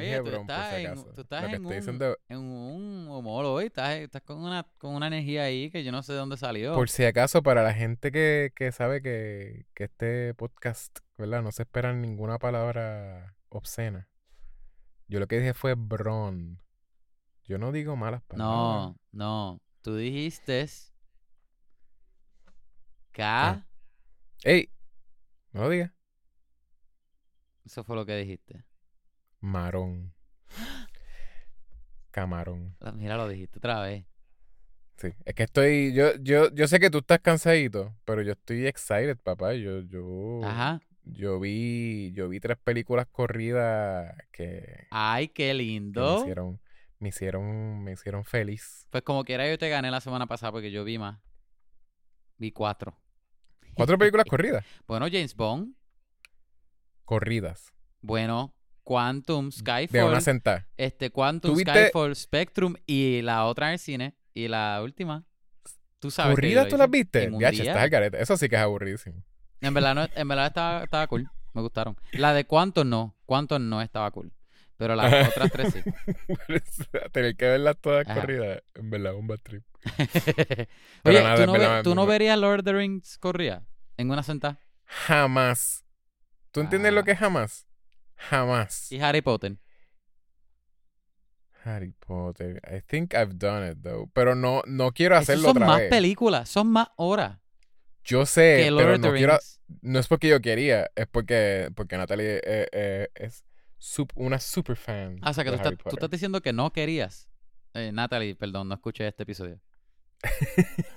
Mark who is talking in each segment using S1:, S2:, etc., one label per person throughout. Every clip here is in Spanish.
S1: Oye,
S2: Dije
S1: tú
S2: por
S1: estás, en, tú estás en, un,
S2: diciendo-
S1: en un humor hoy, estás, estás con, una, con una energía ahí que yo no sé de dónde salió.
S2: Por si acaso, para la gente que, que sabe que, que este podcast, ¿verdad? No se espera ninguna palabra obscena. Yo lo que dije fue Bron. Yo no digo malas palabras.
S1: No, no. Tú dijiste K.
S2: ¡Ey! No lo digas.
S1: Eso fue lo que dijiste.
S2: Marón. Camarón.
S1: Ah, Mira, lo dijiste otra vez.
S2: Sí. Es que estoy. Yo, yo, yo sé que tú estás cansadito, pero yo estoy excited, papá. Yo, yo.
S1: Ajá.
S2: Yo vi. Yo vi tres películas corridas que,
S1: Ay, qué
S2: que me
S1: lindo.
S2: hicieron. Me hicieron. Me hicieron feliz.
S1: Pues como quiera yo te gané la semana pasada porque yo vi más. Vi cuatro.
S2: Cuatro películas corridas.
S1: Bueno, James Bond.
S2: Corridas.
S1: Bueno, Quantum,
S2: De
S1: Skyfall.
S2: una sentada.
S1: Este, Quantum,
S2: ¿Tú viste-
S1: Skyfall, Spectrum y la otra en el cine. Y la última. Tú sabes. que yo
S2: ¿Corridas
S1: lo
S2: tú
S1: hice
S2: viste? Ya, estás al garete. Eso sí que es aburridísimo.
S1: En verdad, no, en verdad estaba, estaba cool. Me gustaron. La de Quantum no. Quantum no estaba cool. Pero las otras tres sí.
S2: Tener que verlas todas
S1: Ajá.
S2: corridas. En verdad, un bad trip.
S1: Oye,
S2: nada,
S1: ¿tú no,
S2: verdad,
S1: ve-
S2: es
S1: ¿tú no
S2: verdad.
S1: verías Lord of the Rings corrida? En una sentada.
S2: Jamás. ¿Tú entiendes lo
S1: Ah.
S2: que es jamás? Jamás.
S1: Y Harry Potter.
S2: Harry Potter. I think I've done it though. Pero no, no quiero hacerlo
S1: son
S2: otra
S1: más
S2: vez.
S1: películas. Son más horas
S2: Yo sé,
S1: que
S2: pero no quiero. No es porque yo quería, es porque, porque Natalie eh, eh, es una super fan.
S1: Ah, o sea, que tú estás, tú estás diciendo que no querías. Eh, Natalie, perdón, no escuché este episodio.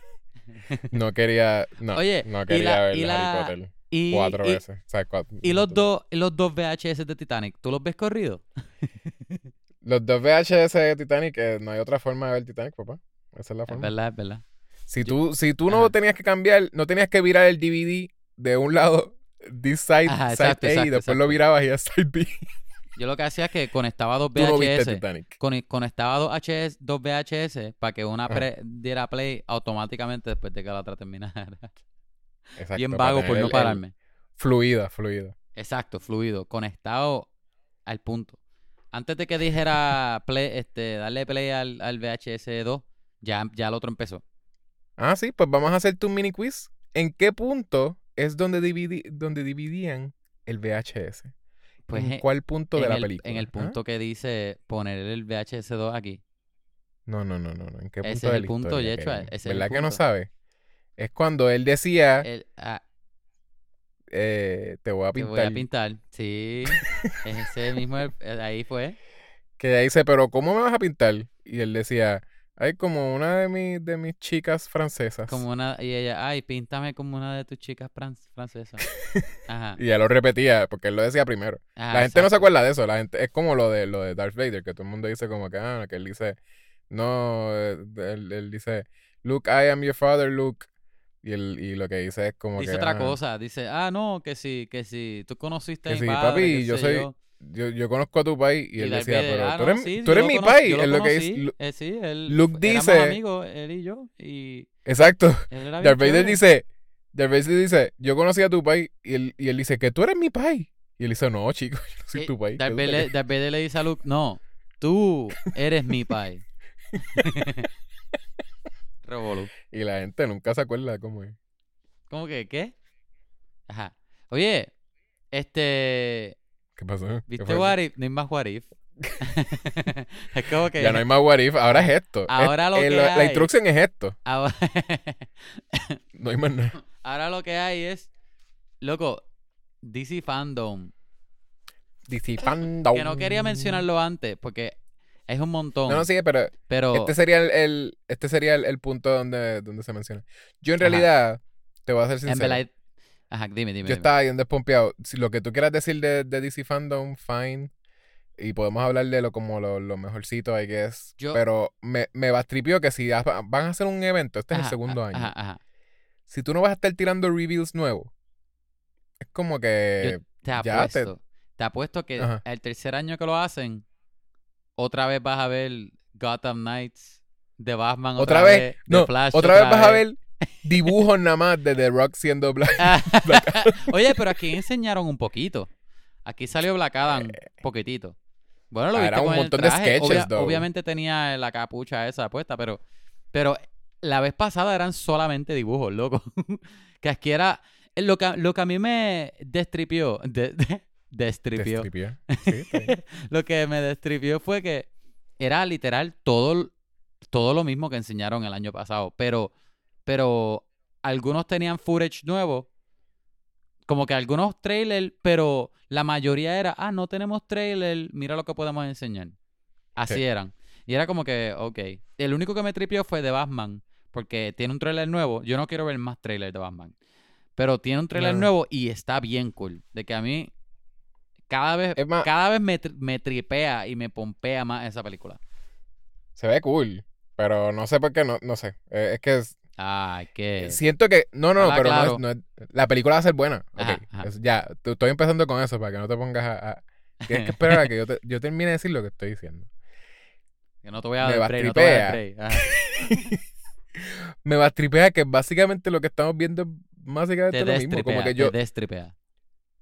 S2: No quería, no,
S1: Oye,
S2: no
S1: y
S2: quería
S1: la-
S2: ver
S1: y
S2: Harry
S1: la-
S2: Potter
S1: Y,
S2: cuatro
S1: y-
S2: veces. O sea, cuatro-
S1: y los dos, los dos VHS de Titanic, ¿tú los ves corridos?
S2: Los dos VHS de Titanic, eh, no hay otra forma de ver Titanic, papá. Esa es la
S1: Es
S2: forma.
S1: verdad, es verdad.
S2: Si tú, si tú no tenías que cambiar, no tenías que virar el DVD de un lado, this side,
S1: Ajá,
S2: side
S1: exacto,
S2: A, y
S1: exacto,
S2: después lo virabas y a side B.
S1: Yo lo que hacía es que conectaba dos
S2: no
S1: VHS. Con- conectaba dos, HS, dos VHS para que una pre- diera play automáticamente después de que la otra terminara.
S2: Exacto,
S1: Bien vago por no
S2: el- el-
S1: pararme.
S2: Fluida, fluida.
S1: Exacto, fluido, conectado al punto. Antes de que dijera play, este, darle play al, al VHS 2, ya, ya el otro empezó.
S2: Ah, sí, pues vamos a hacerte un mini quiz. ¿En qué punto es donde, dividi- donde dividían el VHS?
S1: Pues
S2: ¿En
S1: en-
S2: cuál punto de la
S1: el,
S2: película?
S1: En el
S2: ¿Ah?
S1: punto que dice poner el VHS 2 aquí.
S2: No, no, no, no, no. ¿En qué punto
S1: Ese es el punto, Yechua, es el
S2: ¿Verdad que no
S1: punto.
S2: sabe? Es cuando él decía,
S1: El- ah,
S2: eh, te voy a
S1: te
S2: pintar.
S1: voy a pintar. Sí, es ese mismo, el- eh, ahí fue.
S2: que ella dice, pero ¿cómo me vas a pintar? Y él decía, ay, como una de, mis de mis chicas francesas.
S1: Como una, y ella, ay, píntame como una de tus chicas fran- francesas. Ajá.
S2: Y ella lo repetía, porque él lo decía primero.
S1: ajá,
S2: la gente no se acuerda de eso. La gente, es como lo de lo de Darth Vader, que todo el mundo dice como que, ah, que él dice, no, eh, él, él dice, Luke, I am your father, Luke. Y, él, y lo que dice es como
S1: Dice
S2: que,
S1: otra
S2: ah,
S1: cosa, dice, ah, no, que si, que si tú conociste a
S2: Que
S1: mi
S2: sí,
S1: padre,
S2: papi,
S1: qué
S2: yo soy-
S1: yo.
S2: yo, yo conozco a tu país. Y,
S1: Y
S2: él decía,
S1: Vader,
S2: pero
S1: ah,
S2: tú
S1: no,
S2: eres,
S1: sí,
S2: tú eres mi país. Es lo que dice. Lu-
S1: eh, sí, él,
S2: Luke dice-
S1: amigos, él y yo, y
S2: Exacto. Darth Vader dice, Darth Vader dice, yo conocí a tu país. Y él, y él dice, que tú eres mi país. Y él dice, no, chico, yo no soy
S1: Eh,
S2: tu país.
S1: Darth
S2: ¿qué tú te
S1: Vader, Darth Vader le dice a Luke, no, tú eres mi país.
S2: Y la gente nunca se acuerda cómo es.
S1: ¿Cómo que qué? Ajá. Oye, este,
S2: ¿Qué pasó? ¿Qué
S1: ¿viste
S2: eso?
S1: What If? No hay más What If. es como que
S2: Ya no hay más what if, ahora es esto.
S1: Ahora
S2: Es-
S1: lo
S2: eh,
S1: que
S2: la, la
S1: hay-
S2: instrucción es esto.
S1: ahora,
S2: No hay más nada.
S1: ahora lo que hay es, loco, DC Fandom.
S2: Disipando.
S1: Que no quería mencionarlo antes porque es un montón.
S2: No, no, sí, pero
S1: pero
S2: este sería el, el- este sería el, el punto donde, donde se menciona. Yo en
S1: Ajá.
S2: realidad, te voy a ser
S1: en
S2: sincero.
S1: verdad, ajá, dime, dime.
S2: Yo
S1: dime.
S2: estaba bien despompeado. Si lo que tú quieras decir de, de DC Fandom, fine. Y podemos hablar de lo como lo, lo mejorcito, I guess.
S1: Yo-
S2: Pero me, me bastripió que si van a hacer un evento, este es el segundo año.
S1: Ajá, ajá.
S2: Si tú no vas a estar tirando reveals nuevos, es como que.
S1: Te
S2: ya te-
S1: apuesto. Te apuesto que el tercer año que lo hacen, otra vez vas a ver Gotham Knights de Batman.
S2: Otra,
S1: Otra,
S2: vez,
S1: de
S2: no,
S1: Flash,
S2: otra, vez vas a ver dibujos nada más de The Rock siendo Black.
S1: Oye, pero aquí enseñaron un poquito. Aquí salió Black Adam
S2: Eh.
S1: poquitito. Bueno, lo
S2: Ah,
S1: viste
S2: era un
S1: con el
S2: montón de sketches, though.
S1: obviamente tenía la capucha esa puesta, pero, pero la vez pasada eran solamente dibujos, loco. que aquí era... Lo que, lo que a mí me destripió... De, de- destripió.
S2: Destripió. Sí,
S1: lo que me destripió fue que era literal todo, todo lo mismo que enseñaron el año pasado. Pero, pero algunos tenían footage nuevo. Como que algunos trailers, pero la mayoría era, ah, no tenemos trailer, mira lo que podemos enseñar. Así
S2: Sí.
S1: eran. Y era como que, ok. El único que me tripió fue de Batman, porque tiene un trailer nuevo. Yo no quiero ver más trailers de Batman. Pero tiene un trailer
S2: No.
S1: nuevo y está bien cool. De que a mí cada vez,
S2: Es más-
S1: cada vez me, me tripea y me pompea más esa película.
S2: Se ve cool. Pero no sé por qué, no, no sé. Eh, es que es-
S1: Ay, qué.
S2: siento que. No, no, no, pero no es- no es, la película va a ser buena. Ok.
S1: Ajá,
S2: ya, estoy empezando con eso para que no te pongas a. a- tienes que esperar a que yo, te- yo termine de decir lo que estoy diciendo.
S1: Que no te voy a
S2: me
S1: dar break, no te voy a dar
S2: bastripea. Me va a tripear que básicamente lo que estamos viendo es básicamente
S1: Te
S2: lo mismo. Como que yo,
S1: te destripea.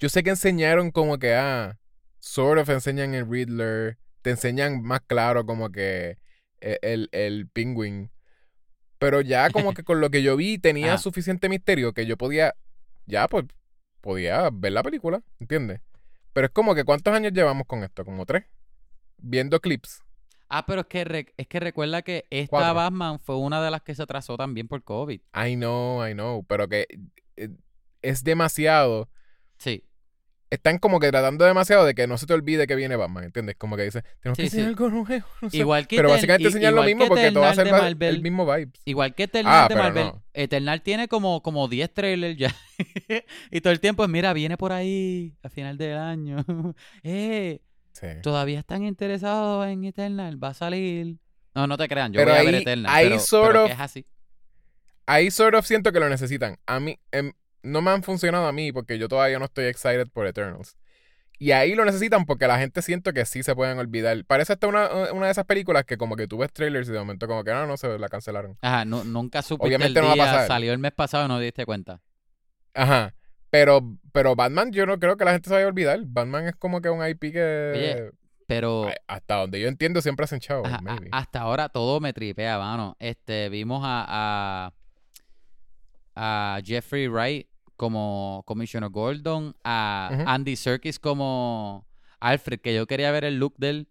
S2: Yo sé que enseñaron como que, ah, sort of enseñan el Riddler, te enseñan más claro como que eh, el, el Penguin. Pero ya como que con lo que yo vi tenía suficiente misterio que yo podía, ya pues, podía ver la película, ¿entiendes? Pero es como que ¿cuántos años llevamos con esto? Como tres. Viendo clips.
S1: Ah, pero es que, es que recuerda que esta
S2: Cuatro.
S1: Batman fue una de las que se atrasó también por COVID.
S2: I know, I know, pero que eh, es demasiado.
S1: Sí.
S2: Están como que tratando demasiado de que no se te olvide que viene Batman, ¿entiendes? Como que dice, tenemos
S1: Sí,
S2: que
S1: sí.
S2: enseñar algo nuevo. no sé.
S1: Igual que
S2: Pero básicamente enseñan lo mismo
S1: que
S2: porque todo va a ser el mismo vibe.
S1: Igual que Eternal
S2: Ah,
S1: de Marvel.
S2: no.
S1: Eternal tiene como, como 10 trailers ya. y todo el tiempo es, mira, viene por ahí a final del año. eh,
S2: Sí.
S1: todavía están interesados en Eternal, va a salir. No, no te crean, yo
S2: Pero
S1: voy a ver Eternal.
S2: ahí
S1: pero,
S2: sort
S1: pero
S2: of-
S1: es así.
S2: Ahí sort of siento que lo necesitan. A mí, em, no me han funcionado a mí porque yo todavía no estoy excited por Eternals. Y ahí lo necesitan porque la gente siento que sí se pueden olvidar. Parece hasta una, una de esas películas que como que tú ves trailers y de momento como que no, no se la cancelaron.
S1: Ajá, nu- nunca supiste
S2: Obviamente
S1: el
S2: no va a pasar.
S1: salió el mes pasado y no te diste cuenta.
S2: Ajá. Pero, pero Batman yo no creo que la gente se vaya a olvidar. Batman es como que un IP que...
S1: Oye, Pero
S2: hasta donde yo entiendo siempre hacen chavo.
S1: ajá,
S2: maybe.
S1: hasta ahora todo me tripea, mano. Este, vimos a, a, a Jeffrey Wright como Commissioner Gordon, a. Andy Serkis como Alfred, que yo quería ver el look de él.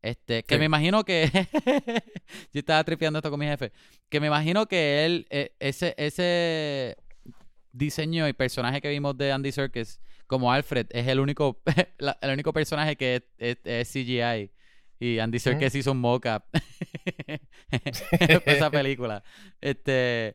S1: Este, que
S2: Sí.
S1: me imagino que yo estaba tripeando esto con mi jefe, que me imagino que él eh, ese ese diseño y personaje que vimos de Andy Serkis como Alfred es el único la- el único personaje que es, es- es CGI y Andy Serkis hizo un mock-up esa película. Este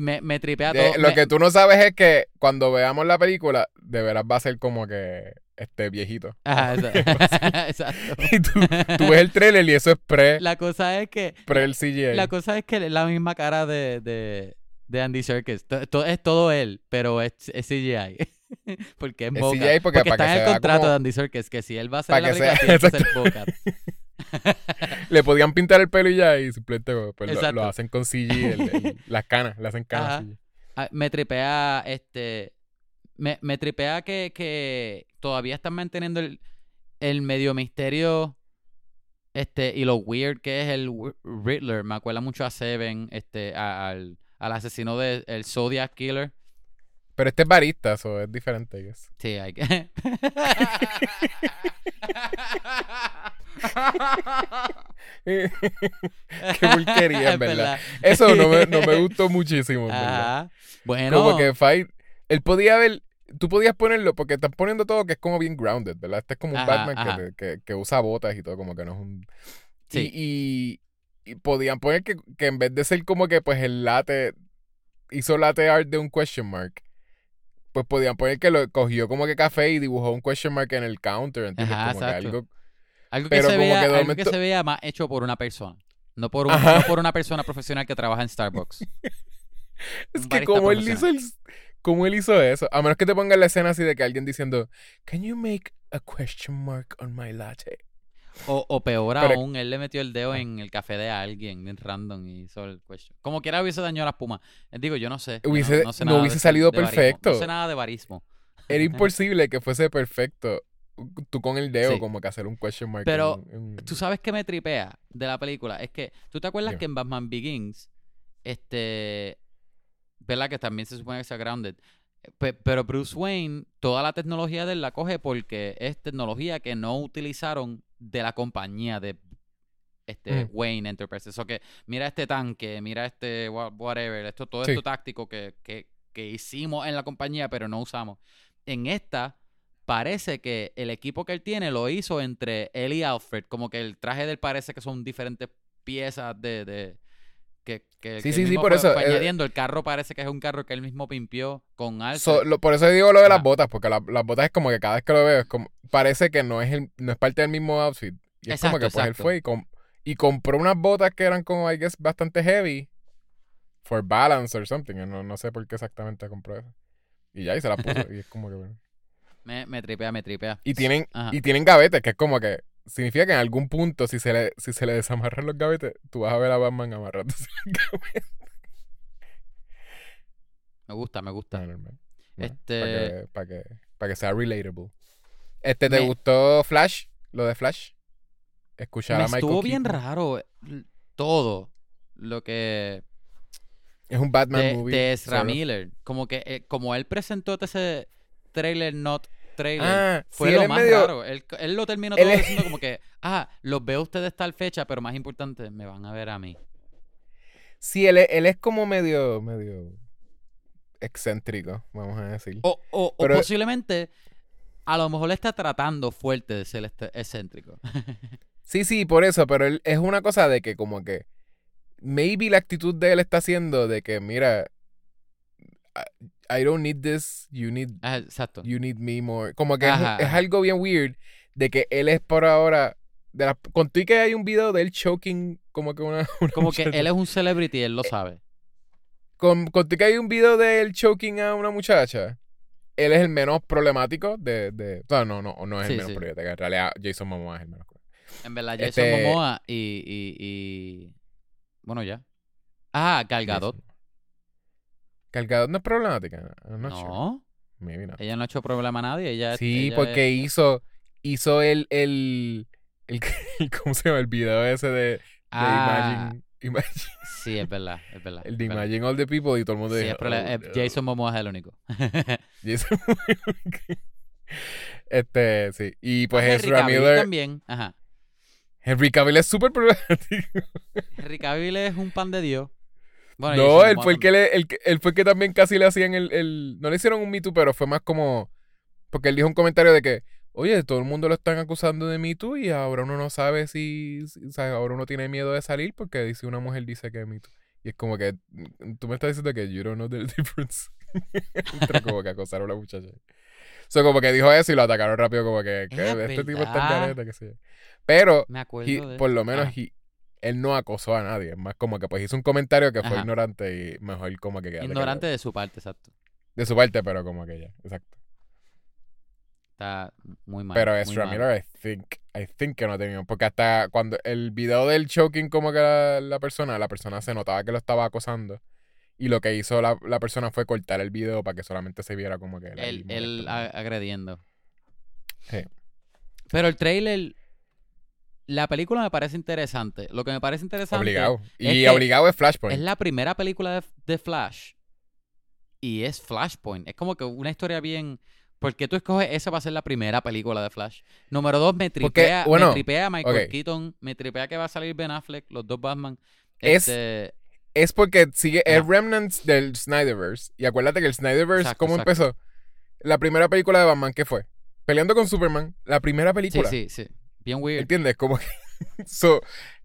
S1: me, me tripea
S2: De-
S1: todo.
S2: lo
S1: me-
S2: que tú no sabes es que cuando veamos la película, de veras va a ser como que este viejito.
S1: Ajá, exacto.
S2: Y tú, tú ves el trailer y eso es pre,
S1: La cosa es que
S2: pre el CGI.
S1: La cosa es que es la misma cara de, de, de Andy Serkis. To- to- es todo él, pero es, es CGI. porque es
S2: Es
S1: mocap.
S2: CGI porque para
S1: está
S2: que
S1: en el contrato
S2: como-
S1: de Andy Serkis que si él va a hacer
S2: para
S1: la
S2: sea-
S1: película, tiene que ser mocap.
S2: Le podían pintar el pelo y ya, y simplemente pues, lo, hacen con CG, el- el- las canas, le hacen canas.
S1: Ah, me tripea, este... Me, me tripea que, que todavía están manteniendo el, el medio misterio este y lo weird que es el Riddler. Me acuerda mucho a Seven, este, al, al asesino del el Zodiac Killer.
S2: Pero este es barista, eso es diferente. I guess.
S1: Sí, hay que.
S2: Qué porquería, en verdad. Eso no me, no me gustó muchísimo, en verdad.
S1: Bueno,
S2: Como que Fight, él podía ver, tú podías ponerlo, porque estás poniendo todo que es como bien grounded, ¿verdad? Este es como un
S1: Ajá,
S2: Batman
S1: ajá.
S2: que, que, que usa botas y todo, como que no es un...
S1: Sí.
S2: Y, y, y podían poner que, que en vez de ser como que pues el late, hizo latte art de un question mark, pues podían poner que lo cogió como que café y dibujó un question mark en el counter, ¿entiendes?
S1: Ajá,
S2: como que algo...
S1: algo, que
S2: pero
S1: se,
S2: como
S1: vea,
S2: que
S1: algo
S2: momento-
S1: que se vea más hecho por una persona. No por, un- no por una persona profesional que trabaja en Starbucks.
S2: Es que como él hizo el, como él hizo eso, a menos que te ponga la escena así de que alguien diciendo, Can you make a question mark on my latte?
S1: O, o peor
S2: Pero-
S1: aún, él le metió el dedo en el café de alguien, bien random, y hizo el question. Como quiera hubiese dañado la espuma. Eh, Digo, yo no sé.
S2: Hubiese-
S1: sé
S2: no
S1: nada
S2: hubiese
S1: de-
S2: salido
S1: de barismo.
S2: perfecto.
S1: No sé nada de barismo.
S2: Era imposible que fuese perfecto. tú con el dedo
S1: Sí.
S2: como que hacer un question mark.
S1: Pero
S2: en- en-
S1: Tú sabes que me tripea de la película. Es que, ¿tú te acuerdas que en Batman Begins, este, ¿verdad? Que también se supone que sea grounded. Pe- pero Bruce Wayne, toda la tecnología de él la coge porque es tecnología que no utilizaron de la compañía de este
S2: Ujú.
S1: Wayne Enterprises. O que mira este tanque, mira este wha- whatever, esto, todo
S2: Sí.
S1: esto táctico que, que, que hicimos en la compañía, pero no usamos. En esta, parece que el equipo que él tiene lo hizo entre él y Alfred. Como que el traje de él parece que son diferentes piezas de. de que, que,
S2: Sí,
S1: que
S2: sí, sí, por
S1: fue-
S2: eso,
S1: fue
S2: eh,
S1: añadiendo. El carro parece que es un carro que él mismo pimpió con Alfred.
S2: So, lo- por eso digo lo de las
S1: Ajá.
S2: botas, porque la- las botas es como que cada vez que lo veo es como, parece que no es el, no es parte del mismo outfit. Y es como que pues él fue y, com- y compró unas botas que eran como, I guess, bastante heavy. For balance or something. No, no sé por qué exactamente compró eso. Y ya, y se las puso. y es como que
S1: me, me tripea, me tripea.
S2: Y tienen,
S1: Ajá.
S2: y tienen gavetes, que es como que significa que en algún punto, si se le, si se le desamarran los gavetes, tú vas a ver a Batman amarrándose los gavetes.
S1: Me gusta, me gusta.
S2: No, normal. No,
S1: Este-
S2: Para que, para que, sea relatable. Este, ¿te
S1: Me-
S2: gustó Flash? Lo de Flash. Escuchar
S1: me
S2: a Michael
S1: estuvo bien raro eh, todo lo que
S2: Es un Batman
S1: de,
S2: movie.
S1: de Ezra. Miller. Como que eh, como él presentó ese trailer not trailer.
S2: Ah,
S1: Fue
S2: sí,
S1: lo
S2: él
S1: más
S2: medio-
S1: raro. Él, él lo terminó
S2: Él
S1: todo
S2: es-
S1: diciendo como que, ah, los veo a ustedes tal fecha, pero más importante, me van a ver a mí.
S2: Sí, él es, él es como medio, medio excéntrico, vamos a decir.
S1: O, o, o posiblemente, a lo mejor le está tratando fuerte de ser este- excéntrico.
S2: Sí, sí, por eso, pero él, es una cosa de que como que maybe la actitud de él está haciendo de que, mira, I, don't need this, you need,
S1: Ah, Exacto.
S2: you need me more. Como que es,
S1: Ajá,
S2: es
S1: ajá.
S2: algo bien weird de que él es por ahora... De la, conté que hay un video de él choking como que una... una
S1: Como que él es un celebrity,
S2: Eh,
S1: él lo sabe.
S2: Con, conté que hay un video de él choking a una muchacha. Él es el menos problemático de... de no, no, no, no es el menos
S1: sí.
S2: problemático. En realidad Jason Momoa es el menos
S1: En verdad, Jason
S2: Este-
S1: Momoa y, y, y- Bueno, ya. Ah, Gal Gadot.
S2: Cargador no es problemática. I'm not.
S1: No, ella no ha hecho problema a nadie. Ella,
S2: Sí,
S1: ella
S2: porque
S1: es-
S2: hizo hizo el, el, el, ¿cómo se llama? El video ese de, de
S1: Ah,
S2: Imagine, Imagine-
S1: sí, es verdad, es verdad.
S2: el de
S1: es verdad.
S2: Imagine All the People y todo el mundo
S1: Sí,
S2: dijo,
S1: es problema-
S2: "Oh,
S1: eh,
S2: no".
S1: Jason Momoa es el único.
S2: Jason Este, sí. Y pues
S1: Henry
S2: Ezra Miller.
S1: también. Ajá.
S2: Henry Cavill es súper problemático.
S1: Henry Cavill es un pan de Dios. Bueno,
S2: no, él fue el que le, él fue el que también casi le hacían el, el. No le hicieron un Me Too, pero fue más como. Porque él dijo un comentario de que, oye, todo el mundo lo están acusando de Me Too y ahora uno no sabe si. si- o sea, ahora uno tiene miedo de salir porque dice una mujer dice que es Me Too. Y es como que mm, tú me estás diciendo que you don't know the difference. Entre como que acosar a una muchacha. O sea, como que dijo eso y lo atacaron rápido, como que, que
S1: Es
S2: este tipo está en careta, que sé yo. Pero
S1: Me acuerdo
S2: he-
S1: de
S2: por lo menos
S1: Ah,
S2: he- él no acosó a nadie. Es más como que pues hizo un comentario que fue
S1: Ajá.
S2: ignorante y mejor como que
S1: ignorante de su parte, exacto.
S2: De su parte, pero como que ya, exacto.
S1: Está muy mal.
S2: pero Ezra. Miller, I think, I think que no tenía. Porque hasta cuando el video del choking como que la, la persona, la persona se notaba que lo estaba acosando. Y lo que hizo la, la persona fue cortar el video para que solamente se viera como que él,
S1: Él, agrediendo.
S2: Sí.
S1: Pero el trailer, la película me parece interesante. Lo que me parece interesante
S2: Obligado.
S1: es
S2: Y
S1: que
S2: obligado es Flashpoint.
S1: es la primera película de, de Flash. Y es Flashpoint. Es como que una historia bien... ¿Por qué tú escoges esa para ser la primera película de Flash? Número dos, me tripea,
S2: bueno,
S1: me tripea Michael
S2: ok.
S1: Keaton, me tripea que va a salir Ben Affleck, los dos Batman.
S2: Es-
S1: Este,
S2: Es porque sigue el
S1: Ajá.
S2: Remnants del Snyderverse. Y acuérdate que el Snyderverse,
S1: Exacto,
S2: ¿cómo
S1: exacto.
S2: empezó? La primera película de Batman, ¿qué fue? Peleando con Superman. La primera
S1: sí,
S2: película.
S1: sí, sí. Bien weird.
S2: ¿Entiendes? Como que. so,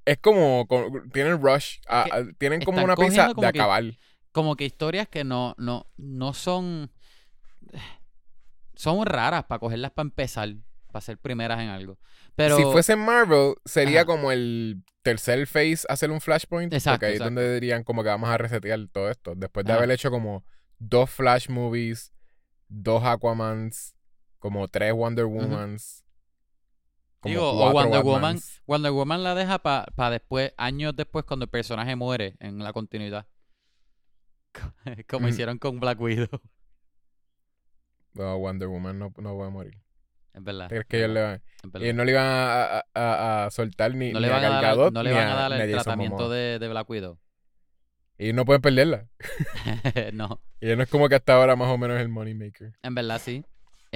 S2: es como. co- tienen rush. a-
S1: que
S2: a- tienen como una
S1: cogiendo
S2: de
S1: que-
S2: acabar.
S1: como que historias que no, no, no son. Son raras para cogerlas para empezar, para ser primeras en algo. Pero.
S2: Si fuese Marvel, sería
S1: Ajá.
S2: como el tercer phase hacer un Flashpoint.
S1: Exacto,
S2: porque ahí es donde dirían como que vamos a resetear todo esto. Después de
S1: Ajá.
S2: haber hecho como dos Flash movies, dos Aquamans, como tres Wonder Womans.
S1: Digo, o Wonder Woman. Wonder Woman la deja para después, años después, cuando el personaje muere en la continuidad. Como
S2: Mm.
S1: hicieron con Black Widow.
S2: No, Wonder Woman no, no va a morir.
S1: Es verdad.
S2: ¿Crees que ellos le van?
S1: es.
S2: Y no le iban a, a- a- a soltar ni,
S1: no
S2: ni
S1: le van a dar,
S2: Gadot
S1: no le
S2: ni
S1: van a dar
S2: ni
S1: el tratamiento de, de Black Widow.
S2: Y no pueden perderla.
S1: no,
S2: Y no es como que hasta ahora más o menos es el moneymaker.
S1: en verdad sí.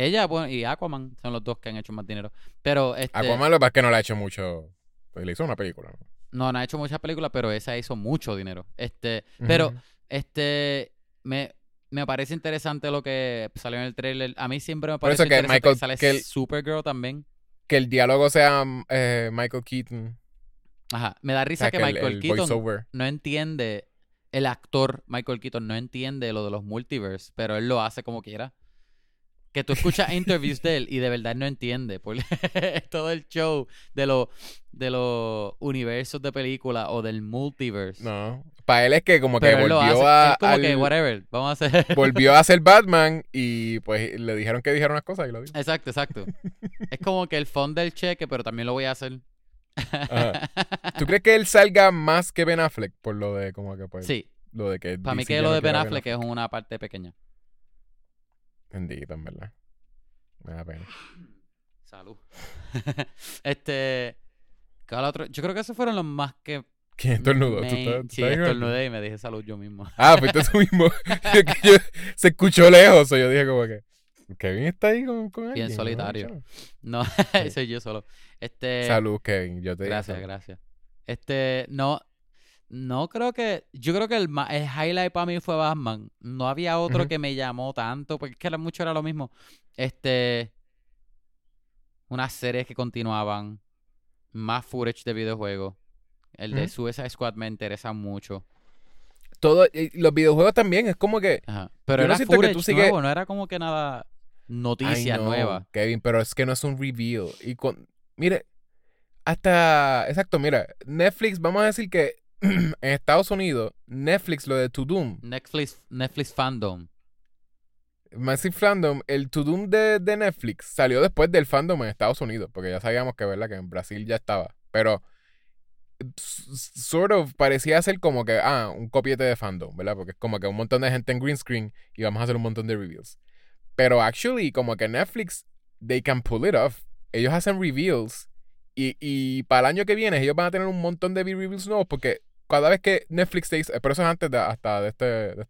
S1: Ella bueno, y Aquaman son los dos que han hecho más dinero. Pero este,
S2: Aquaman lo que pasa es que no le ha hecho mucho. Pues le hizo una película. ¿no?
S1: no, no ha hecho muchas películas, pero esa hizo mucho dinero. Este, pero este me, me parece interesante lo que salió en el trailer. A mí siempre me
S2: Por
S1: parece
S2: eso que
S1: interesante
S2: Michael-
S1: que sale
S2: que el-
S1: Supergirl también.
S2: Que el diálogo sea eh, Michael Keaton.
S1: Ajá, me da
S2: O
S1: risa
S2: sea,
S1: que,
S2: que el,
S1: Michael
S2: el
S1: Keaton
S2: voiceover.
S1: no entiende, el actor Michael Keaton no entiende lo de los multiverse, pero él lo hace como quiera. Que tú escuchas interviews de él y de verdad no entiende. Porque todo el show de los de los universos de película o del multiverse.
S2: No. Para él es que como que
S1: pero hace.
S2: volvió a.
S1: como que, whatever, vamos a hacer.
S2: volvió a ser Batman y pues le dijeron que dijera unas cosas y lo dijo.
S1: exacto, exacto. es como que el fondo del cheque, pero también lo voy a hacer.
S2: Ajá. ¿Tú crees que él salga más que Ben Affleck por lo de como que pues
S1: sí,
S2: lo de que
S1: para mí que lo de Ben
S2: quiere a
S1: Affleck es una parte pequeña.
S2: Bendito, en verdad. Me da pena.
S1: Salud. este. ¿cuál otro? Yo creo que esos fueron los más que.
S2: ¿Quién estornudó? ¿Tú
S1: me-
S2: estás- tú
S1: sí,
S2: estás
S1: estornudé y me dije salud yo mismo.
S2: Ah, fuiste tú mismo. Yo- se escuchó lejos. o yo dije como que. Kevin está ahí con, con alguien. ¿no?
S1: solitario. No, soy yo solo. Este.
S2: Salud, Kevin. Yo te
S1: Gracias, gracias. Este, no. No creo que. Yo creo que el, el highlight para mí fue Batman. No había otro que me llamó tanto. Porque es que era mucho era lo mismo. Este. Unas series que continuaban. Más footage de videojuegos. El de. Suicide Squad me interesa mucho.
S2: Todo, los videojuegos también es como que.
S1: Ajá. Pero
S2: no
S1: era
S2: siento que
S1: footage
S2: tú sigues-
S1: nuevo, no era como que nada noticia
S2: Ay, no,
S1: nueva.
S2: Kevin, pero es que no es un reveal. Y con, mire, hasta, exacto, mira, Netflix, vamos a decir que en Estados Unidos, Netflix, lo de To Doom,
S1: Netflix, Netflix Fandom.
S2: Massive Fandom, el To Doom de, de Netflix salió después del fandom en Estados Unidos, porque ya sabíamos que, ¿verdad? Que en Brasil ya estaba. Pero, sort of, parecía ser como que, ah, un copiete de fandom, ¿verdad? Porque es como que un montón de gente en green screen y vamos a hacer un montón de reviews. Pero, actually, como que Netflix, they can pull it off. Ellos hacen reveals y, y para el año que viene ellos van a tener un montón de reviews nuevos porque cada vez que Netflix te dice, pero eso es antes de, hasta de este, de.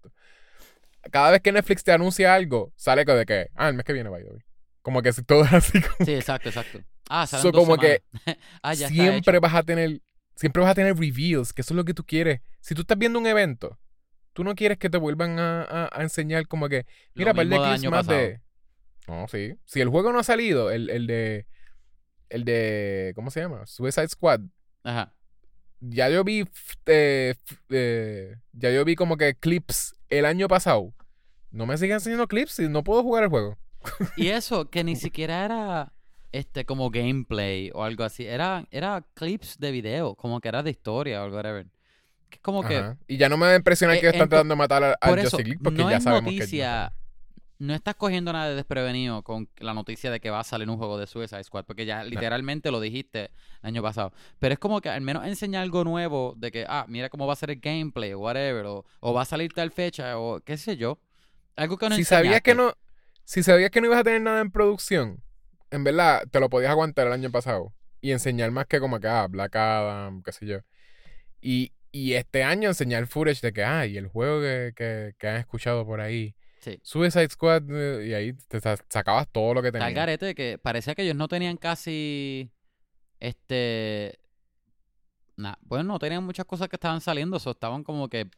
S2: Cada vez que Netflix te anuncia algo, sale de que, ah, el mes que viene, by the way. Como que si todo es así como
S1: Sí, exacto, exacto. Ah, salen
S2: So,
S1: dos
S2: como que
S1: ah, ya
S2: siempre vas a tener siempre vas a tener reveals, que eso es lo que tú quieres. Si tú estás viendo un evento, tú no quieres que te vuelvan a, a- a enseñar como que, mira, par de clips más
S1: pasado.
S2: de No, sí. Si el juego no ha salido, el, el de el de ¿cómo se llama? Suicide Squad.
S1: Ajá.
S2: Ya yo vi eh, eh, ya yo vi como que clips el año pasado. No me siguen enseñando clips y no puedo jugar el juego.
S1: Y eso, que ni siquiera era este como gameplay o algo así. Era, era clips de video, como que era de historia o whatever. Que como que.
S2: Y ya no me va a impresionar
S1: Eh,
S2: que están tratando de matar a- al
S1: por eso,
S2: Justice League porque
S1: no
S2: ya
S1: es
S2: sabemos
S1: noticia. No estás cogiendo nada de desprevenido con la noticia de que va a salir un juego de Suicide Squad, porque ya literalmente lo dijiste el año pasado. Pero es como que al menos enseñar algo nuevo de que, ah, mira cómo va a ser el gameplay o whatever, o, o va a salir tal fecha, o qué sé yo. Algo que no
S2: si sabías que no si sabías que no ibas a tener nada en producción, en verdad te lo podías aguantar el año pasado y enseñar más que como que ah, Black Adam, qué sé yo. Y, y este año enseñar footage de que ah, y el juego que, que, que han escuchado por ahí,
S1: Sí.
S2: Suicide Squad eh, y ahí te sa- sacabas todo lo que
S1: Tal
S2: tenías.
S1: garete que parecía que ellos no tenían casi. Este. Nah, bueno, no tenían muchas cosas que estaban saliendo, o estaban como que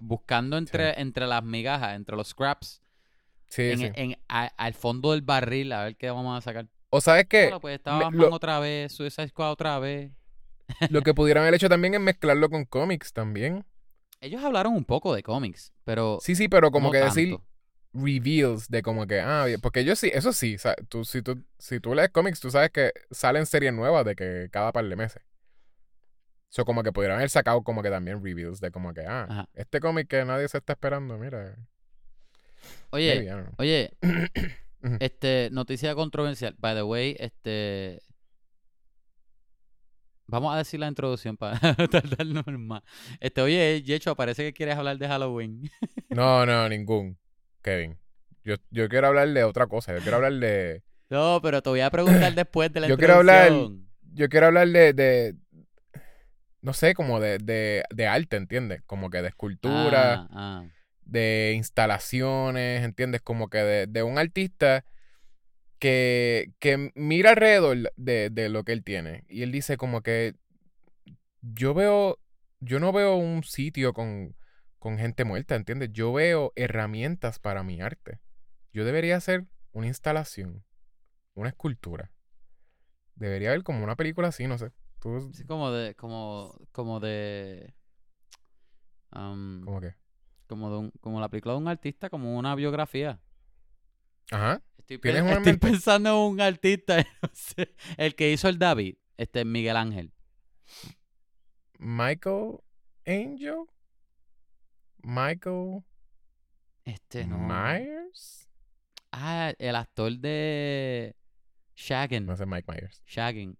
S1: buscando entre, entre las migajas, entre los scraps,
S2: Sí,
S1: en,
S2: sí.
S1: en- a- al fondo del barril, a ver qué vamos a sacar.
S2: O sabes que
S1: Bueno, pues estaba
S2: me-
S1: Batman
S2: lo-
S1: otra vez, Suicide Squad otra vez.
S2: lo que pudieran haber hecho también es mezclarlo con cómics también.
S1: Ellos hablaron un poco de cómics, pero.
S2: Sí, sí, pero como
S1: no
S2: que decir
S1: tanto.
S2: Reveals de como que, ah, porque yo sí, eso sí, o sea, tú, si, tú, si tú lees cómics, tú sabes que salen series nuevas de que cada par de meses. Eso como que pudieran haber sacado como que también reviews de como que, ah,
S1: Ajá.
S2: este cómic que nadie se está esperando, mira.
S1: Oye,
S2: maybe,
S1: oye, este, noticia controversial. By the way, este. Vamos a decir la introducción para tardarnos más. Este, oye, Yecho, parece que quieres hablar de Halloween.
S2: No, no, ningún, Kevin. Yo, yo quiero hablar de otra cosa, yo quiero hablar de,
S1: No, pero te voy a preguntar después de la
S2: Yo quiero hablar-. Yo quiero hablar de, de no sé, como de, de, de arte, ¿entiendes? Como que de escultura,
S1: Ah, ah.
S2: de instalaciones, ¿entiendes? Como que de, de un artista que, que mira alrededor de, de lo que él tiene. Y él dice como que yo veo, yo no veo un sitio con, con gente muerta, ¿entiendes? Yo veo herramientas para mi arte. Yo debería hacer una instalación, una escultura. Debería haber como una película así, no sé. Tú,
S1: Sí, como de, como, como de, um,
S2: como que.
S1: como de un, como la película de un artista, como una biografía.
S2: Ajá.
S1: Estoy, pensando en un artista, no sé, el que hizo el David, este Miguel Ángel.
S2: Michael Angel. Michael
S1: Este no.
S2: Myers.
S1: Ah, el actor de Shaggin.
S2: No sé, Mike Myers.
S1: Shaggin.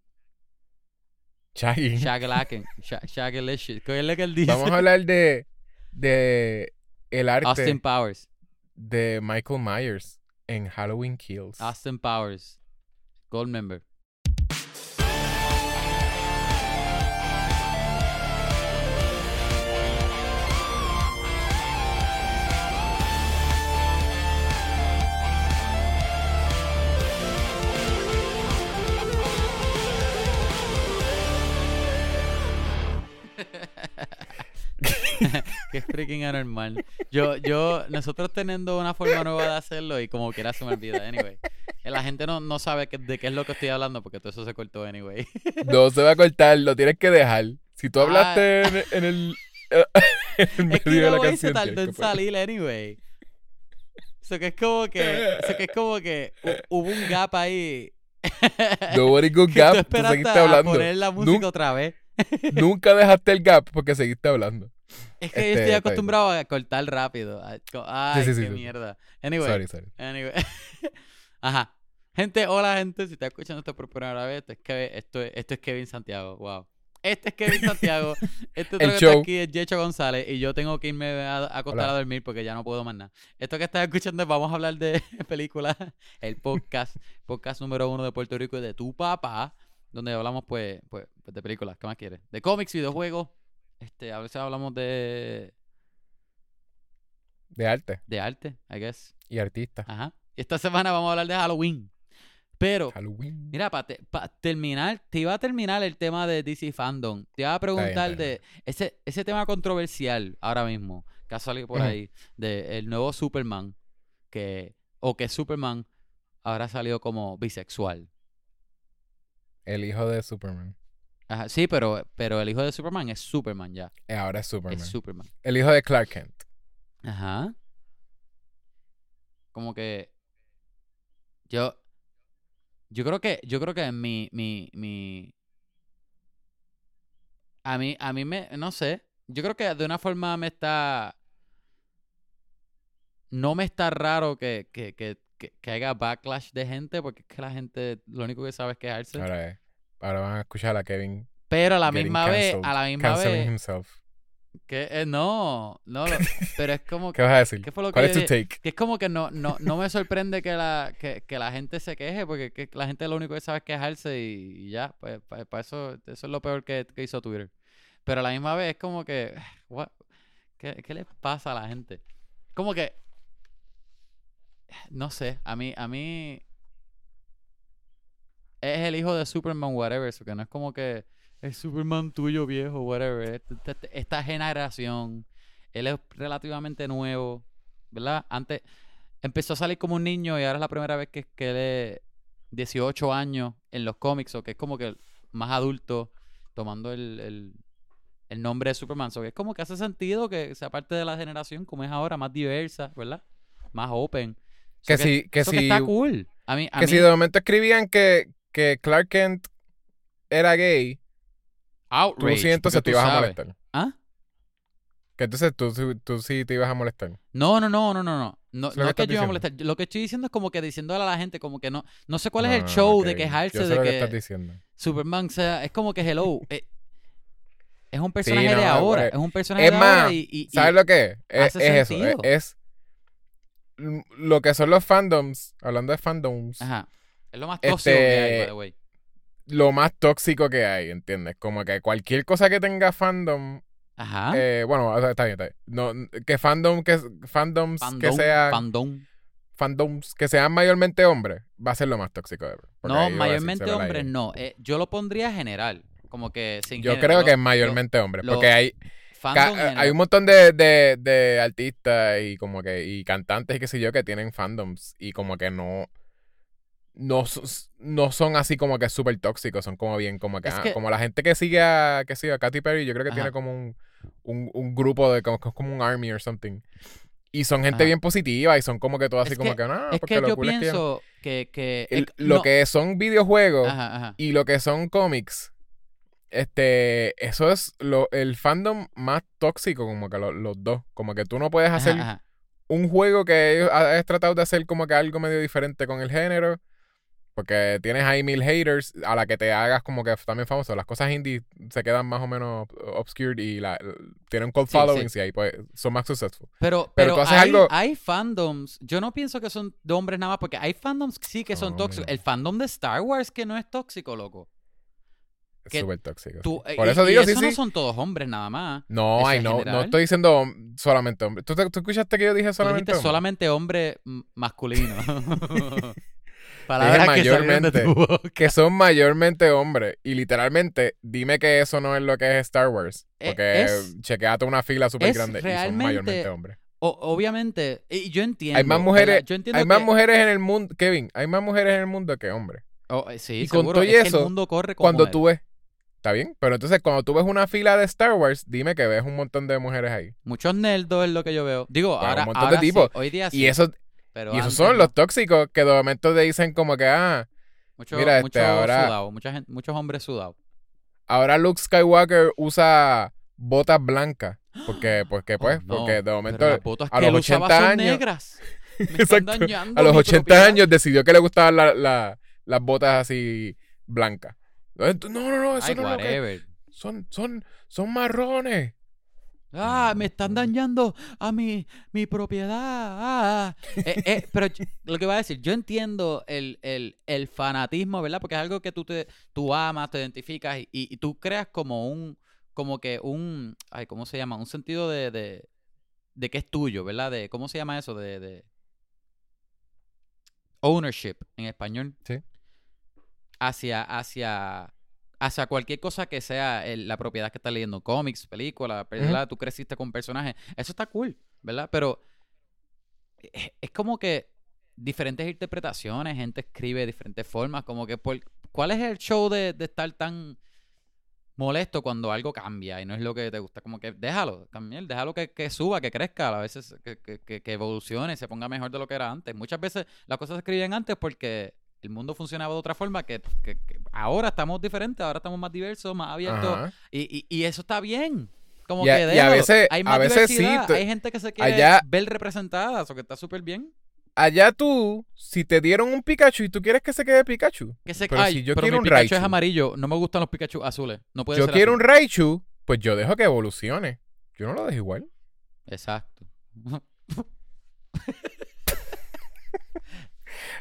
S2: Shaggy.
S1: Shaggalaken. Sha- Shaggalicious. ¿Qué es lo que él dice?
S2: Vamos a hablar de, de el arte
S1: Austin Powers.
S2: de Michael Myers en Halloween Kills.
S1: Austin Powers. Gold member. Qué freaking anormal. Yo, yo, nosotros teniendo una forma nueva de hacerlo y como quiera se me olvida. Anyway, Eh, la gente no, no sabe de qué es lo que estoy hablando porque todo eso se cortó anyway.
S2: No se va a cortar, lo tienes que dejar. Si tú
S1: Ah.
S2: hablaste en, en el, en el
S1: es que
S2: medio de la
S1: luego se
S2: canción.
S1: tardó en salir anyway. Eso que es como que, eso que es como que hu- hubo un gap ahí.
S2: Nobody good
S1: que
S2: gap,
S1: tú
S2: seguiste
S1: a
S2: hablando.
S1: poner la música
S2: Nun-
S1: otra vez.
S2: Nunca dejaste el gap porque seguiste hablando.
S1: Es que
S2: Este,
S1: yo estoy
S2: está bien.
S1: acostumbrado a cortar rápido. Ay,
S2: sí, sí,
S1: qué
S2: sí.
S1: mierda. Anyway,
S2: Sorry, sorry.
S1: Anyway. Ajá. Gente, hola gente, si estás escuchando esto por primera vez, esto es, Kevin, esto es, esto es Kevin Santiago, wow. Este es Kevin Santiago, este otro que está aquí es Yecho González y yo tengo que irme a, a acostar
S2: Hola.
S1: a dormir porque ya no puedo más nada. Esto que estás escuchando es vamos a hablar de películas, el podcast, podcast número uno de Puerto Rico y de tu papá, donde hablamos pues, pues, pues, de películas, ¿qué más quieres? De cómics, videojuegos, este, a veces hablamos de,
S2: De arte
S1: de arte, I guess.
S2: y artista.
S1: Ajá. Y esta semana vamos a hablar de Halloween. Pero,
S2: Halloween.
S1: mira, para terminar, te iba a terminar el tema de DC Fandom. Te iba a preguntar de ese, ese tema controversial ahora mismo, que ha salido por ahí, de el nuevo Superman, que, o que Superman ahora ha salido como bisexual.
S2: El hijo de Superman.
S1: Ajá, sí, pero, pero el hijo de Superman es Superman ya.
S2: Eh, Ahora es Superman.
S1: Es Superman.
S2: el hijo de Clark Kent.
S1: Ajá. Como que yo yo creo que yo creo que mi mi mi a mí a mí me no sé, yo creo que de una forma me está no me está raro que que, que, que, que haya backlash de gente porque es que la gente lo único que sabe es quejarse,
S2: Ahora, es- ahora van a escuchar a Kevin
S1: pero a la misma vez, a la misma vez
S2: himself.
S1: que eh, no, no, lo- pero es como
S2: ¿Qué vas a decir?
S1: ¿Qué fue lo que
S2: ¿Cuál
S1: yo
S2: es tu take?
S1: Que es como que no, no, no me sorprende que la, que, que la gente se queje, porque que la gente lo único que sabe es quejarse y, y ya, pues para eso, eso es lo peor que, que hizo Twitter. Pero a la misma vez es como que, what- ¿qué, qué le pasa a la gente? Como que, no sé, a mí, a mí es el hijo de Superman, whatever, eso que no es como que es Superman tuyo viejo, whatever. Esta, esta- esta generación, él es relativamente nuevo, ¿verdad? Antes empezó a salir como un niño y ahora es la primera vez que, que él es 18 años en los cómics, o que es como que más adulto, tomando el, el, el nombre de Superman. So que es como que hace sentido que sea parte de la generación como es ahora, más diversa, ¿verdad? Más open. So
S2: Que si- que si-
S1: está cool. A mí, a
S2: Que
S1: mí,
S2: si de momento escribían que, que Clark Kent era gay, tú
S1: outrage,
S2: sí entonces te
S1: tú
S2: ibas a molestar.
S1: ¿Ah?
S2: Que entonces tú, sí- tú sí te ibas a molestar.
S1: No, no, no, no, no, no. No,
S2: Es
S1: no
S2: que
S1: es que
S2: estás
S1: yo iba a molestar. Lo que estoy diciendo es como que diciéndole a la gente como que no, no sé cuál es el show de
S2: ok.
S1: quejarse
S2: Yo sé
S1: de
S2: lo que
S1: que,
S2: estás diciendo.
S1: Superman sea, es como que hello, eh, es un personaje
S2: no,
S1: de ahora,
S2: eh,
S1: es un personaje
S2: es
S1: de
S2: más,
S1: ahora y, y- y-
S2: ¿Sabes lo que es? Es,
S1: hace
S2: es eso.
S1: sentido.
S2: Es, es lo que son los fandoms, hablando de fandoms,
S1: Ajá. Es lo más tóxico que hay,
S2: Este,
S1: by the way.
S2: Lo más tóxico que hay, ¿entiendes? Como que cualquier cosa que tenga fandom,
S1: Ajá.
S2: eh, bueno, o sea, está bien, está bien. No, que fandom, que fandoms que sean
S1: fandom.
S2: fandoms que sean mayormente hombres, va a ser lo más tóxico. Porque
S1: No,
S2: decir,
S1: mayormente hombres no. Eh, yo lo pondría general. Como que sin
S2: Yo
S1: género,
S2: creo que es mayormente hombres, porque hay, ca- hay un montón de, de, de artistas y como que y cantantes y qué sé yo que tienen fandoms y como que no no, so- no son así como que súper tóxicos, son como bien como que, ah,
S1: que-
S2: como la gente que sigue a que sigue a Katy Perry, yo creo que
S1: Ajá.
S2: tiene como un, un, un grupo de como, como un army or something. Y son gente
S1: Ajá.
S2: bien positiva y son como que todo así
S1: Es
S2: como
S1: que-
S2: que, no,
S1: Es
S2: porque
S1: que
S2: lo
S1: yo
S2: cool es que el- lo que son videojuegos
S1: Ajá,
S2: y lo que son cómics, este, eso es lo, el fandom más tóxico, como que lo- los dos. Como que tú no puedes hacer un juego que has tratado de hacer como que algo medio diferente con el género. Porque tienes ahí mil haters a la que te hagas como que también famoso. Las cosas indie se quedan más o menos obscured y la, tienen cold
S1: Sí,
S2: followings
S1: sí.
S2: y ahí pues son más successful.
S1: Pero,
S2: Pero
S1: pero,
S2: tú haces
S1: hay,
S2: algo-
S1: hay fandoms. Yo no pienso que son de hombres nada más, porque hay fandoms que sí que son
S2: No,
S1: tóxicos. El fandom de Star Wars que no es tóxico, loco.
S2: Es súper tóxico.
S1: Tú-.
S2: Por
S1: y-
S2: eso
S1: y
S2: digo, sí,
S1: eso no
S2: sí.
S1: son todos hombres nada más.
S2: No, ay, no, no estoy diciendo solamente hombre. ¿Tú, te- tú escuchaste que yo dije solamente hombre?
S1: solamente hombre masculino. Palabras
S2: mayormente. que son mayormente hombres. Y literalmente, dime que eso no es lo que es Star Wars.
S1: Eh,
S2: Porque
S1: es-
S2: chequeate una fila súper grande y son mayormente hombres.
S1: O- obviamente, y yo entiendo.
S2: Hay más mujeres,
S1: Yo entiendo
S2: hay más mujeres en el mundo, Kevin, hay más mujeres en el mundo que hombres.
S1: Oh, eh, sí,
S2: y con
S1: seguro,
S2: todo
S1: es que
S2: eso,
S1: el mundo corre con
S2: Cuando tú ves, ¿está bien? Pero entonces cuando tú ves una fila de Star Wars, dime que ves un montón de mujeres ahí.
S1: Muchos nerdos es lo que yo veo. Digo,
S2: Bueno,
S1: ahora,
S2: un montón de
S1: sí,
S2: tipos.
S1: hoy día sí.
S2: Y esos,
S1: pero
S2: y esos son
S1: no.
S2: los tóxicos que de momento te dicen como que, ah,
S1: Mucho,
S2: Mira, este,
S1: mucho
S2: ahora-
S1: sudado, mucha gente- muchos hombres sudados.
S2: ahora Luke Skywalker usa botas blancas. Porque, porque pues,
S1: Oh, no,
S2: porque de momento a los
S1: él usaba
S2: 80
S1: son
S2: años-
S1: negras.
S2: Exacto. a los
S1: mi
S2: 80
S1: propiedad.
S2: años decidió que le gustaban la- la- las botas así blancas. No, no, no, eso
S1: Ay,
S2: no es lo que... Son, son, son marrones.
S1: Ah, me están dañando a mi, mi propiedad. Ah. Eh, eh, pero lo que voy a decir, yo entiendo el, el, el fanatismo, ¿verdad? Porque es algo que tú, te, tú amas, te identificas y, y tú creas como un, como que un, ay, ¿cómo se llama? Un sentido de, de, de que es tuyo, ¿verdad? De, ¿cómo se llama eso? De, de ownership en español.
S2: Sí.
S1: Hacia, hacia, hacia cualquier cosa que sea el- la propiedad que estás leyendo, cómics, películas, ¿verdad? Tú creciste con personajes. Eso está cool, ¿verdad? Pero es, es como que diferentes interpretaciones, gente escribe de diferentes formas, como que por, ¿cuál es el show de, de estar tan molesto cuando algo cambia y no es lo que te gusta? Como que déjalo, cambiar, déjalo que, que suba, que crezca, a veces que, que, que- que evolucione, se ponga mejor de lo que era antes. Muchas veces las cosas se escribían antes porque el mundo funcionaba de otra forma, que, que- que ahora estamos diferentes, ahora estamos más diversos, más abiertos, y, y, y eso está bien. Como
S2: Y a-
S1: que
S2: y a veces-
S1: hay
S2: a
S1: más
S2: veces sí,
S1: hay gente que se quiere
S2: allá-
S1: ver representada, eso que está súper bien.
S2: Allá tú, si te dieron un Pikachu y tú quieres que se quede Pikachu,
S1: Que se
S2: Pero
S1: ay,
S2: si yo
S1: pero
S2: quiero
S1: mi
S2: un
S1: Pikachu es
S2: Raichu.
S1: amarillo, no me gustan los Pikachu azules. No puede
S2: yo
S1: ser
S2: quiero un Raichu, pues yo dejo que evolucione. Yo no lo dejo igual.
S1: Exacto.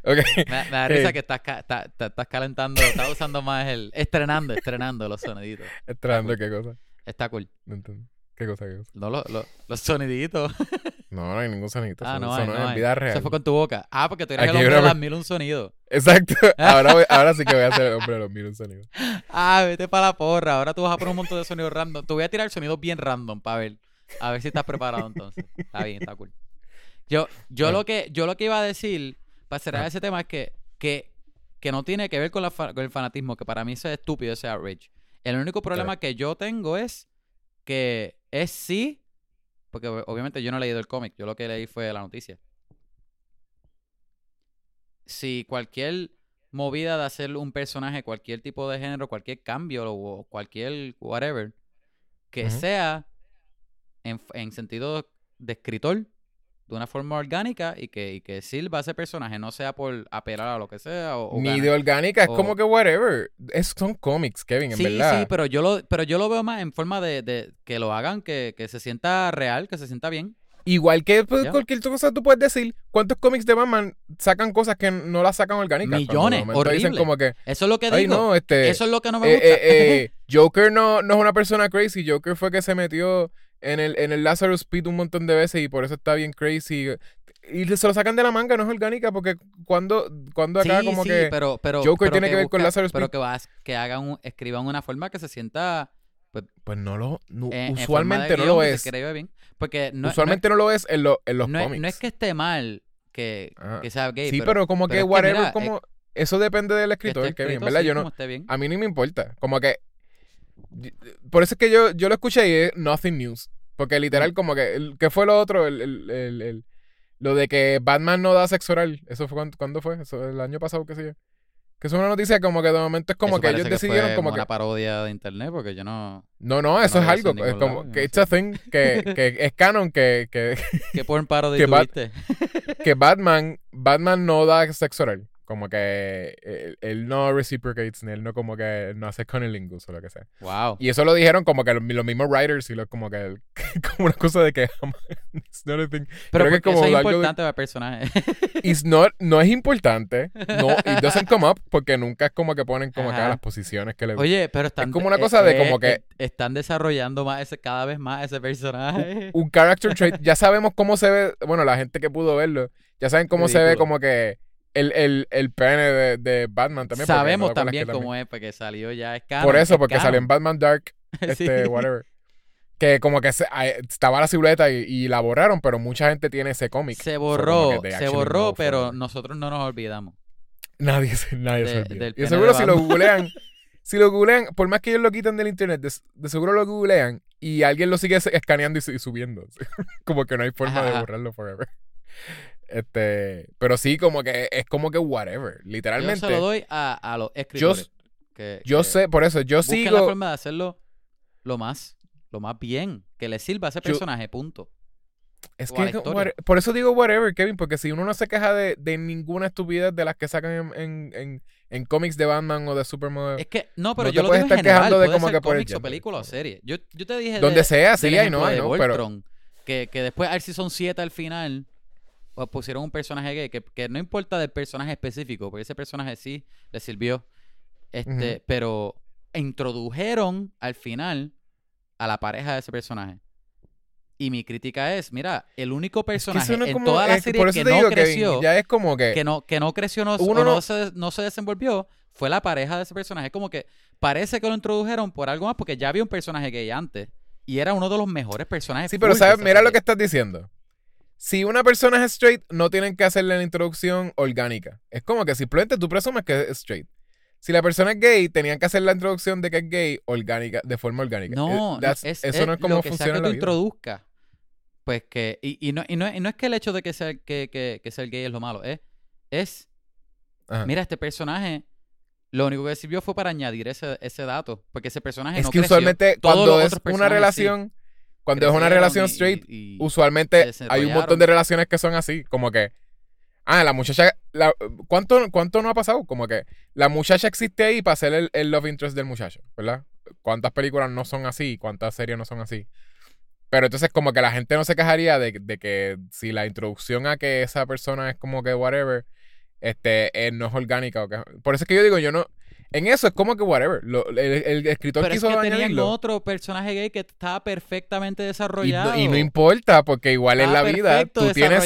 S2: Ok.
S1: Me, me da risa que estás, ta- estás calentando, estás usando más el. Estrenando, estrenando los soniditos.
S2: Entrando, ¿qué cosa?
S1: Está cool.
S2: No entiendo. ¿Qué cosa? ¿Qué cosa?
S1: No, lo- lo- los soniditos.
S2: No, no hay ningún sonido.
S1: Ah,
S2: Eso-
S1: no hay,
S2: no en
S1: hay.
S2: vida real.
S1: Se fue con tu boca. Ah, porque tú eres
S2: Aquí
S1: el hombre de las mil un sonido.
S2: Exacto. Ahora, voy- ahora sí que voy a ser el hombre de los mil un sonidos.
S1: Ah, vete para la porra. Ahora tú vas a poner un montón de sonidos random. Te voy a tirar sonidos bien random para ver. A ver si estás preparado entonces. Está bien, está cool. Yo, yo,
S2: Bueno.
S1: lo, que, yo lo que iba a decir para cerrar
S2: Ajá.
S1: ese tema es que, que, que no tiene que ver con, la fa- con el fanatismo, que para mí eso es estúpido, ese outrage. El único problema que yo tengo es que es sí, porque ob- obviamente yo no he leído el cómic, yo lo que leí fue la noticia. Si cualquier movida de hacer un personaje, cualquier tipo de género, cualquier cambio o cualquier whatever, que sea en, en sentido de escritor, de una forma orgánica y que, y que sirva a ese personaje, no sea por apelar a lo que sea o, o
S2: Ni
S1: ganar.
S2: de orgánica, es
S1: o-
S2: como que whatever. Es, son cómics, Kevin, en
S1: Sí,
S2: verdad.
S1: sí, pero yo lo, pero yo lo veo más en forma de, de que lo hagan, que, que se sienta real, que se sienta bien.
S2: Igual que pues, cualquier cosa tú puedes decir, ¿cuántos cómics de Batman sacan cosas que no las sacan orgánicas?
S1: Millones,
S2: momento Dicen
S1: horrible.
S2: como que,
S1: Eso es lo que digo.
S2: no, este,
S1: Eso es lo que no me
S2: eh,
S1: gusta.
S2: eh, eh, Joker no, no es una persona crazy, Joker fue que se metió en el, en el Lazarus Pit un montón de veces y por eso está bien crazy. Y se lo sacan de la manga, no es orgánica, porque cuando, cuando acá
S1: sí,
S2: como
S1: sí,
S2: que...
S1: pero, pero,
S2: Joker
S1: pero
S2: tiene que ver con Lazarus
S1: Pero
S2: Pit.
S1: que, vas, que hagan un, escriban una forma que se sienta
S2: Pues no lo... no-
S1: en- forma
S2: usualmente no
S1: guion
S2: lo
S1: que
S2: es.
S1: bien. Porque no,
S2: usualmente no, lo es en, lo- en los
S1: no, es, no es que esté mal que,
S2: Ajá.
S1: que sea gay,
S2: sí,
S1: pero,
S2: pero, como
S1: pero
S2: que
S1: es que
S2: whatever,
S1: mira,
S2: como... Eso depende del
S1: que
S2: escritor,
S1: esté
S2: Kevin,
S1: escrito
S2: ¿verdad? Yo no...
S1: esté.
S2: A mí ni me importa. Como que. Por eso es que yo, yo lo escuché y es nothing news. Porque literal,
S1: Mm.
S2: como que. ¿Qué fue lo otro? El, el- el- el- lo de que Batman no da sexo oral. ¿Eso fue cuando, cuándo fue? Eso, el año pasado, qué sé yo. Que es una noticia como que de momento es como
S1: Eso
S2: que ellos decidieron
S1: fue
S2: como que.
S1: una parodia de internet porque yo no...
S2: No, no, eso
S1: no
S2: es algo. Es como
S1: lado,
S2: que it's a thing que, que es canon que, que,
S1: ¿Qué porn parody
S2: Que Bat-
S1: tuviste?
S2: que Batman, Batman no da sexo oral. Como que él, él no reciprocates, ni él no como que no hace cunnilingus o lo que sea.
S1: Wow.
S2: Y eso lo dijeron como que los, los mismos writers y lo, como que como una cosa de que it's not a thing.
S1: Pero
S2: creo que
S1: porque
S2: como
S1: eso es
S2: de-
S1: importante para el personaje.
S2: It's not- no es importante. No, it doesn't come up porque nunca es como que ponen como que
S1: Ajá.
S2: las posiciones que le
S1: Oye, pero están...
S2: como una cosa de
S1: eh,
S2: como que-
S1: eh, Están desarrollando más ese, cada vez más ese personaje.
S2: un character trait. Ya sabemos cómo se ve, bueno, la gente que pudo verlo, ya saben cómo se ve como que el, el, el pene de, de Batman también.
S1: Sabemos también cómo es, porque salió ya es canon,
S2: Por eso,
S1: es
S2: porque
S1: canon.
S2: salió en Batman Dark,
S1: Sí.
S2: este, whatever. Que como que se- ah, estaba la silueta y, y la borraron, pero mucha gente tiene ese cómic.
S1: Se borró, se borró, pero nosotros no nos olvidamos.
S2: Nadie, se- nadie se
S1: de-
S2: olvida.
S1: del
S2: Y seguro si lo googlean, si lo googlean, por más que ellos lo quiten del internet, de, de seguro lo googlean y alguien lo sigue se- escaneando y, su- y subiendo. como que no hay forma de borrarlo forever. Este, pero sí, como que es como que whatever. Literalmente.
S1: Yo se lo doy a, a los escritores. que-
S2: Yo
S1: que
S2: sé, por eso, yo
S1: busquen la
S2: sigo.
S1: forma de hacerlo lo más, lo más bien, que le sirva a ese
S2: Yo-
S1: personaje, punto.
S2: Es
S1: o a
S2: que, por eso digo whatever, Kevin, porque si uno no se queja de, de ninguna estupidez de las que sacan en, en, en, en cómics de Batman o de Superman,
S1: Es que, no, pero
S2: No
S1: yo
S2: te
S1: lo
S2: puedes
S1: digo en
S2: estar
S1: general,
S2: quejando de como que por
S1: cómics o
S2: gender,
S1: película o
S2: como-
S1: serie. Yo, yo te dije
S2: donde
S1: de-
S2: sea, sí, hay no, hay no, pero
S1: que, que después al Season 7 al final pusieron un personaje gay, que, que no importa del personaje específico, porque ese personaje sí le sirvió, este, pero introdujeron al final a la pareja de ese personaje. Y mi crítica es, mira, el único
S2: es que
S1: personaje
S2: no es
S1: en
S2: como-
S1: toda la serie que no
S2: digo, Kevin,
S1: creció,
S2: ya es como que,
S1: que no, que no creció no,
S2: Uno
S1: no, se, no se desenvolvió fue la pareja de ese personaje. Como que parece que lo introdujeron por algo más porque ya había un personaje gay antes y era uno de los mejores personajes.
S2: Sí, pero sabes, mira lo que estás diciendo. Si una persona es straight, no tienen que hacerle la introducción orgánica. Es como que simplemente tú presumes que es straight. Si la persona es gay, tenían que hacer la introducción de que es gay orgánica, de forma orgánica.
S1: No,
S2: Eh,
S1: no,
S2: that's-
S1: es,
S2: eso
S1: es
S2: no es como
S1: lo que sea
S2: funciona
S1: que tú
S2: la vida.
S1: introduzcas. Pues que, y, y, no, y, no, y no es que el hecho de que ser, que, que, que ser gay es lo malo, es, es
S2: Ajá.
S1: mira, este personaje, lo único que sirvió fue para añadir ese, ese dato, porque ese personaje
S2: es
S1: no
S2: que
S1: creció.
S2: usualmente
S1: Todos
S2: cuando es una
S1: sí
S2: relación, cuando es una relación
S1: y-
S2: straight,
S1: y-
S2: usualmente hay un montón de relaciones que son así, como que ah, la muchacha la- ¿cuánto, ¿cuánto no ha pasado? Como que la muchacha existe ahí para ser el, el love interest del muchacho, ¿verdad? ¿Cuántas películas no son así? ¿Cuántas series no son así? Pero entonces como que la gente no se quejaría de, de que si la introducción a que esa persona es como que whatever, este, eh, no es orgánica. O que, por eso es que yo digo, yo no... En eso es como que whatever. Lo- el, el escritor
S1: Pero es que tenían otro personaje gay que estaba perfectamente desarrollado.
S2: y no importa, porque igual en la vida tú tienes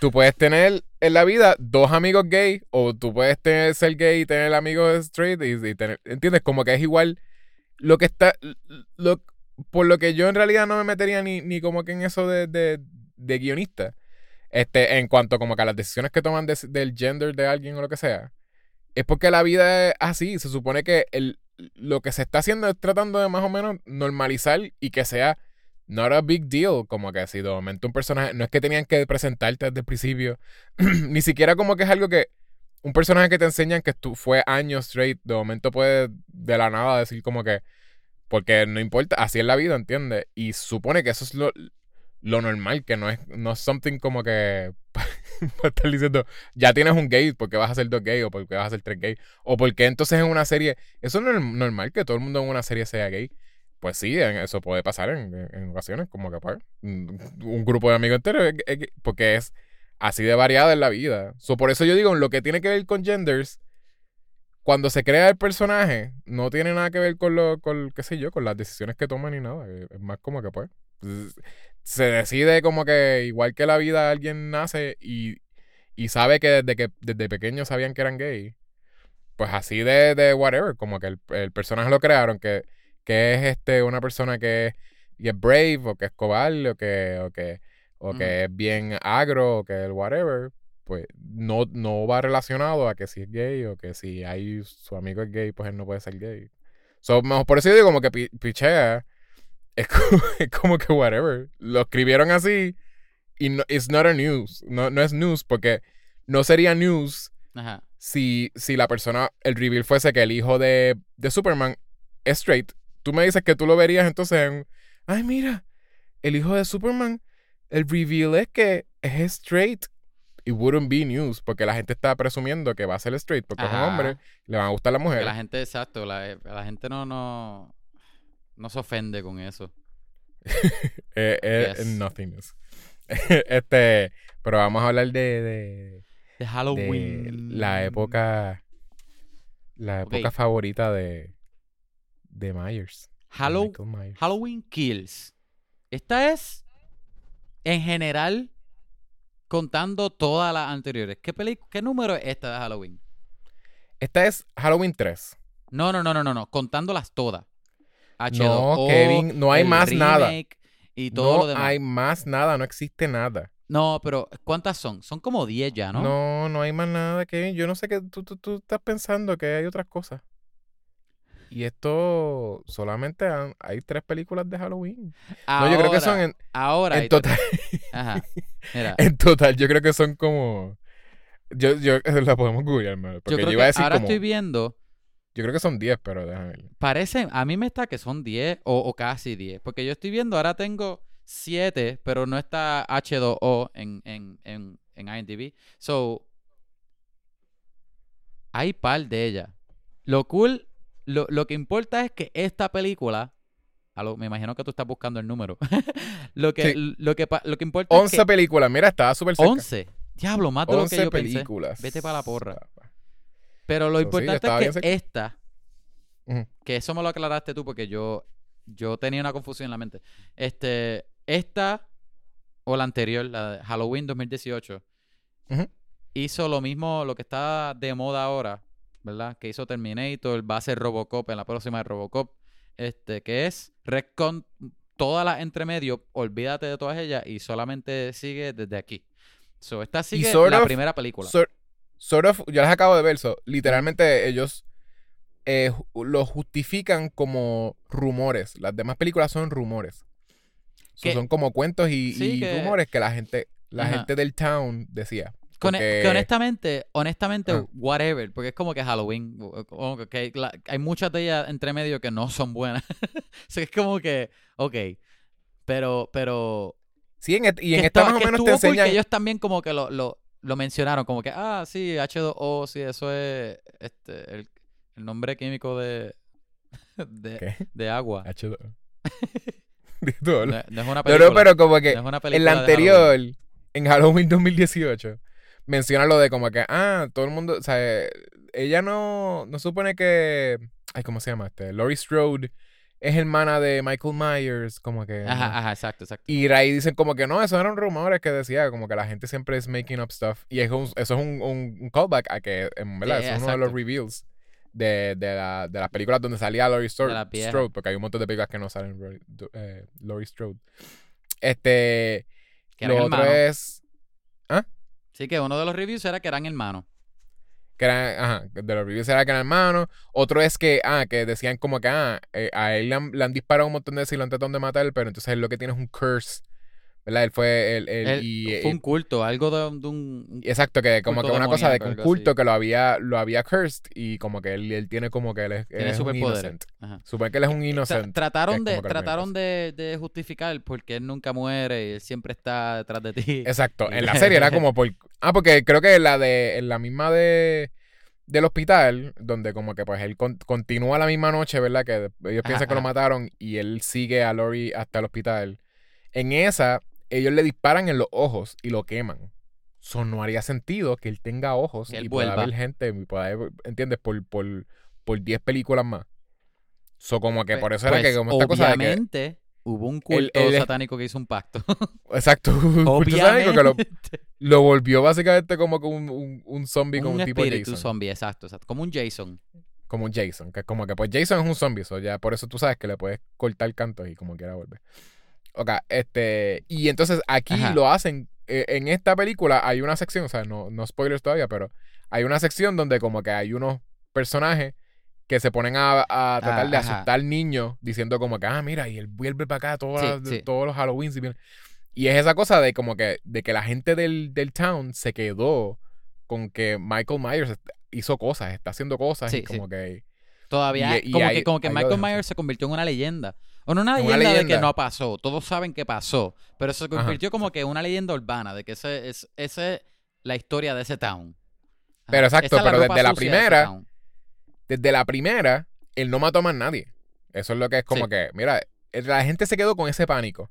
S2: tú puedes tener en la vida dos amigos gay o tú puedes tener, ser gay y tener amigos straight y, y tener, ¿entiendes? Como que es igual lo que está, lo, por lo que yo en realidad no me metería ni, ni como que en eso de, de, de guionista, este, en cuanto como que a las decisiones que toman de- del gender de alguien o lo que sea, es porque la vida es así, se supone que el, lo que se está haciendo es tratando de más o menos normalizar y que sea not a big deal, como que si de momento un personaje, no es que tenían que presentarte desde el principio, ni siquiera como que es algo que un personaje que te enseñan que tú fue años straight, de momento puede de la nada decir como que, porque no importa, así es la vida, ¿entiendes? Y supone que eso es lo, lo normal, que no es, no es something como que para estar diciendo, ya tienes un gay, porque vas a ser dos gay, o porque vas a ser tres gay, o porque entonces en una serie, eso no es normal que todo el mundo en una serie sea gay. pues sí, eso puede pasar en, ocasiones, como que pues, un grupo de amigos enteros, es- es- porque es así de variada en la vida. So, por eso yo digo, lo que tiene que ver con genders, cuando se crea el personaje, no tiene nada que ver con lo, con, qué sé yo, con las decisiones que toman ni nada. Es es más como que pues, se decide como que igual que la vida alguien nace y, y sabe que desde que desde pequeño sabían que eran gay. Pues así de, de whatever, como que el, el personaje lo crearon, que, que es este una persona que, que es brave o que es cobarde o que, o que, o que es bien agro o que el whatever, pues no, no va relacionado a que si es gay o que si hay su amigo es gay, pues él no puede ser gay. So, mejor- por eso yo digo como que pi- pichea. Es como, es como que whatever. Lo escribieron así y no, it's not a news. No, no es news porque no sería news
S1: Ajá.
S2: si, si la persona, el reveal fuese que el hijo de, de Superman es straight. Tú me dices que tú lo verías entonces en, ay mira, el hijo de Superman, el reveal es que es straight. It wouldn't be news porque la gente está presumiendo que va a ser straight porque es un hombre, le van a gustar las mujeres.
S1: la gente, exacto, la, la gente no, no, no se ofende con eso.
S2: Eh, eh,
S1: Yes.
S2: nothingness. este, pero vamos a hablar de, de,
S1: De
S2: de
S1: Halloween.
S2: la época, la época favorita de, de Myers.
S1: Hallow-. Halloween Kills. Esta es, en general, contando todas las anteriores. ¿Qué, ¿Qué número es esta de Halloween?
S2: Esta es Halloween 3.
S1: No, no, no, no, no, no. Contándolas todas. H2O,
S2: No, Kevin, no hay
S1: el
S2: más nada.
S1: Y todo
S2: no
S1: lo demás.
S2: hay más nada, no existe nada.
S1: No, pero ¿cuántas son? Son como 10 ya, ¿no?
S2: No, no, hay más nada, Kevin. Yo no sé qué tú, tú, tú estás pensando que hay otras cosas. Y esto solamente han- hay tres películas de Halloween. No, yo creo que son
S1: Ahora-
S2: en,
S1: Ahora.
S2: en total,
S1: Ajá. Mira.
S2: en total, yo creo que son como. Yo, yo la podemos googlear, porque
S1: Yo
S2: yo,
S1: creo
S2: iba a decir
S1: ahora
S2: como.
S1: estoy viendo.
S2: Yo creo que son 10, pero déjame ver.
S1: Parece, a mí me está que son 10 o, o casi 10. Porque yo estoy viendo, ahora tengo 7, pero no está H2O en, en, en, en IMDb. So, hay par de ellas. Lo cool, lo, lo que importa es que esta película, a lo- me imagino que tú estás buscando el número. lo, que,
S2: Sí.
S1: lo, que, lo que importa es
S2: 11
S1: que
S2: películas, mira, estaba súper cerca.
S1: 11. Diablo, más de lo que
S2: 11
S1: yo pensé.
S2: películas.
S1: Vete pa' la porra. Pero lo
S2: So,
S1: importante es que esta, que eso me lo aclaraste tú porque yo, yo tenía una confusión en la mente. Este, esta o la anterior, la de Halloween 2018,
S2: Ujú.
S1: hizo lo mismo, lo que está de moda ahora, ¿verdad? Que hizo Terminator, va a ser Robocop en la próxima de Robocop, este, que es Redcon todas las entre medio, olvídate de todas ellas y solamente sigue desde aquí. So, esta sigue la
S2: of-
S1: primera película.
S2: Sort, sort of, yo las acabo de ver, so, literalmente ellos eh, lo justifican como rumores. Las demás películas son rumores. So, son como cuentos y,
S1: Sí,
S2: y
S1: que-
S2: rumores que la gente, la
S1: Ajá.
S2: gente del town decía. Porque-
S1: Que honestamente, honestamente,
S2: Ah.
S1: whatever, porque es como que Halloween, como que hay, la- hay muchas de ellas entre medio que no son buenas. o sea, es como que, ok, pero, pero...
S2: Sí, en y en esta más o menos te
S1: cool que
S2: enseñan.
S1: ellos también como que lo, lo, lo mencionaron, como que, ah, sí, H2O, sí, eso es este, el, el nombre químico de, de,
S2: ¿Qué?
S1: de agua.
S2: H2. Todo lo-
S1: No, no es una película.
S2: no, pero como que
S1: no
S2: en la
S1: de Halloween.
S2: anterior, en Halloween 2018, menciona lo de como que, ah, todo el mundo, o sea, ella no, no supone que, ay, ¿cómo se llama este? Laurie Strode es hermana de Michael Myers, como que...
S1: Ajá, ajá, exacto, exacto.
S2: Y ahí dicen como que no, esos eran rumores que decía, como que la gente siempre es making up stuff. Y es un- eso es un, un- un callback a que, en verdad,
S1: Sí,
S2: eso es uno de los reveals de, de, la- de las películas donde salía Laurie Strode, porque hay un montón de películas que no salen Laurie, eh, Laurie Strode. Este,
S1: Que
S2: lo otro es
S1: Sí, que uno de los reviews era que eran hermanos.
S2: Que eran, ajá, de los reviews era que eran hermanos. Otro es que, ah, que decían como que, ah, eh, a él le han, disparado un montón de veces y lo han tratado de matar, pero entonces él lo que tiene es un curse, ¿verdad? Él fue, el, el-
S1: Él-
S2: y,
S1: fue un culto, algo de, de un...
S2: Exacto, que como que una cosa de que un culto
S1: así.
S2: que lo había, lo había cursed y como que él, él tiene como que él es, él
S1: Tiene
S2: es un.
S1: Ajá.
S2: Supone que él es un
S1: Tra-
S2: innocent.
S1: trataron
S2: que
S1: de, trataron de, de justificar porque él nunca muere y él siempre está detrás de ti.
S2: Exacto. En la serie era como por... Ah, porque creo que la de... En la misma de... del hospital, donde como que pues él con- continúa la misma noche, ¿verdad? Que ellos
S1: Ajá,
S2: piensan que lo mataron y él sigue a Lori hasta el hospital. En esa, ellos le disparan en los ojos y lo queman. Eso no haría sentido que él tenga ojos
S1: él
S2: y pueda
S1: vuelva.
S2: ver gente, y pueda ver- ¿entiendes? Por, por, por 10 películas más. So, como que
S1: Pues-
S2: por eso era que
S1: pues,
S2: como esta cosa de que...
S1: Obviamente, hubo un
S2: el-
S1: culto
S2: el-
S1: satánico que hizo un pacto.
S2: Exacto. un culto satánico que lo, lo volvió básicamente como un, un, un zombie, como
S1: un
S2: un tipo
S1: espíritu
S2: Jason.
S1: zombie, exacto, exacto. Como un Jason.
S2: como un Jason, que como que pues Jason es un zombie, so ya por eso tú sabes que le puedes cortar cantos y como quiera volver. Ok, este, y entonces aquí
S1: Ajá.
S2: lo hacen, eh, en esta película hay una sección, o sea, no, no spoilers todavía, pero hay una sección donde como que hay unos personajes que se ponen a, a tratar
S1: Ah,
S2: de asustar niños diciendo como que, ah, mira, y él vuelve para acá
S1: Sí, sí.
S2: todos los Halloween. Y, es esa cosa de como que, de que la gente del, del town se quedó con que Michael Myers hizo cosas, está haciendo cosas
S1: Sí,
S2: y como que...
S1: Todavía,
S2: Y- y
S1: como, que, como que Michael Myers se convirtió en una leyenda. O no una
S2: En
S1: leyenda,
S2: una
S1: de que no pasó. Todos saben que pasó. Pero se convirtió como que una leyenda urbana, de que ese es, esa es la historia de ese town. Ajá.
S2: Pero exacto, pero desde la
S1: de ese
S2: primera. Desde la primera, él no mató a más nadie. Eso es lo que es como
S1: Sí.
S2: que, mira, la gente se quedó con ese pánico.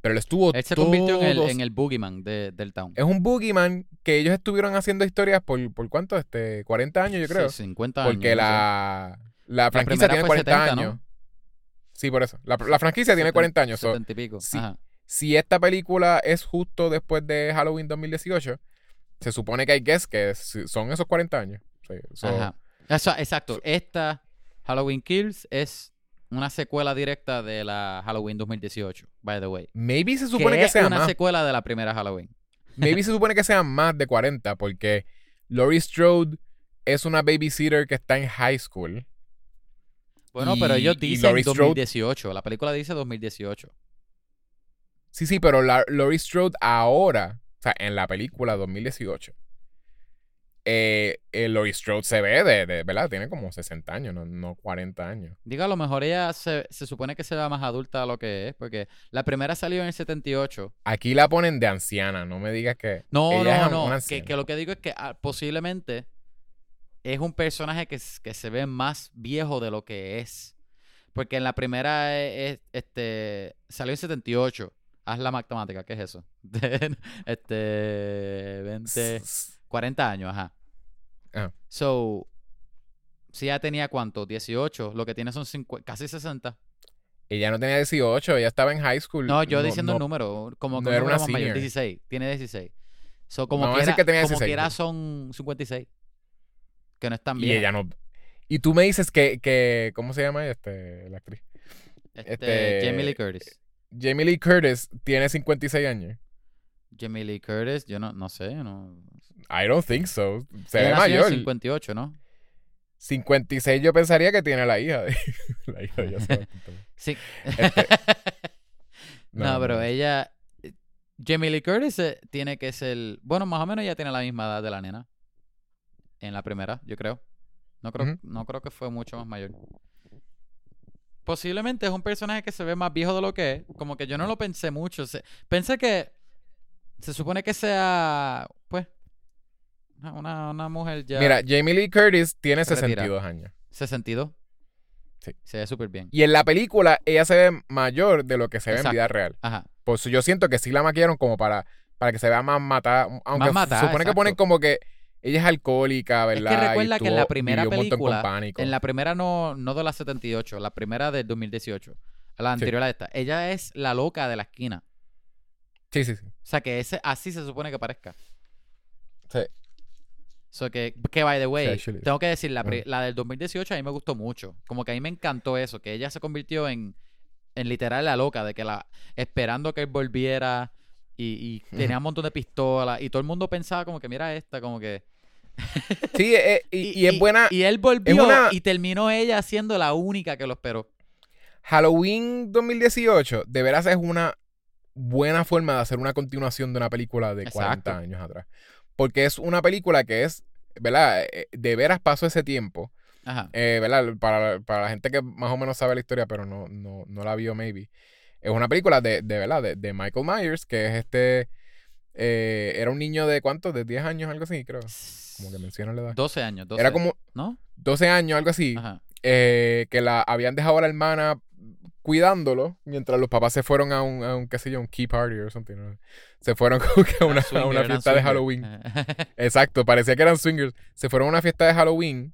S2: Pero él estuvo
S1: Él se convirtió en el, en el boogeyman de- del town.
S2: Es un boogeyman que ellos estuvieron haciendo historias por, ¿por cuánto? Este, 40 años, yo creo.
S1: Sí, 50 años.
S2: porque la, la franquicia
S1: primera
S2: tiene
S1: fue
S2: 40
S1: 70, ¿no?
S2: Sí, por eso. La, la franquicia tiene
S1: Seten-
S2: 40 años. so,
S1: 70 y pico.
S2: sí.
S1: Ajá.
S2: si esta película es justo después de Halloween 2018, se supone que hay guess que es- son esos 40 años. Sí, so,
S1: Ajá. Eso- exacto. Esta Halloween Kills es una secuela directa de la Halloween 2018, by the way.
S2: Maybe se supone
S1: que
S2: que,
S1: es
S2: sea
S1: una
S2: más.
S1: secuela de la primera Halloween.
S2: Maybe se supone que sean más de 40 porque Laurie Strode es una babysitter que está en high school.
S1: Bueno,
S2: Y-
S1: pero ellos dicen
S2: Laurie Strode-
S1: 2018. La película dice 2018.
S2: Sí, sí, pero la, Laurie Strode ahora, o sea, en la película 2018, eh, eh, Laurie Strode se ve de, de- ¿verdad? Tiene como 60 años, no, no 40 años.
S1: Digo, a lo mejor ella se, se supone que se vea más adulta de lo que es, porque la primera salió en el 78.
S2: Aquí la ponen de anciana, no me digas que...
S1: No,
S2: ella
S1: no,
S2: es
S1: no. Que, que lo que digo es que ah, posiblemente es un personaje que, que se ve más viejo de lo que es. Porque en la primera es, este, salió en 78. Haz la matemática, ¿qué es eso? este, 20, 40 años, ajá.
S2: Ajá.
S1: So, si ya tenía cuánto, 18, lo que tiene son 50 casi 60.
S2: Ella no tenía 18, ella estaba en high school.
S1: No, yo diciendo
S2: no-
S1: el número, como que
S2: no era una
S1: mayor,
S2: senior.
S1: 16, tiene 16. So, como quiera,
S2: que tenía
S1: como
S2: 16,
S1: quiera son 56. Que no es tan
S2: Y
S1: bien.
S2: ella no... Y tú me dices que, que ¿cómo se llama este, la actriz?
S1: Este,
S2: este-
S1: Jamie Lee Curtis.
S2: Jamie Lee Curtis tiene 56 años.
S1: Jamie Lee Curtis, yo no, no sé, no.
S2: I don't think so. Se
S1: Ella
S2: ve mayor.
S1: 58, ¿no?
S2: 56 yo pensaría que tiene la hija. de- la hija de ella.
S1: Sí.
S2: Este,
S1: no,
S2: no, no,
S1: pero
S2: no.
S1: ella. Jamie Lee Curtis eh, tiene que ser. Bueno, más o menos ella tiene la misma edad de la nena. En la primera, yo creo. No creo, no creo que fue mucho más mayor. Posiblemente es un personaje que se ve más viejo de lo que es. Como que yo no lo pensé mucho. Se- pensé que se supone que sea, pues, una- una, mujer ya.
S2: Mira, Jamie Lee Curtis tiene
S1: Retira.
S2: 62 años.
S1: 62.
S2: Sí.
S1: Se ve súper bien.
S2: Y en la película ella se ve mayor de lo que se ve
S1: Exacto.
S2: en vida real.
S1: Ajá.
S2: Por eso yo siento que sí la maquillaron como para, para que se vea más matada. Aunque
S1: Más matada,
S2: supone que ponen como que ella es alcohólica,
S1: Es
S2: ¿verdad?
S1: que
S2: Y
S1: recuerda que en la primera película, en la primera no, no de la 78, la primera del 2018, a la anterior a esta, ella es la loca de la esquina.
S2: Sí, sí, sí.
S1: O sea que ese, así se supone que parezca.
S2: Sí.
S1: So que, que by the way,
S2: Sí,
S1: tengo que decir, la, la del 2018 a mí me gustó mucho. Como que a mí me encantó eso, que ella se convirtió en, en literal la loca, de que la, esperando que él volviera y, y tenía un montón de pistolas y todo el mundo pensaba como que mira esta, como que...
S2: Sí, eh, y, y es buena.
S1: Y él volvió
S2: una-
S1: y terminó ella siendo la única que lo esperó.
S2: Halloween 2018 de veras es una buena forma de hacer una continuación de una película de 40
S1: Exacto.
S2: años atrás. Porque es una película que es, ¿verdad? Eh, De veras pasó ese tiempo.
S1: Ajá.
S2: Eh, ¿verdad? Para, para la gente que más o menos sabe la historia, pero no, no, no la vio, maybe. Es una película de, de ¿verdad? De, de Michael Myers, que es este. eh, era un niño de cuánto? De 10 años, algo así, creo. Como que menciona la edad.
S1: 12 años, 12,
S2: Era como
S1: ¿no?
S2: 12 años, algo así,
S1: Ajá.
S2: eh, que la habían dejado a la hermana cuidándolo mientras los papás se fueron a un, a un qué sé yo, un key party o something. ¿no? Se fueron como que a una, a una fiesta de. Halloween. Exacto, parecía que eran swingers. Se fueron a una fiesta de Halloween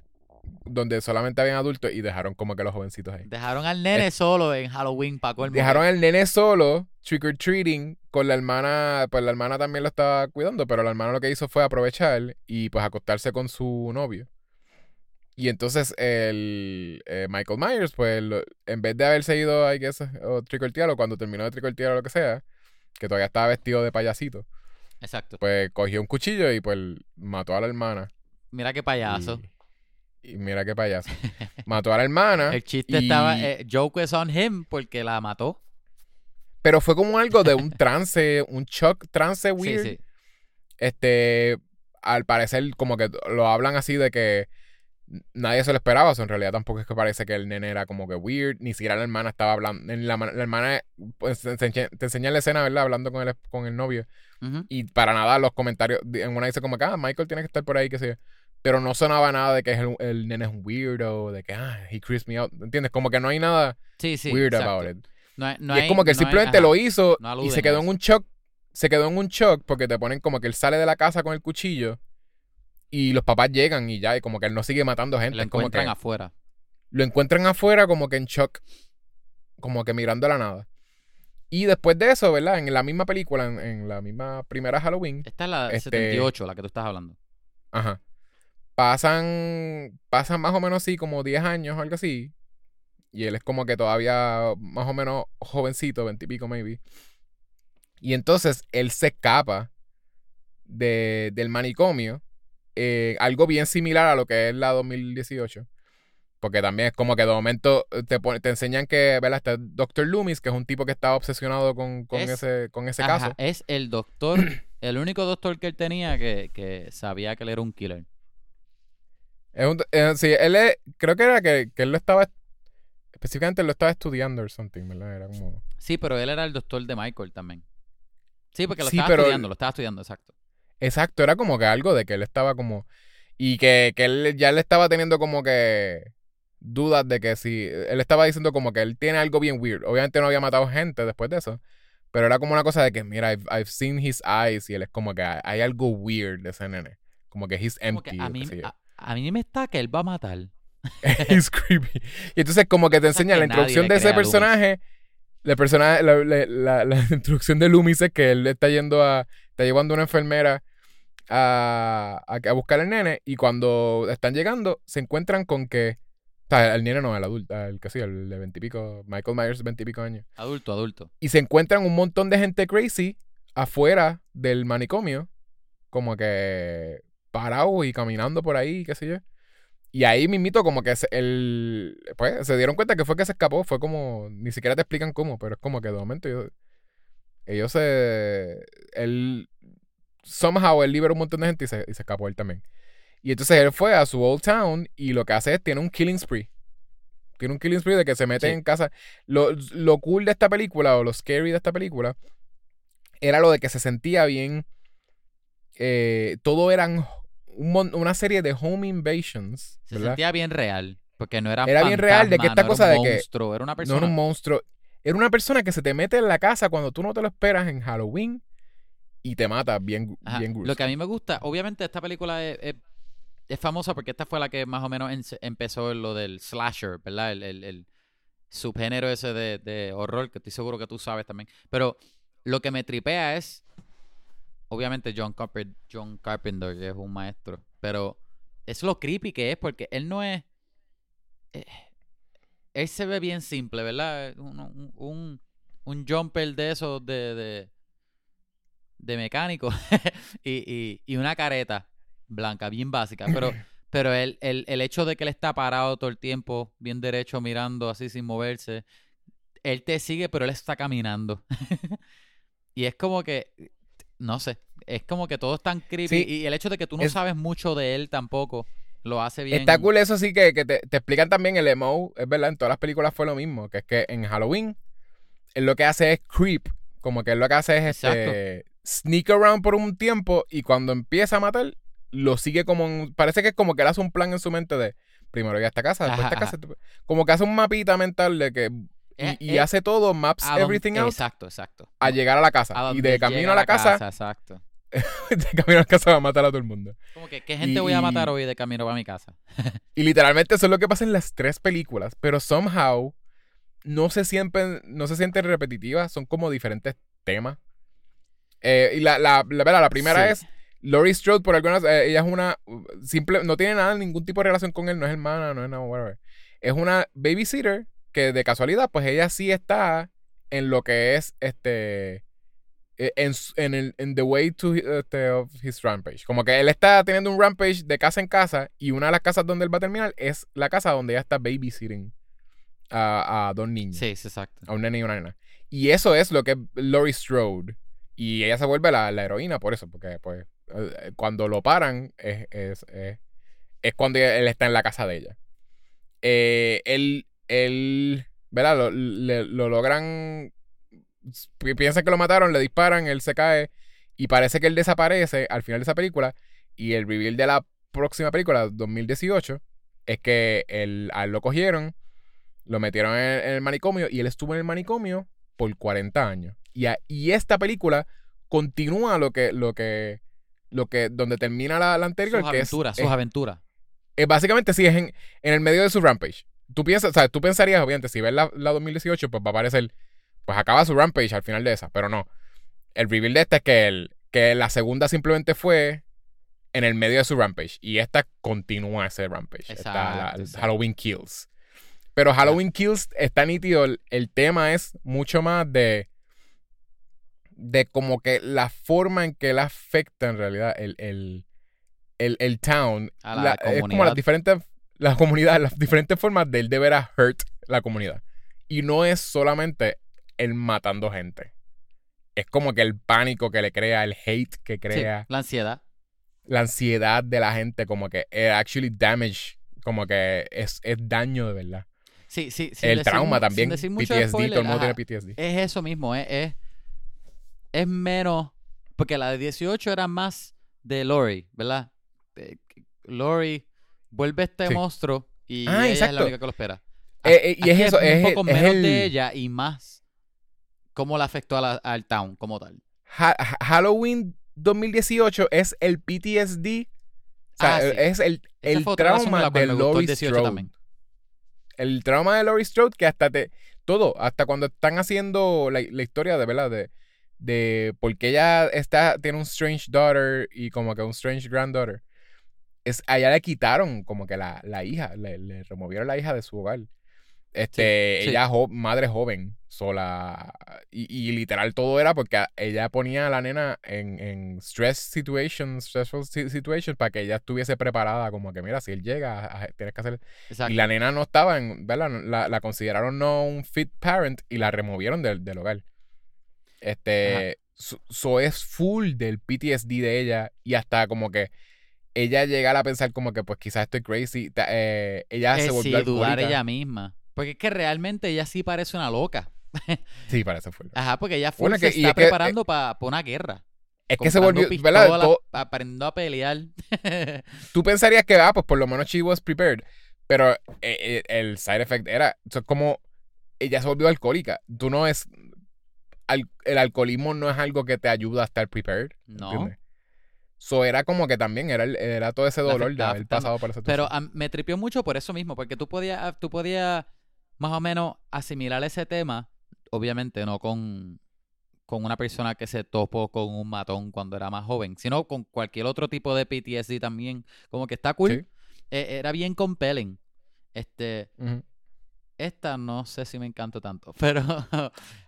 S2: donde solamente habían adultos y dejaron como que los jovencitos ahí.
S1: Dejaron al nene solo en Halloween para colmo.
S2: Dejaron al nene solo, trick or treating, con la hermana, pues la hermana también lo estaba cuidando, pero la hermana lo que hizo fue aprovechar y pues acostarse con su novio. Y entonces el eh, Michael Myers, pues lo- en vez de haberse ido, I guess, o trick or treat, o cuando terminó de trick or treat o lo que sea, que todavía estaba vestido de payasito,
S1: Exacto.
S2: pues cogió un cuchillo y pues mató a la hermana.
S1: Mira qué payaso.
S2: Y, y mira qué payaso. mató a la hermana.
S1: El chiste
S2: y-
S1: estaba, eh, joke is on him porque la mató.
S2: Pero fue como algo de un trance, un shock trance
S1: Sí,
S2: weird.
S1: sí.
S2: Este, al parecer, como que lo hablan así de que nadie se lo esperaba. O sea, en realidad tampoco es que parece que el nene era como que weird. Ni siquiera la hermana estaba hablando. La, la hermana pues, te, enseña, te enseña la escena, ¿verdad? Hablando con el, con el novio. Y para nada los comentarios. En una dice como que, ah, Michael tiene que estar por ahí, que sé yo. Pero no sonaba nada de que el, el nene es un weirdo, de que, ah, he creeps me out. ¿Entiendes? Como que no hay nada
S1: Sí, sí.
S2: weird
S1: exacto.
S2: about it.
S1: No hay- no
S2: y es
S1: hay-
S2: como que
S1: no hay-
S2: simplemente lo hizo
S1: No
S2: y se quedó en un shock. Se quedó en un shock porque te ponen como que él sale de la casa con el cuchillo y los papás llegan y ya, y como que él no sigue matando gente.
S1: Lo
S2: como
S1: encuentran
S2: que
S1: afuera.
S2: lo encuentran afuera como que en shock, como que mirando a la nada. Y después de eso, ¿verdad? En la misma película, en, en la misma primera Halloween,
S1: Esta es la
S2: Este-
S1: 78, la que tú estás hablando.
S2: ajá, pasan, pasan más o menos así como 10 años o algo así. Y él es como que todavía más o menos jovencito, 20 y pico maybe. Y entonces él se escapa de, del manicomio. eh, algo bien similar a lo que es la 2018. Porque también es como que de momento eh, te, te enseñan que, ¿verdad? Está Dr. Loomis, que es un tipo que estaba obsesionado con, con
S1: Es-
S2: ese, con ese
S1: Ajá,
S2: caso.
S1: es el doctor, el único doctor que él tenía que, que sabía que él era un killer.
S2: Es un- eh, sí, él es, creo que era que, que él lo estaba, específicamente él lo estaba estudiando or something, ¿verdad? Era como...
S1: Sí, pero él era el doctor de Michael también. Sí, porque lo
S2: Sí,
S1: estaba
S2: pero-
S1: estudiando, lo estaba estudiando, exacto.
S2: Exacto, era como que algo de que él estaba como... Y que, que él ya le estaba teniendo como que dudas de que si... Él estaba diciendo como que él tiene algo bien weird. Obviamente no había matado gente después de eso. Pero era como una cosa de que, mira, I've, I've seen his eyes y él es como que hay, algo weird de ese nene. Como que he's
S1: Como que
S2: empty.
S1: a,
S2: o
S1: mí, a, a mí me está que él va a matar.
S2: He's creepy. Y entonces como que te
S1: que
S2: la introducción de ese personaje. La, personaje la, la- la- la introducción de Loomis es que él está yendo a... Está llevando a una enfermera a, a, a buscar al nene y cuando están llegando se encuentran con que... O sea, el nene no, el adulto, el que sí, el de veintipico, Michael Myers, veintipico años.
S1: Adulto, adulto.
S2: Y se encuentran un montón de gente crazy afuera del manicomio, como que parados y caminando por ahí, qué sé yo. Y ahí mismito como que se, el, pues, se dieron cuenta que fue que se escapó, fue como, ni siquiera te explican cómo, pero es como que de momento ellos, ellos se, él, somehow él liberó un montón de gente y se, y se escapó él también. Y entonces él fue a su old town y lo que hace es, tiene un killing spree. Tiene un killing spree de que se mete
S1: Sí.
S2: en casa. Lo, lo cool de esta película, o lo scary de esta película, era lo de que se sentía bien. eh, todo eran un una serie de home invasions.
S1: Se
S2: ¿verdad?
S1: sentía bien real. Porque no era
S2: Era bien real de que esta cosa de que-
S1: era una
S2: No
S1: persona.
S2: era un monstruo. Era una persona que se te mete en la casa cuando tú no te lo esperas en Halloween y te mata bien,
S1: Ajá.
S2: bien
S1: Lo que a mí me gusta, obviamente esta película es, es- es famosa porque esta fue la que más o menos en- empezó lo del slasher, ¿verdad? El, el- el subgénero ese de, de horror que estoy seguro que tú sabes también. Pero lo que me tripea es, obviamente John, Carper- John Carpenter, es un maestro, pero es lo creepy que es porque él no es... eh, él se ve bien simple, ¿verdad? Un, un, un, un jumper de esos de, de, de mecánico y, y, y una careta blanca, bien básica. Pero, pero el, el, el hecho de que él está parado todo el tiempo, bien derecho, mirando así sin moverse, él te sigue, pero él está caminando. y es como que, no sé, es como que todo es tan creepy.
S2: Sí,
S1: y el hecho de que tú no
S2: es-
S1: sabes mucho de él tampoco, lo hace bien.
S2: Está cool eso sí que, que te, te explican también el emo, es verdad, en todas las películas fue lo mismo, que es que en Halloween él lo que hace es creep, como que él lo que hace es este sneak around por un tiempo y cuando empieza a matar lo sigue como. un- parece que es como que él hace un plan en su mente de. Primero voy a esta casa, después a esta casa. Como que hace un mapita mental de que. Y,
S1: Eh,
S2: y
S1: eh,
S2: hace todo, maps everything out
S1: Exacto, exacto.
S2: a llegar a la casa.
S1: A
S2: Y de camino a la casa,
S1: Exacto.
S2: de camino a la casa va a matar a todo el mundo.
S1: Como que, ¿qué gente voy a
S2: Y-
S1: matar hoy de camino para mi casa?
S2: Y literalmente eso es lo que pasa en las tres películas. Pero somehow no se sienten, no se sienten repetitivas. Son como diferentes temas. Eh, y la, la, la, primera
S1: Sí.
S2: es Laurie Strode, por algunas, eh, ella es una simple, no tiene nada, ningún tipo de relación con él, no es hermana, no es nada, whatever. Es una babysitter que de casualidad, pues ella sí está en lo que es este eh, en, en el en the way to este, of his rampage. Como que él está teniendo un rampage de casa en casa y una de las casas donde él va a terminar es la casa donde ella está babysitting a, a dos niños,
S1: Sí, sí, exacto.
S2: a un nene y una nena. Y eso es lo que es Laurie Strode. Y ella se vuelve la, la heroína por eso, porque pues eh, cuando lo paran es, es, es, es cuando él está en la casa de ella. Eh, él, él, ¿verdad? Lo, le- lo logran, pi- piensan que lo mataron, le disparan, él se cae y parece que él desaparece al final de esa película y el reveal de la próxima película, 2018, es que él, a él lo cogieron, lo metieron en, en el manicomio y él estuvo en el manicomio por 40 años. Y, a- y esta película continúa lo que, lo que, lo que, donde termina la, la anterior,
S1: Sus
S2: que es-
S1: aventuras,
S2: es,
S1: sus aventuras.
S2: eh, básicamente sí es en, en el medio de su rampage. Tú piensas, o sea, tú pensarías, obviamente, si ves la, la 2018, pues va a aparecer, pues acaba su rampage al final de esa, pero no. El reveal de esta es que, el, que la segunda simplemente fue en el medio de su rampage y esta continúa ese rampage. Está la-. Halloween Kills. Pero Halloween Kills está nítido, el, el tema es mucho más de de como que la forma en que él afecta en realidad el, el, el, el town.
S1: La
S2: la- es como las diferentes, la comunidad, las diferentes formas de él de ver a hurt la comunidad. Y no es solamente el matando gente. Es como que el pánico que le crea, el hate que
S1: Sí,
S2: crea,
S1: la ansiedad.
S2: la ansiedad de la gente, como que it actually damage, como que es, es daño de verdad.
S1: Sí, sí. sin
S2: el
S1: decir
S2: trauma también, PTSD,
S1: spoiler,
S2: todo el mundo
S1: ajá.
S2: tiene PTSD.
S1: Es eso mismo, es, es, es menos. Porque la de 18 era más de Lori, ¿verdad? De- Lori vuelve este
S2: Sí.
S1: monstruo y
S2: Ah,
S1: ella es la
S2: exacto.
S1: única que lo espera.
S2: Eh, eh, y es eso,
S1: un
S2: es,
S1: poco
S2: es
S1: menos
S2: el-
S1: de ella y más cómo la afectó a la- al town como tal.
S2: Ha- Ha- Halloween 2018 es el PTSD. O sea,
S1: Ah, sí.
S2: es el, el trauma de Laurie
S1: 18
S2: Strode.
S1: también.
S2: El trauma de Laurie Strode que hasta te... Todo, hasta cuando están haciendo la, la historia de, ¿verdad? De, de por qué ella está, tiene un strange daughter y como que un strange granddaughter. Es, a ella le quitaron como que la, la hija, le, le removieron la hija de su hogar. Este,
S1: Sí, sí.
S2: ella jo- madre joven, sola. Y, y literal todo era porque ella ponía a la nena en, en stress situations, stressful si- situations, para que ella estuviese preparada, como que mira, si él llega, a- a- tienes que hacer.
S1: Exacto.
S2: Y la nena no estaba en, ¿verdad? La, la consideraron no un fit parent y la removieron del, del hogar. Este, so, so es full del PTSD de ella y hasta como que ella llega a pensar como que pues quizás estoy crazy. eh, ella
S1: Eh,
S2: se
S1: sí,
S2: volvió
S1: dudar
S2: alcohólica.
S1: ella misma. Porque es que realmente ella sí parece una loca.
S2: Sí, parece full.
S1: Ajá, porque ella
S2: Bueno,
S1: se
S2: que-
S1: está
S2: es eh,
S1: preparando para una guerra.
S2: Es que se volvió, ¿verdad? Todo-
S1: aprendiendo a pelear.
S2: tú pensarías que, ah, pues por lo menos she was prepared. Pero eh, el side effect era, eso es como, ella se volvió alcohólica. Tú no es, al- el alcoholismo no es algo que te ayuda a estar prepared.
S1: no.
S2: ¿entiendes? So era como que también era, el- era todo ese dolor de
S1: afectaba,
S2: haber pasado por esa
S1: Pero me tripió mucho por eso mismo, porque tú podías, tú podías más o menos asimilar ese tema, obviamente no con, con una persona que se topó con un matón cuando era más joven, sino con cualquier otro tipo de PTSD también, como que está cool,
S2: Sí.
S1: Eh, era bien compelling. Este, esta no sé si me encantó tanto, pero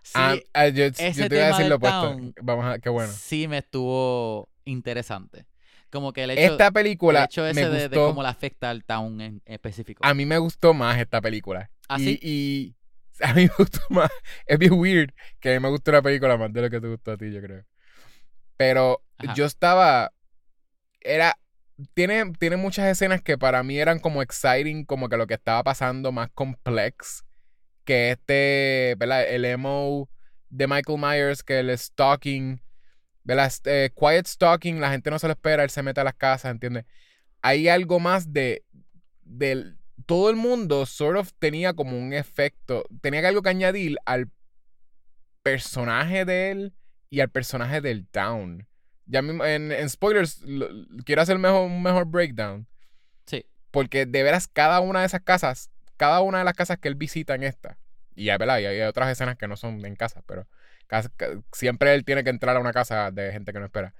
S1: sí,
S2: Ah, ah, yo, yo
S1: ese
S2: te iba a decir lo opuesto. Vamos a, qué bueno.
S1: sí me estuvo interesante. Como que el hecho,
S2: Esta
S1: el
S2: película
S1: hecho
S2: me
S1: ese de, de
S2: gustó.
S1: cómo le afecta al town en específico.
S2: A mí me gustó más esta película.
S1: ¿Ah,
S2: y, a mí me gustó más. Es bien weird que a mí me gustó la película más de lo que te gustó a ti, yo creo. Pero
S1: Ajá.
S2: yo estaba. Era. Tiene, tiene muchas escenas que para mí eran como exciting, como que lo que estaba pasando más complex. Que este, ¿verdad? El emo de Michael Myers, que el stalking. ¿Verdad? Eh, quiet stalking, la gente no se lo espera, él se mete a las casas, ¿entiendes? Hay algo más de, del todo el mundo sort of tenía como un efecto, tenía algo que añadir al personaje de él y al personaje del town. Ya en, spoilers, quiero hacer mejor, un mejor breakdown.
S1: Sí.
S2: Porque de veras, cada una de esas casas, cada una de las casas que él visita en esta, y hay, ¿verdad? Y hay otras escenas que no son en casa, pero siempre él tiene que entrar a una casa de gente que no espera.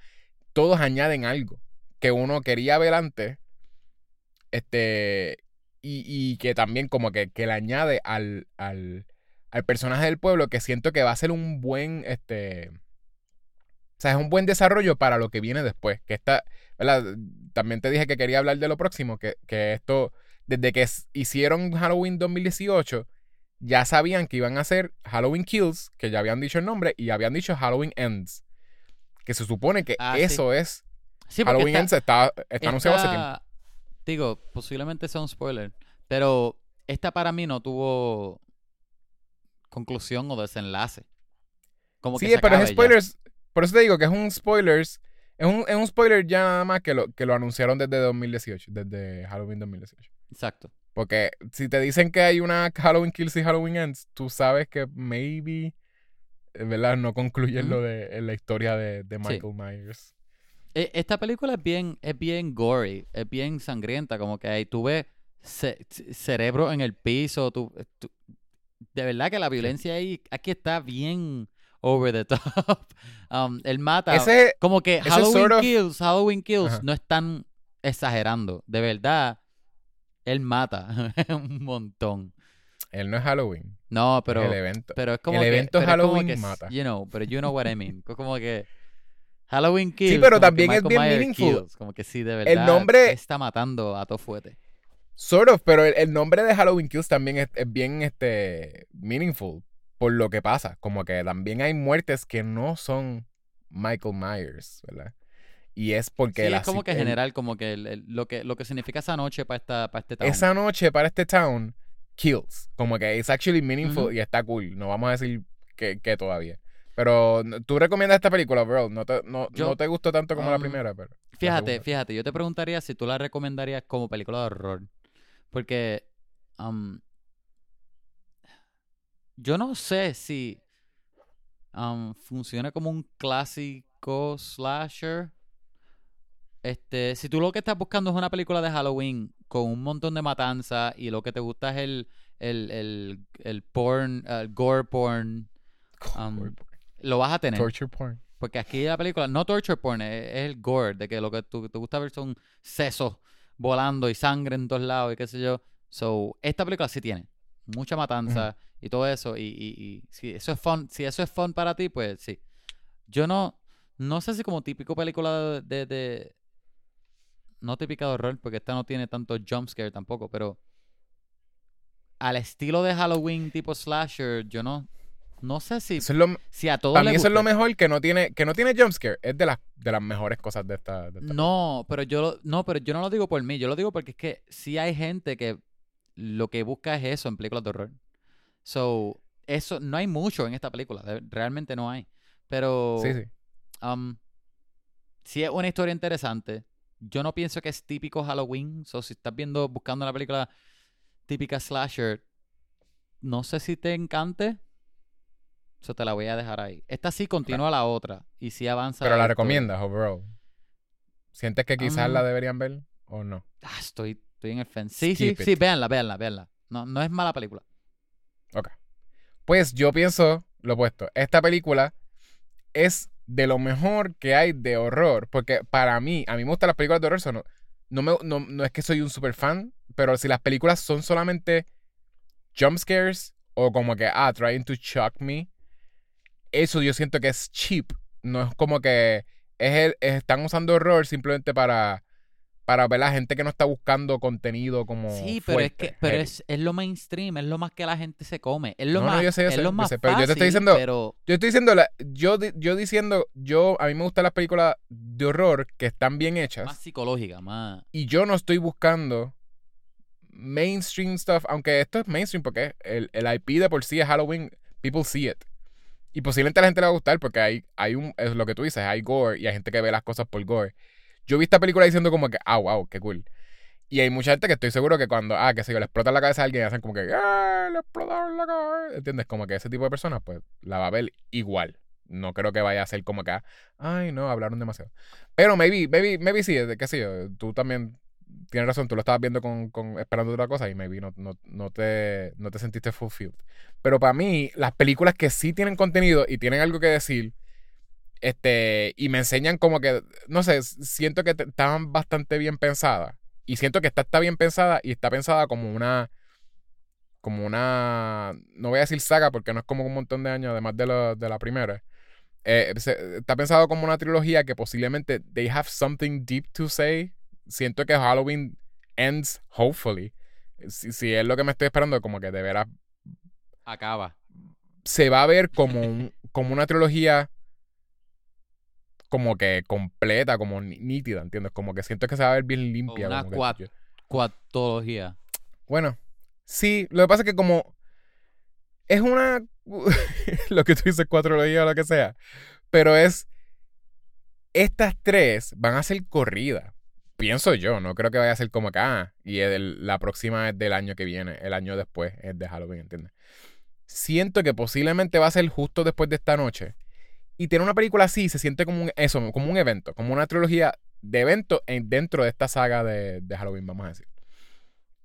S2: Todos añaden algo que uno quería ver antes, este, y, que también como que, que le añade al, al, al, personaje del pueblo que siento que va a ser un buen, este, o sea, es un buen desarrollo para lo que viene después, que está, ¿verdad? También te dije que quería hablar de lo próximo, que, que esto, desde que hicieron Halloween 2018, ya sabían que iban a hacer Halloween Kills, que ya habían dicho el nombre, y habían dicho Halloween Ends. Que se supone que ah, eso es. Halloween Ends está, está anunciado hace tiempo
S1: digo, posiblemente sea un spoiler, pero esta para mí no tuvo conclusión o desenlace.
S2: Como sí, pero es spoilers. Por eso te digo que es un spoilers. Es un, es un spoiler ya nada más que lo, que lo anunciaron desde 2018, desde Halloween 2018.
S1: Exacto.
S2: Porque si te dicen que hay una Halloween Kills y Halloween Ends, tú sabes que maybe, eh, ¿verdad? No concluyen lo de la historia de, Michael Myers.
S1: E, esta película es bien, es bien gory, es bien sangrienta, como que ahí tú ves cerebro en el piso, tú, de verdad que la violencia ahí, aquí está bien over the top. Um, él mata, como que Halloween Kills, Halloween Kills no están exagerando, de verdad, él mata un montón.
S2: Él no es Halloween.
S1: No, pero, el evento. pero es como
S2: el evento Halloween
S1: que,
S2: mata.
S1: You know, pero you know what I mean. Como que Halloween Kills.
S2: Sí, pero también es bien meaningful.
S1: como que sí, de verdad.
S2: El nombre.
S1: Está matando a todo fuerte.
S2: Sort of, pero el, nombre de Halloween Kills también es, bien este, meaningful por lo que pasa. Como que también hay muertes que no son Michael Myers, ¿verdad? Y es porque...
S1: Sí, es como que general, como que lo que lo que significa esa noche para, esta, para este town.
S2: Esa noche para este town, kills. Como que es actually meaningful y está cool. No vamos a decir que, que todavía. Pero tú recomiendas esta película, bro. No te, no, te gustó tanto como la um, primera, pero.
S1: Fíjate, fíjate, yo te preguntaría si tú la recomendarías como película de horror. Porque. Um, yo no sé si. Um, funciona como un clásico slasher. Este, si tú lo que estás buscando es una película de Halloween con un montón de matanza y lo que te gusta es el, el, el, el porn, el gore porn, lo vas a tener.
S2: Torture porn.
S1: Porque aquí la película, no torture porn, es, el gore, de que lo que te gusta ver son sesos volando y sangre en todos lados y qué sé yo. So, esta película sí tiene mucha matanza y todo eso. Y, y, si eso es fun, si eso es fun para ti, pues sí. Yo no, no sé si como típico película de, de, no típica de horror, porque esta no tiene tanto jumpscare tampoco, pero al estilo de Halloween tipo slasher, yo no, no sé si, si a todos
S2: Para mí eso es lo mejor que no tiene, que no tiene jumpscare. Es de las, de las mejores cosas de esta.
S1: no, pero yo, no, pero yo no lo digo por mí. Yo lo digo porque es que sí hay gente que lo que busca es eso en películas de horror. So, eso, no hay mucho en esta película. Realmente no hay. Pero.
S2: Sí, sí.
S1: Um, sí es una historia interesante. Yo no pienso que es típico Halloween. So, si estás viendo, buscando la película típica slasher, no sé si te encante eso te la voy a dejar ahí. Esta sí continúa la otra y sí avanza.
S2: Pero la recomiendas, bro. ¿Sientes que quizás la deberían ver o no?
S1: Ah, estoy, estoy en el fence. Sí, sí, sí, véanla, véanla, véanla. No, no es mala película.
S2: Ok. Pues yo pienso lo opuesto. Esta película es de lo mejor que hay de horror. Porque para mí, a mí me gustan las películas de horror. no, no, me, no, no es que soy un super fan, pero si las películas son solamente jump scares o como que, ah, trying to shock me, eso yo siento que es cheap. No es como que es están usando horror simplemente para para ver la gente que no está buscando contenido como
S1: Sí, pero es que pero es, es, lo mainstream, es lo más que la gente se come, es lo más
S2: yo
S1: es lo más
S2: pero yo te estoy diciendo yo estoy diciendo yo yo diciendo yo a mí me gustan las películas de horror que están bien hechas.
S1: Más psicológica, más.
S2: Y yo no estoy buscando mainstream stuff, aunque esto es mainstream porque el, el IP de por sí es Halloween, people see it. Y posiblemente a la gente le va a gustar porque hay, hay un, es lo que tú dices, hay gore y hay gente que ve las cosas por gore. Yo vi esta película diciendo como que, ah, wow, qué cool. Y hay mucha gente que estoy seguro que cuando, ah, que sé yo, le explota la cabeza a alguien, hacen como que, ah, le explotaron la cabeza. ¿Entiendes? Como que ese tipo de personas, pues, la va a ver igual. No creo que vaya a ser como que, ay, no, hablaron demasiado. Pero maybe, maybe, maybe sí, qué sé yo, tú también tienes razón, tú lo estabas viendo con, con esperando otra cosa y maybe no, no, no, te, no te sentiste fulfilled. Pero para mí, las películas que sí tienen contenido y tienen algo que decir, este, y me enseñan como que, no sé, siento que estaban bastante bien pensadas. Y siento que esta está bien pensada y está pensada como una, como una, no voy a decir saga porque no es como un montón de años, además de, la, de la primera. Eh, está pensado como una trilogía que posiblemente they have something deep to say. Siento que Halloween ends, hopefully. Si, es lo que me estoy esperando, como que de veras.
S1: Acaba.
S2: Se va a ver como, un, como una trilogía como que completa, como nítida, ¿entiendes? Como que siento que se va a ver bien limpia.
S1: una cuatología.
S2: Bueno, sí, lo que pasa es que como es una lo que tú dices, cuatrología o lo que sea. Pero es. Estas tres van a ser corridas. Pienso yo, no creo que vaya a ser como acá. Ah, y la próxima es del año que viene, el año después es de Halloween, ¿entiendes? Siento que posiblemente va a ser justo después de esta noche. Y tener una película así se siente como un, eso, como un evento, como una trilogía de eventos dentro de esta saga de, Halloween, vamos a decir.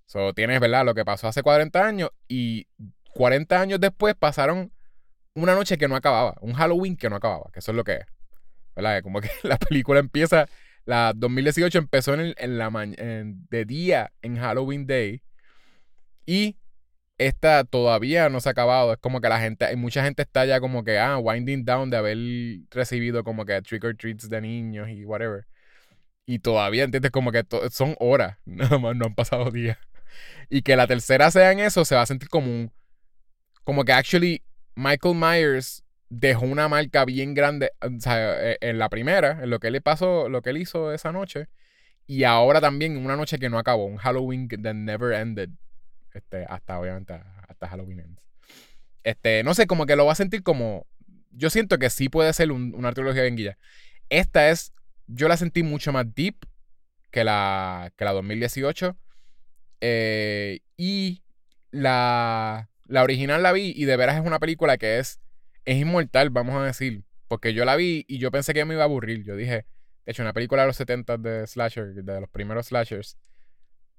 S2: So, tienes, ¿verdad? Lo que pasó hace 40 años y 40 años después pasaron una noche que no acababa, un Halloween que no acababa, que eso es lo que es. ¿Verdad? Como que la película empieza, la 2018 empezó en, la de día en Halloween Day y esta todavía no se ha acabado. Es como que la gente, mucha gente está ya como que, ah, winding down de haber recibido como que trick or treats de niños y whatever. Y todavía, ¿entiendes? Como que son horas, nada más, no han pasado días. Y que la tercera sea en eso, se va a sentir como un, como que actually Michael Myers dejó una marca bien grande e, en la primera, en lo que le pasó, lo que él hizo esa noche. Y ahora también una noche que no acabó, un Halloween that never ended. Este, hasta obviamente hasta Halloween ends. Este, no sé, como que lo va a sentir como. Yo siento que sí puede ser una trilogía bien guía. Esta es. Yo la sentí mucho más deep que la, que la 2018. Eh, y la la original la vi y de veras es una película que es, es inmortal, vamos a decir. Porque yo la vi y yo pensé que me iba a aburrir. Yo dije, de hecho, una película de los 70 de slasher, de los primeros slashers,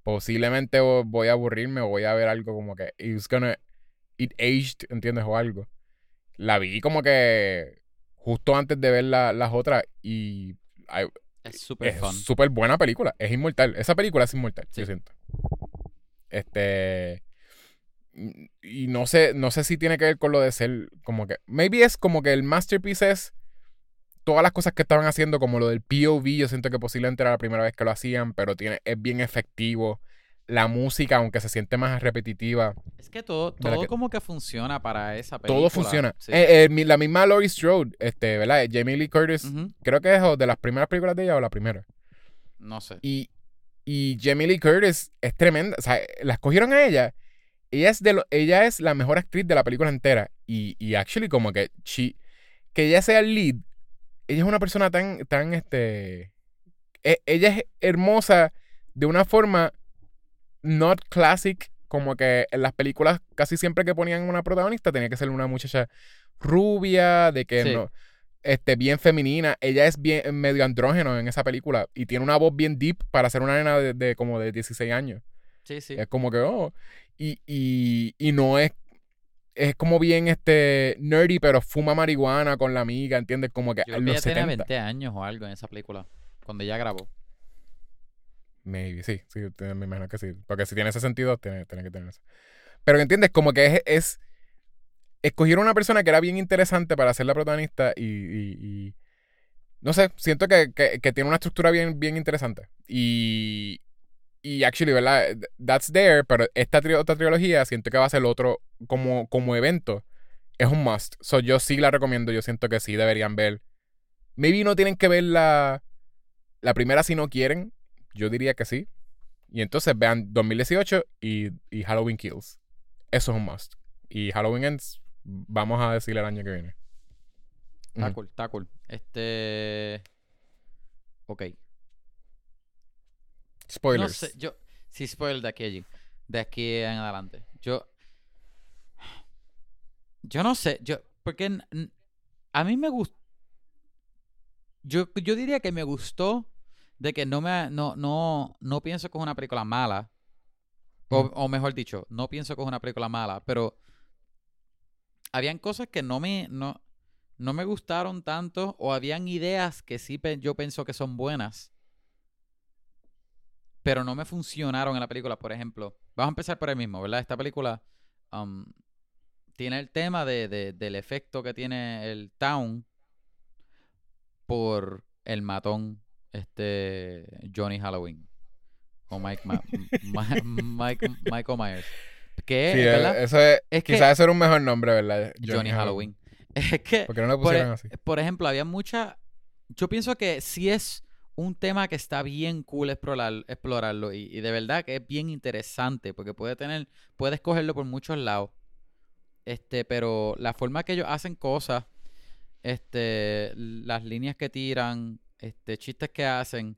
S2: posiblemente voy a aburrirme o voy a ver algo como que it's gonna it aged, ¿entiendes? O algo. La vi como que justo antes de ver las otras y
S1: es súper
S2: es súper buena película. Es inmortal. Esa película es inmortal, yo siento. Este y no sé, no sé si tiene que ver con lo de ser como que. Maybe es como que el masterpiece es todas las cosas que estaban haciendo, como lo del POV. Yo siento que posiblemente era la primera vez que lo hacían, pero tiene, es bien efectivo. La música, aunque se siente más repetitiva.
S1: Es que todo, todo como que funciona para esa película.
S2: Todo funciona. Eh, eh, la misma Laurie Strode, este, ¿verdad? Jamie Lee Curtis, creo que es de las primeras películas de ella o la primera.
S1: No sé.
S2: Y, y Jamie Lee Curtis es tremenda. O sea, la escogieron a ella ella es, de lo, ella es la mejor actriz de la película entera. Y, y actually, como que que ella sea el lead, ella es una persona tan, tan, este. E, ella es hermosa de una forma not classic, como que en las películas casi siempre que ponían una protagonista tenía que ser una muchacha rubia, de que no. Este, bien femenina. Ella es bien medio andrógeno en esa película y tiene una voz bien deep para ser una nena de, de como de 16 años.
S1: Sí, sí.
S2: Es como que, oh. Y, y, y no es. Es como bien este nerdy, pero fuma marihuana con la amiga, ¿entiendes? Como que.
S1: Yo creo que ella tenía 20 años o algo en esa película. Cuando ella grabó.
S2: Maybe, sí, sí, me imagino que sí. Porque si tiene ese sentido, tiene, tiene que tener eso. Pero ¿entiendes? Como que es, es. Escogieron una persona que era bien interesante para ser la protagonista y. y, no sé, siento que, que, que, tiene una estructura bien, bien interesante. Y, y actually, ¿verdad? That's there, pero esta otra trilogía siento que va a ser otro como, como evento. Es un must. So yo sí la recomiendo. Yo siento que sí deberían ver. Maybe no tienen que ver la, la primera si no quieren. Yo diría que sí. Y entonces vean 2018 y, y Halloween Kills. Eso es un must. Y Halloween Ends, vamos a decir el año que viene.
S1: Está cool, está cool. Este. Ok.
S2: Spoilers.
S1: No sé, yo. Sí, spoiler de aquí a allí. De aquí en adelante. Yo. Yo no sé. Yo. Porque a mí me gustó. Yo, yo diría que me gustó de que no me. No, no, no pienso que es una película mala. O, o mejor dicho, no pienso que es una película mala. Pero. Habían cosas que no me. No, no me gustaron tanto. O habían ideas que sí pe- yo pienso que son buenas pero no me funcionaron en la película. Por ejemplo, vamos a empezar por el mismo, ¿verdad? Esta película um, tiene el tema de, de- del efecto que tiene el town por el matón, este Johnny Halloween o Mike, Ma- Mike- Michael Myers. Que,
S2: Sí,
S1: ¿verdad?
S2: eso es,
S1: Es que-
S2: quizás eso era un mejor nombre, ¿verdad?
S1: Johnny, Halloween. Es que,
S2: ¿Por qué no lo pusieron así?
S1: por ejemplo, había mucha. Yo pienso que sí es un tema que está bien cool explorar, explorarlo y, y de verdad que es bien interesante porque puede tener, puedes cogerlo por muchos lados. Este, pero la forma que ellos hacen cosas, este, las líneas que tiran, este, chistes que hacen,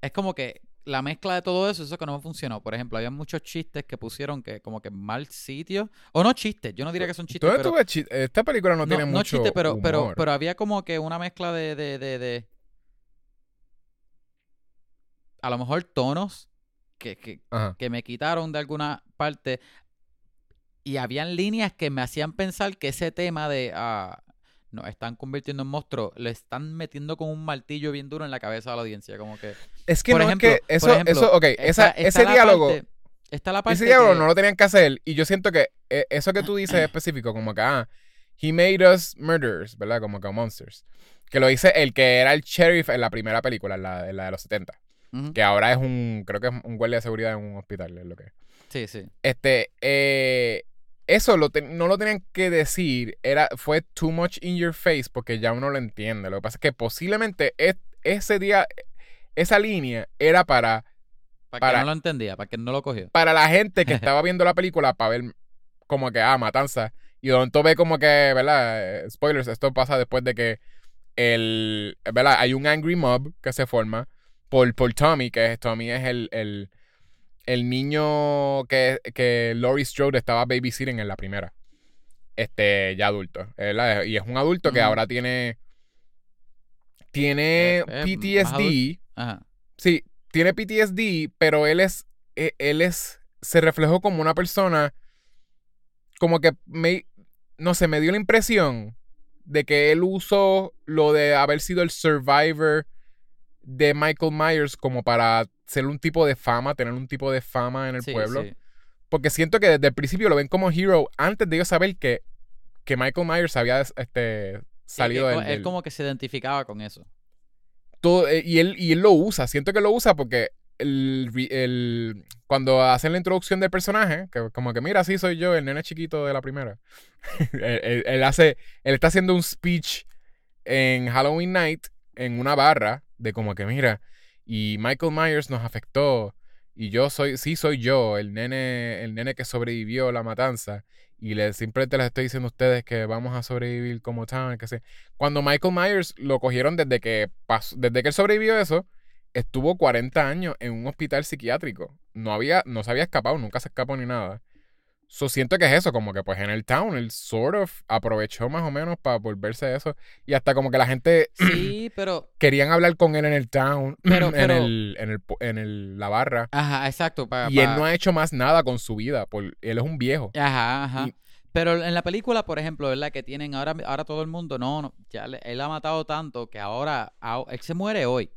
S1: es como que la mezcla de todo eso, eso que no me funcionó. Por ejemplo, había muchos chistes que pusieron que como que en mal sitio. O no chistes, yo no diría que son chistes,
S2: ¿Dónde
S1: pero...
S2: tú ves chi- Esta película no, tiene mucho
S1: chiste, pero, pero,
S2: humor.
S1: pero había como que una mezcla de, de, de, de- a lo mejor tonos que, que, que me quitaron de alguna parte y habían líneas que me hacían pensar que ese tema de ah, nos están convirtiendo en monstruos, le están metiendo con un martillo bien duro en la cabeza a la audiencia, como que
S2: Es que
S1: por
S2: no
S1: ejemplo-
S2: es que
S1: por
S2: eso,
S1: ejemplo,
S2: eso, ok, esa,
S1: está- está
S2: ese diálogo,
S1: parte- está la parte
S2: ese diálogo
S1: que-
S2: no lo tenían que hacer y yo siento que eh, eso que tú dices específico, como que, ah, he made us murderers, ¿verdad? Como que monsters. Que lo dice el que era el sheriff en la primera película, en la, en la de los 70.
S1: Ujú,
S2: Que ahora es un, creo que es un guardia de seguridad en un hospital, es lo que es.
S1: Sí, sí.
S2: Este, eh, eso lo no lo tenían que decir, era, fue too much in your face porque ya uno lo entiende. Lo que pasa es que posiblemente es- ese día, esa línea era para,
S1: Para,
S2: Para-
S1: que no lo entendía, para que no lo cogió.
S2: para la gente que estaba viendo la película para ver como que, ah, matanza. Y donde tú ves como que, ¿verdad? Eh, Spoilers, esto pasa después de que el, ¿verdad? Hay un angry mob que se forma por, por Tommy, que es, Tommy es el, el, el niño que, que Laurie Strode estaba babysitting en la primera. Este, ya adulto, ¿verdad? Y es un adulto que ahora tiene, tiene
S1: Eh, eh,
S2: PTSD.
S1: Ajá.
S2: Sí, tiene PTSD, pero él es, eh, él es, se reflejó como una persona, como que me, no sé, me dio la impresión de que él usó lo de haber sido el survivor de Michael Myers como para ser un tipo de fama, tener un tipo de fama en el
S1: Sí,
S2: pueblo.
S1: sí.
S2: Porque siento que desde el principio lo ven como hero antes de ellos saber que, que Michael Myers había este,
S1: Sí,
S2: salido
S1: él,
S2: del,
S1: él como que se identificaba con eso.
S2: todo, eh, y, él, y él lo usa. Siento que lo usa porque el, el- cuando hacen la introducción del personaje, que como que mira, sí soy yo, el nene chiquito de la primera. él, él- él hace, él está haciendo un speech en Halloween Night en una barra de como que mira, y Michael Myers nos afectó y yo soy, sí soy yo, el nene, el nene que sobrevivió la matanza. Y le, simplemente les estoy diciendo a ustedes que vamos a sobrevivir como tal, que sé. Cuando Michael Myers lo cogieron desde que pasó, desde que él sobrevivió eso, estuvo 40 años en un hospital psiquiátrico. No había, no se había escapado, nunca se escapó ni nada. So, siento que es eso, como que pues en el town, él sort of aprovechó más o menos para volverse eso. Y hasta como que la gente
S1: Sí, pero...
S2: querían hablar con él en el town,
S1: Pero-
S2: en,
S1: pero-
S2: el, en, el, en el- la barra.
S1: Ajá, exacto. pa-
S2: y él no ha hecho más nada con su vida, por, él es un viejo.
S1: Ajá, ajá.
S2: Y-
S1: Pero en la película, por ejemplo, ¿verdad? Que tienen ahora, ahora todo el mundo, no, no, ya le- él ha matado tanto que ahora, ah, él se muere hoy.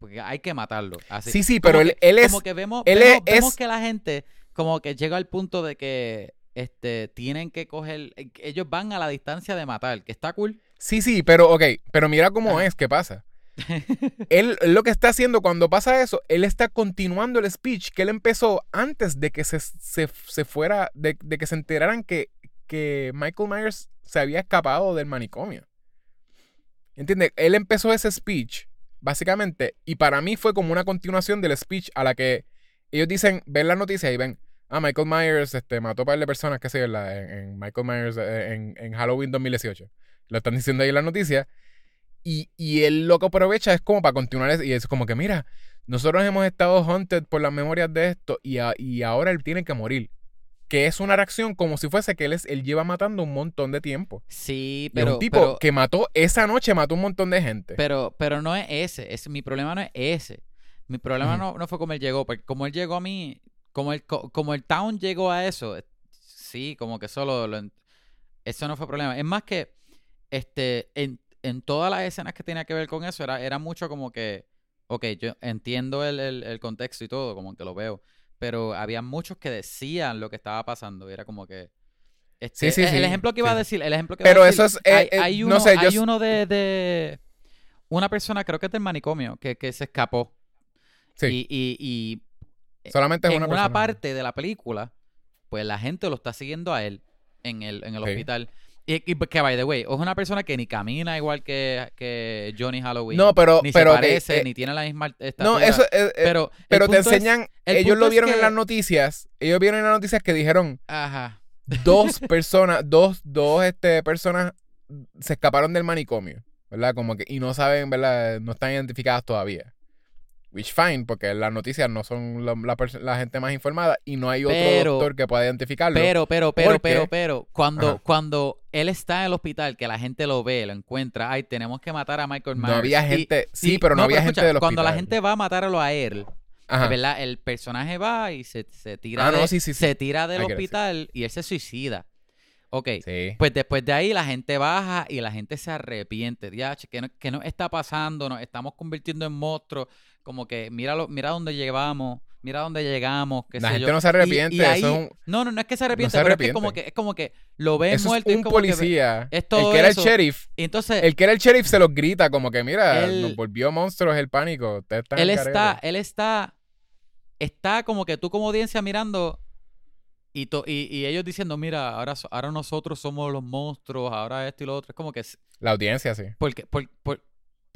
S1: Porque hay que matarlo. Así.
S2: Sí, sí, pero
S1: que-
S2: él, él es...
S1: Como que vemos,
S2: él
S1: vemos,
S2: es-
S1: vemos
S2: es-
S1: que la gente como que llega al punto de que este tienen que coger, eh, ellos van a la distancia de matar, que está cool.
S2: Sí, sí, pero ok, pero mira cómo
S1: Ajá.
S2: es, ¿qué pasa? él lo que está haciendo cuando pasa eso, él está continuando el speech que él empezó antes de que se, se, se fuera, de, de que se enteraran que, que Michael Myers se había escapado del manicomio. ¿Entiendes? Él empezó ese speech, básicamente, y para mí fue como una continuación del speech a la que ellos dicen, ven las noticias y ven, ah, Michael Myers este, mató a par de personas, qué sé yo, en, la- en- en Michael Myers eh, en, en Halloween 2018. Lo están diciendo ahí en la noticia. Y, y él lo que aprovecha es como para continuar. es- Y es como que, mira, nosotros hemos estado haunted por las memorias de esto y, a- y ahora él tiene que morir. Que es una reacción como si fuese que él, es, él lleva matando un montón de tiempo.
S1: Sí,
S2: Y es
S1: pero,
S2: un tipo
S1: pero,
S2: que mató, esa noche mató un montón de gente.
S1: pero, pero no es ese, ese. Mi problema no es ese. Mi problema no, no fue como él llegó, porque como él llegó a mí, como el, co- como el town llegó a eso, eh, sí, como que solo lo eso no fue problema. Es más que este en, en todas las escenas que tenía que ver con eso, era, era mucho como que, ok, yo entiendo el, el, el contexto y todo, como que lo veo, pero había muchos que decían lo que estaba pasando, y era como que... Este,
S2: Sí, sí,
S1: el, el
S2: sí,
S1: ejemplo que iba a decir, el ejemplo que
S2: Pero
S1: iba a decir,
S2: eso es, eh,
S1: hay,
S2: eh,
S1: hay
S2: no
S1: uno,
S2: sé, yo
S1: hay uno de, de una persona, creo que es del manicomio, que, que se escapó.
S2: Sí.
S1: Y, y, y
S2: solamente es
S1: en una
S2: persona.
S1: parte de la película, pues la gente lo está siguiendo a él en el, en el
S2: Sí.
S1: hospital. Y, y que, by the way, es una persona que ni camina igual que, que Johnny Halloween.
S2: No, pero,
S1: ni
S2: pero
S1: se
S2: que,
S1: parece,
S2: eh,
S1: ni tiene la misma
S2: no,
S1: estatura.
S2: eso, eh, eh,
S1: pero
S2: pero te
S1: es-
S2: enseñan,
S1: el
S2: ellos lo
S1: es
S2: vieron en las noticias, ellos vieron en las noticias que dijeron
S1: Ajá.
S2: dos personas, dos, dos este, personas se escaparon del manicomio, ¿verdad? Como que, y no saben, ¿verdad? No están identificadas todavía. Which fine, porque las noticias no son la, la la gente más informada y no hay otro
S1: Pero-
S2: doctor que pueda identificarlo.
S1: Pero, pero, pero,
S2: ¿Por
S1: pero, pero, cuando,
S2: Ajá.
S1: cuando él está en el hospital, que la gente lo ve, lo encuentra, ay, tenemos que matar a Michael
S2: no
S1: Myers.
S2: había
S1: Y-
S2: gente, sí,
S1: y-
S2: pero no, había gente
S1: escucha,
S2: del hospital.
S1: Cuando la gente va a matarlo a él,
S2: Ajá.
S1: ¿verdad? El personaje va y se, se tira,
S2: Ah, no, sí, sí, sí.
S1: se tira del hospital y él se suicida. Ok, pues después de ahí la gente baja y la gente se arrepiente. ¿qué, no, qué nos está pasando? Nos estamos convirtiendo en monstruos. Como que mira, lo, mira dónde llevamos, mira dónde llegamos. Qué
S2: La
S1: sé
S2: gente
S1: yo.
S2: no se arrepiente,
S1: y ahí-
S2: es
S1: No, no, no es que se arrepiente,
S2: se
S1: pero es que es como que, es como que lo ven
S2: Eso
S1: muerto.
S2: es
S1: y
S2: un
S1: como que ve-
S2: policía.
S1: es
S2: el que era
S1: eso.
S2: el sheriff.
S1: y entonces,
S2: El que era el sheriff se los grita como que, mira,
S1: Él-
S2: nos volvió monstruos el pánico.
S1: Él está,
S2: garete".
S1: él está, está como que tú como audiencia mirando y, to- y, y ellos diciendo, mira, ahora, ahora nosotros somos los monstruos, ahora esto y lo otro. Es como que,
S2: La audiencia, sí.
S1: porque, por, por-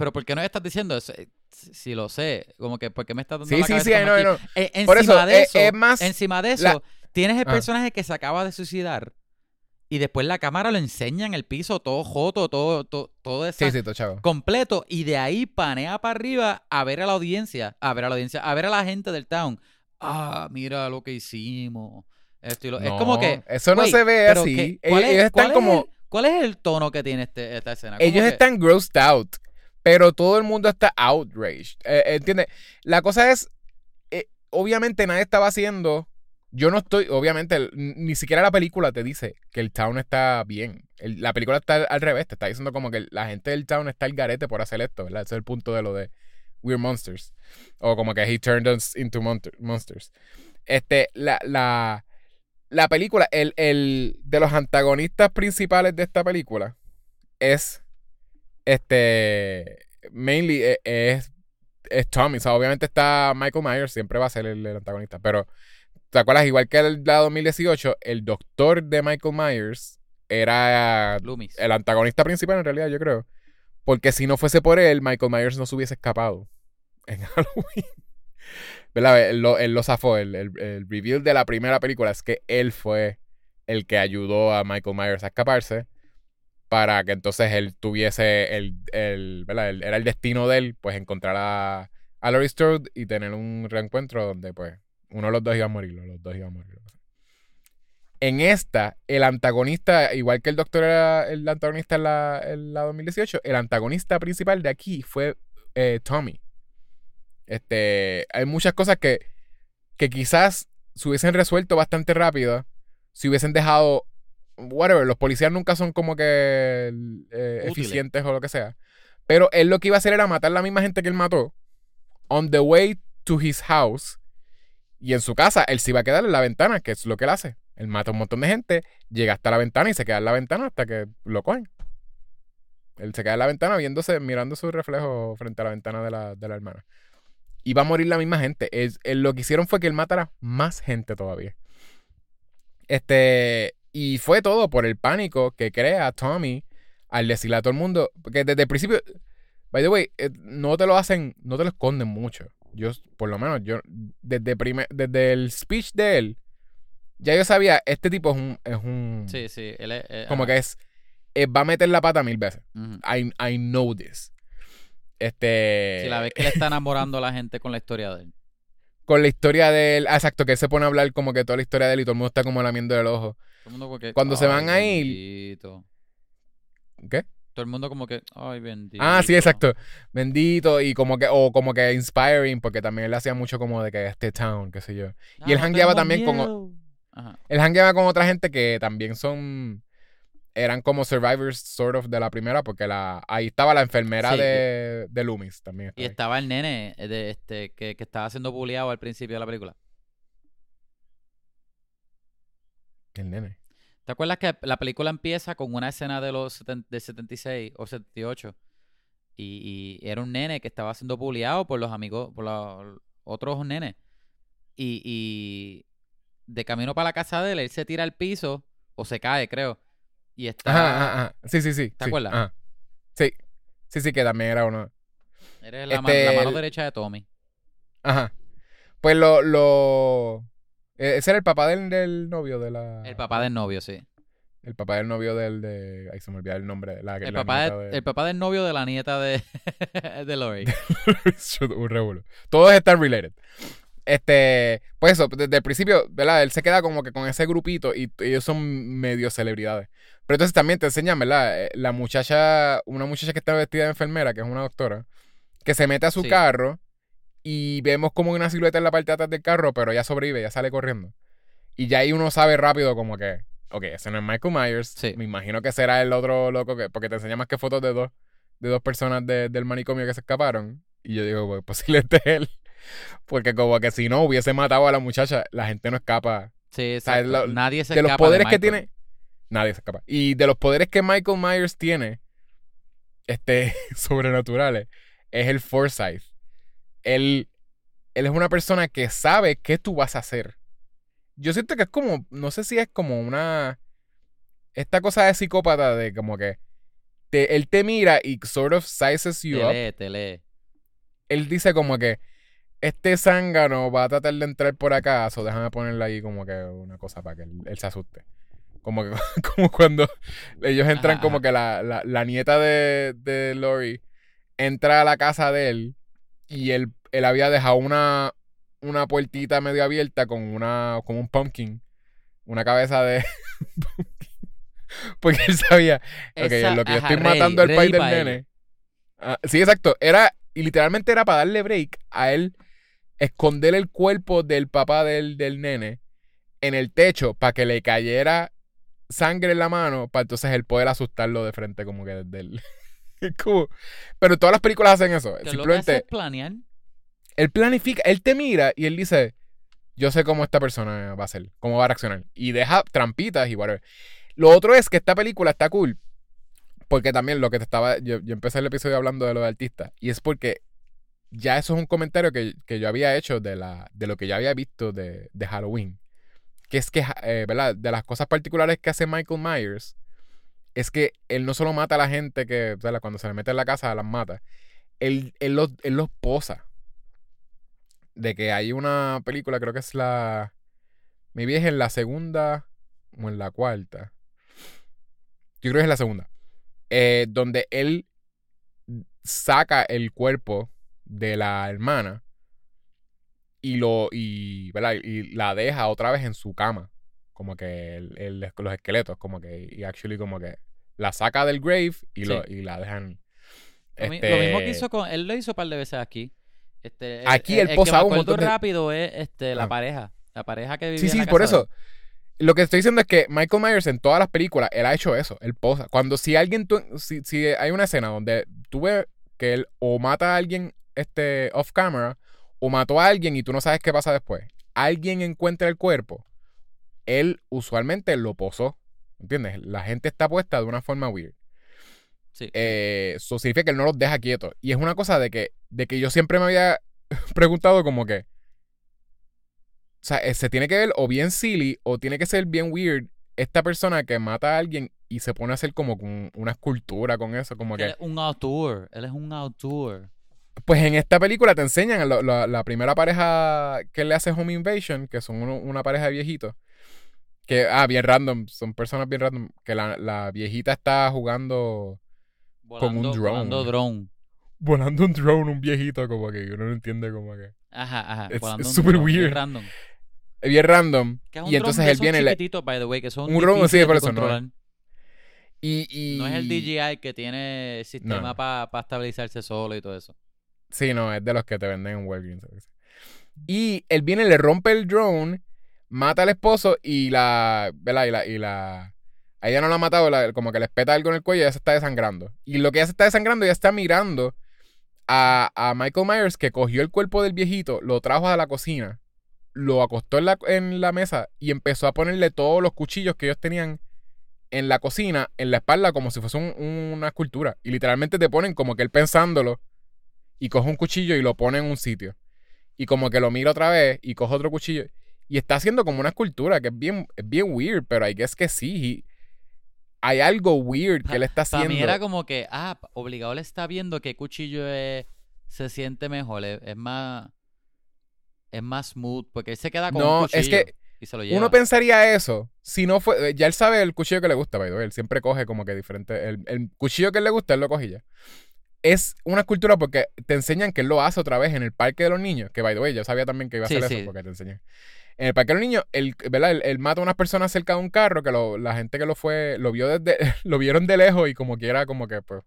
S1: pero ¿por qué no estás diciendo eso? Eh, Si lo sé, como que, ¿por qué me estás dando
S2: Sí,
S1: la
S2: sí,
S1: cabeza
S2: sí,
S1: como
S2: no, no.
S1: Eh, encima
S2: Por eso,
S1: de
S2: es-
S1: eso,
S2: es más
S1: encima de eso,
S2: la-
S1: tienes el
S2: Ah.
S1: personaje que se acaba de suicidar y después la cámara lo enseña en el piso todo joto, todo, todo, todo esa-
S2: Sí, sí,
S1: completo y de ahí panea para arriba a ver a la audiencia, a ver a la audiencia, a ver a la gente del town. Ah, mira lo que hicimos. Esto y lo- es como que
S2: Eso no se ve así.
S1: que-
S2: ellos,
S1: ¿cuál es-
S2: ellos
S1: cuál
S2: están
S1: es
S2: como.
S1: el- ¿Cuál es el tono que tiene este- esta escena?
S2: Ellos
S1: que-
S2: están grossed out. Pero todo el mundo está outraged. Eh, ¿Entiendes? La cosa es. eh, obviamente nadie estaba haciendo. Yo no estoy. Obviamente, ni siquiera la película te dice que el town está bien. La película está al, revés. Te está diciendo como que la gente del town está al garete por hacer esto, ¿verdad? Ese es el punto de lo de We're Monsters. O como que he turned us into monster- monsters. Este, la, la, la película, el, el de los antagonistas principales de esta película es este mainly e- es, es Tommy. O sea, obviamente está Michael Myers, siempre va a ser el, el antagonista. Pero, ¿te acuerdas? Igual que el la 2018, el doctor de Michael Myers era
S1: Loomis.
S2: el antagonista principal en realidad, yo creo. Porque si no fuese por él, Michael Myers no se hubiese escapado en Halloween. ¿Verdad? Él lo, él lo zafó. El, el, el reveal de la primera película es que él fue el que ayudó a Michael Myers a escaparse para que entonces él tuviese el, el, era el destino de él, pues encontrar a, a Laurie Strode y tener un reencuentro donde pues uno de los dos iba a morir, los dos iban a morir. En esta, el antagonista, igual que el doctor era el antagonista en la, en la 2018, el antagonista principal de aquí fue eh, Tommy. Este, hay muchas cosas que, que quizás se hubiesen resuelto bastante rápido si hubiesen dejado, whatever, los policías nunca son como que eh, eficientes o lo que sea. Pero él lo que iba a hacer era matar a la misma gente que él mató on the way to his house. Y en su casa, él se iba a quedar en la ventana, que es lo que él hace. Él mata a un montón de gente, llega hasta la ventana y se queda en la ventana hasta que lo cogen. Él se queda en la ventana viéndose, mirando su reflejo frente a la ventana de la, de la hermana. Y va a morir la misma gente. Él- lo que hicieron fue que él matara más gente todavía. Este. Y fue todo por el pánico que crea Tommy al decirle a todo el mundo. Porque desde el principio. By the way, eh, no te lo hacen, no te lo esconden mucho. Yo, por lo menos, yo, desde, prime- desde el speech de él, ya yo sabía, este tipo es un, es un
S1: Sí, sí. Él es, eh,
S2: como que es, eh, va a meter la pata mil veces. I, I know this. Este.
S1: Si la vez que le está enamorando a la gente con la historia de él.
S2: Con la historia de él. ah, exacto, que él se pone a hablar como que toda la historia de él y todo el mundo está como lamiendo el ojo.
S1: Todo el mundo como que,
S2: Cuando se
S1: "Ay,
S2: van a ir-
S1: bendito".
S2: ¿Qué?
S1: Todo el mundo como que, ay, bendito.
S2: Ah, sí, exacto. Bendito y como que, o como que inspiring, porque también él hacía mucho como de que este town, qué sé yo. Y él
S1: Ah, no
S2: jangueaba también con o-
S1: miedo. Ajá.
S2: Él jangueaba con otra gente que también son. Eran como survivors, sort of, de la primera, porque la ahí estaba la enfermera
S1: Sí,
S2: de, de Loomis también.
S1: Y
S2: estaba ahí.
S1: estaba el nene eh, de este que, que estaba siendo bulleado al principio de la película.
S2: El nene.
S1: ¿Te acuerdas que la película empieza con una escena de los de 76 o 78? Y, y era un nene que estaba siendo bulleado por los amigos, por los otros nenes. Y, y de camino para la casa de él, él se tira al piso o se cae, creo. Y está.
S2: Ajá, ajá, ajá. Sí, sí, sí.
S1: ¿Te
S2: sí,
S1: acuerdas?
S2: ajá. Sí. Sí, sí, que también era uno.
S1: Eres la,
S2: Este,
S1: la mano
S2: el-
S1: derecha de Tommy.
S2: Ajá. Pues lo. lo... eh, Ese era el papá del, del novio de la.
S1: El papá del novio, sí.
S2: El papá del novio del. De... Ay, se me olvidó el nombre. La,
S1: El
S2: la
S1: papá,
S2: nieta
S1: de-
S2: de-
S1: el papá del novio de la nieta de, de Lori.
S2: un revuelo. Todos están related. Este, pues eso, desde el principio, ¿verdad? Él se queda como que con ese grupito y ellos son medio celebridades. Pero entonces también te enseñan, ¿verdad? Eh, La muchacha, una muchacha que está vestida de enfermera, que es una doctora, que se mete a su
S1: Sí.
S2: carro y vemos como una silueta en la parte de atrás del carro, pero ella sobrevive, ella sale corriendo. Y ya ahí uno sabe rápido como que, ok, ese no es Michael Myers.
S1: Sí.
S2: Me imagino que será el otro loco que, porque te enseña más que fotos de dos, de dos personas de- del manicomio que se escaparon. Y yo digo, pues posiblemente es él. Porque como que si no hubiese matado a la muchacha, la gente no escapa.
S1: Sí,
S2: sea, lo-
S1: Nadie se
S2: de los
S1: escapa
S2: poderes que tiene, nadie se escapa. Y de los poderes que Michael Myers tiene, este, sobrenaturales, es el foresight. Él, él es una persona que sabe qué tú vas a hacer. Yo siento que es como, no sé si es como una, esta cosa de psicópata de como que te- él te mira y sort of sizes you
S1: Te
S2: up.
S1: lee, te lee.
S2: Él dice como que este zángano va a tratar de entrar por acá, o déjame ponerle ahí como que una cosa para que él, él se asuste. Como que como cuando ellos entran
S1: Ajá,
S2: como que la, la, la nieta de, de Lori entra a la casa de él y él, él había dejado una, una puertita medio abierta con una con un pumpkin, una cabeza de porque él sabía en lo que yo estoy
S1: ready,
S2: matando al país del nene. Ah, sí, exacto. Era, y literalmente era para darle break a él esconder el cuerpo del papá del, del nene en el techo para que le cayera sangre en la mano para entonces él poder asustarlo de frente como que desde el... Como- Pero todas las películas hacen eso.
S1: Que lo que hace
S2: Simplemente
S1: es planear.
S2: él planifica, él te mira y él dice, yo sé cómo esta persona va a ser, cómo va a reaccionar. Y deja trampitas y whatever. Lo otro es que esta película está cool. Porque también lo que te estaba, yo, yo empecé el episodio hablando de lo de artista. Y es porque ya eso es un comentario que, que yo había hecho de, la, de lo que yo había visto de, de Halloween. Que es que, eh, ¿verdad? De las cosas particulares que hace Michael Myers, es que él no solo mata a la gente que. Cuando se le mete en la casa, las mata. Él, él, los, él los posa de que hay una película, creo que es la. Mi vieja en la segunda o en la cuarta. Yo creo que es la segunda. eh, donde él saca el cuerpo de la hermana y lo y, y la deja otra vez en su cama. Como que el- el- los esqueletos, como que, y actually como que la saca del grave y, lo, y la dejan.
S1: Lo, mi-
S2: este,
S1: lo mismo que hizo con. Él lo hizo un par de veces aquí. Este,
S2: Aquí
S1: el, el
S2: posa un montón de-
S1: rápido es este, la
S2: Ah.
S1: pareja. La pareja que vivía
S2: Sí,
S1: en
S2: sí,
S1: la
S2: por
S1: casa de
S2: eso. Lo que estoy diciendo es que Michael Myers en todas las películas, él ha hecho eso. Él posa. Cuando si alguien, tú- si, si hay una escena donde tú ves que él o mata a alguien este, off camera o mató a alguien y tú no sabes qué pasa después, alguien encuentra el cuerpo, él usualmente lo posó. ¿Entiendes? La gente está puesta de una forma weird.
S1: Sí.
S2: Eh, eso significa que él no los deja quietos. Y es una cosa de que, de que yo siempre me había preguntado como que, o sea, eh, se tiene que ver o bien silly o tiene que ser bien weird esta persona que mata a alguien y se pone a hacer como una escultura con eso, como
S1: Él
S2: que...
S1: es un autor. Él es un autor.
S2: Pues en esta película te enseñan la primera pareja que le hace Home Invasion, que son uno- una pareja de viejitos, Que, ah, bien random. Son personas bien random. Que la, la viejita está jugando Con un drone.
S1: volando drone.
S2: volando un drone, un viejito, como que uno no entiende como que.
S1: Ajá, ajá.
S2: Es- super
S1: drone, bien
S2: weird.
S1: random.
S2: Es bien random.
S1: Que es un
S2: Y entonces él viene
S1: chiquititos, by the way, que son
S2: Un drone, sí, por eso no. Y, y...
S1: No es el DJI que tiene sistema
S2: No.
S1: para estabilizarse solo y todo eso.
S2: Sí, no, es de los que te venden en Walgreens. Y él viene, le rompe el drone, mata al esposo y la. ¿Verdad? Y la. Y la ella no la ha matado, como que le espeta algo en el cuello y ella se está desangrando. Y lo que ella se está desangrando, ella está mirando a, a Michael Myers que cogió el cuerpo del viejito, lo trajo a la cocina, lo acostó en la, en la mesa y empezó a ponerle todos los cuchillos que ellos tenían en la cocina, en la espalda, como si fuese un- una escultura. Y literalmente te ponen como que él pensándolo y coge un cuchillo y lo pone en un sitio. Y como que lo mira otra vez y coge otro cuchillo. Y está haciendo como una escultura que es bien, es bien weird, pero hay que es que sí. hay algo weird que él está
S1: Para
S2: haciendo.
S1: mí era como que, ah, obligado le está viendo qué cuchillo es- se siente mejor. Es, es más. Es más smooth. Porque él se queda con un
S2: No,
S1: cuchillo
S2: es que
S1: y se lo lleva.
S2: Uno pensaría eso si no fue. Ya él sabe el cuchillo que le gusta, by the way, Él siempre coge como que diferente. El, el cuchillo que él le gusta, él lo coge ya. Es una escultura porque te enseñan que él lo hace otra vez en el parque de los niños. Que by the way, yo sabía también que iba a hacer
S1: sí.
S2: eso porque te enseñan. En el parque de los niños, él, ¿verdad? Él, él mata a unas personas cerca de un carro que lo- la gente que lo fue, lo vio desde, lo vieron de lejos y como quiera, como que pues.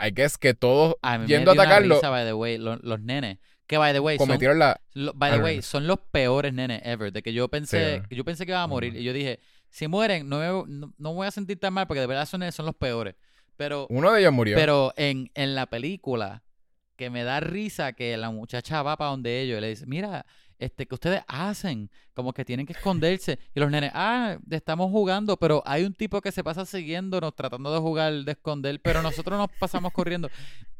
S2: I guess que todos
S1: A mí
S2: yendo a
S1: me dio una
S2: atacarlo
S1: risa, by the way, lo- los, nenes. Que, by the way, son,
S2: cometieron la.
S1: lo- by the way, son los peores nenes ever. De que yo pensé,
S2: ¿verdad?
S1: yo pensé que iba a morir. Y yo dije, si mueren, no me, no, no voy a sentir tan mal porque de verdad son, nenes, son los peores. Pero,
S2: Uno de ellos murió.
S1: pero en, en la película, que me da risa que la muchacha va para donde ellos y le dice, mira, este, que ustedes hacen? Como que tienen que esconderse. Y los nenes, ah, estamos jugando, pero hay un tipo que se pasa siguiéndonos, tratando de jugar, de esconder, pero nosotros nos pasamos corriendo.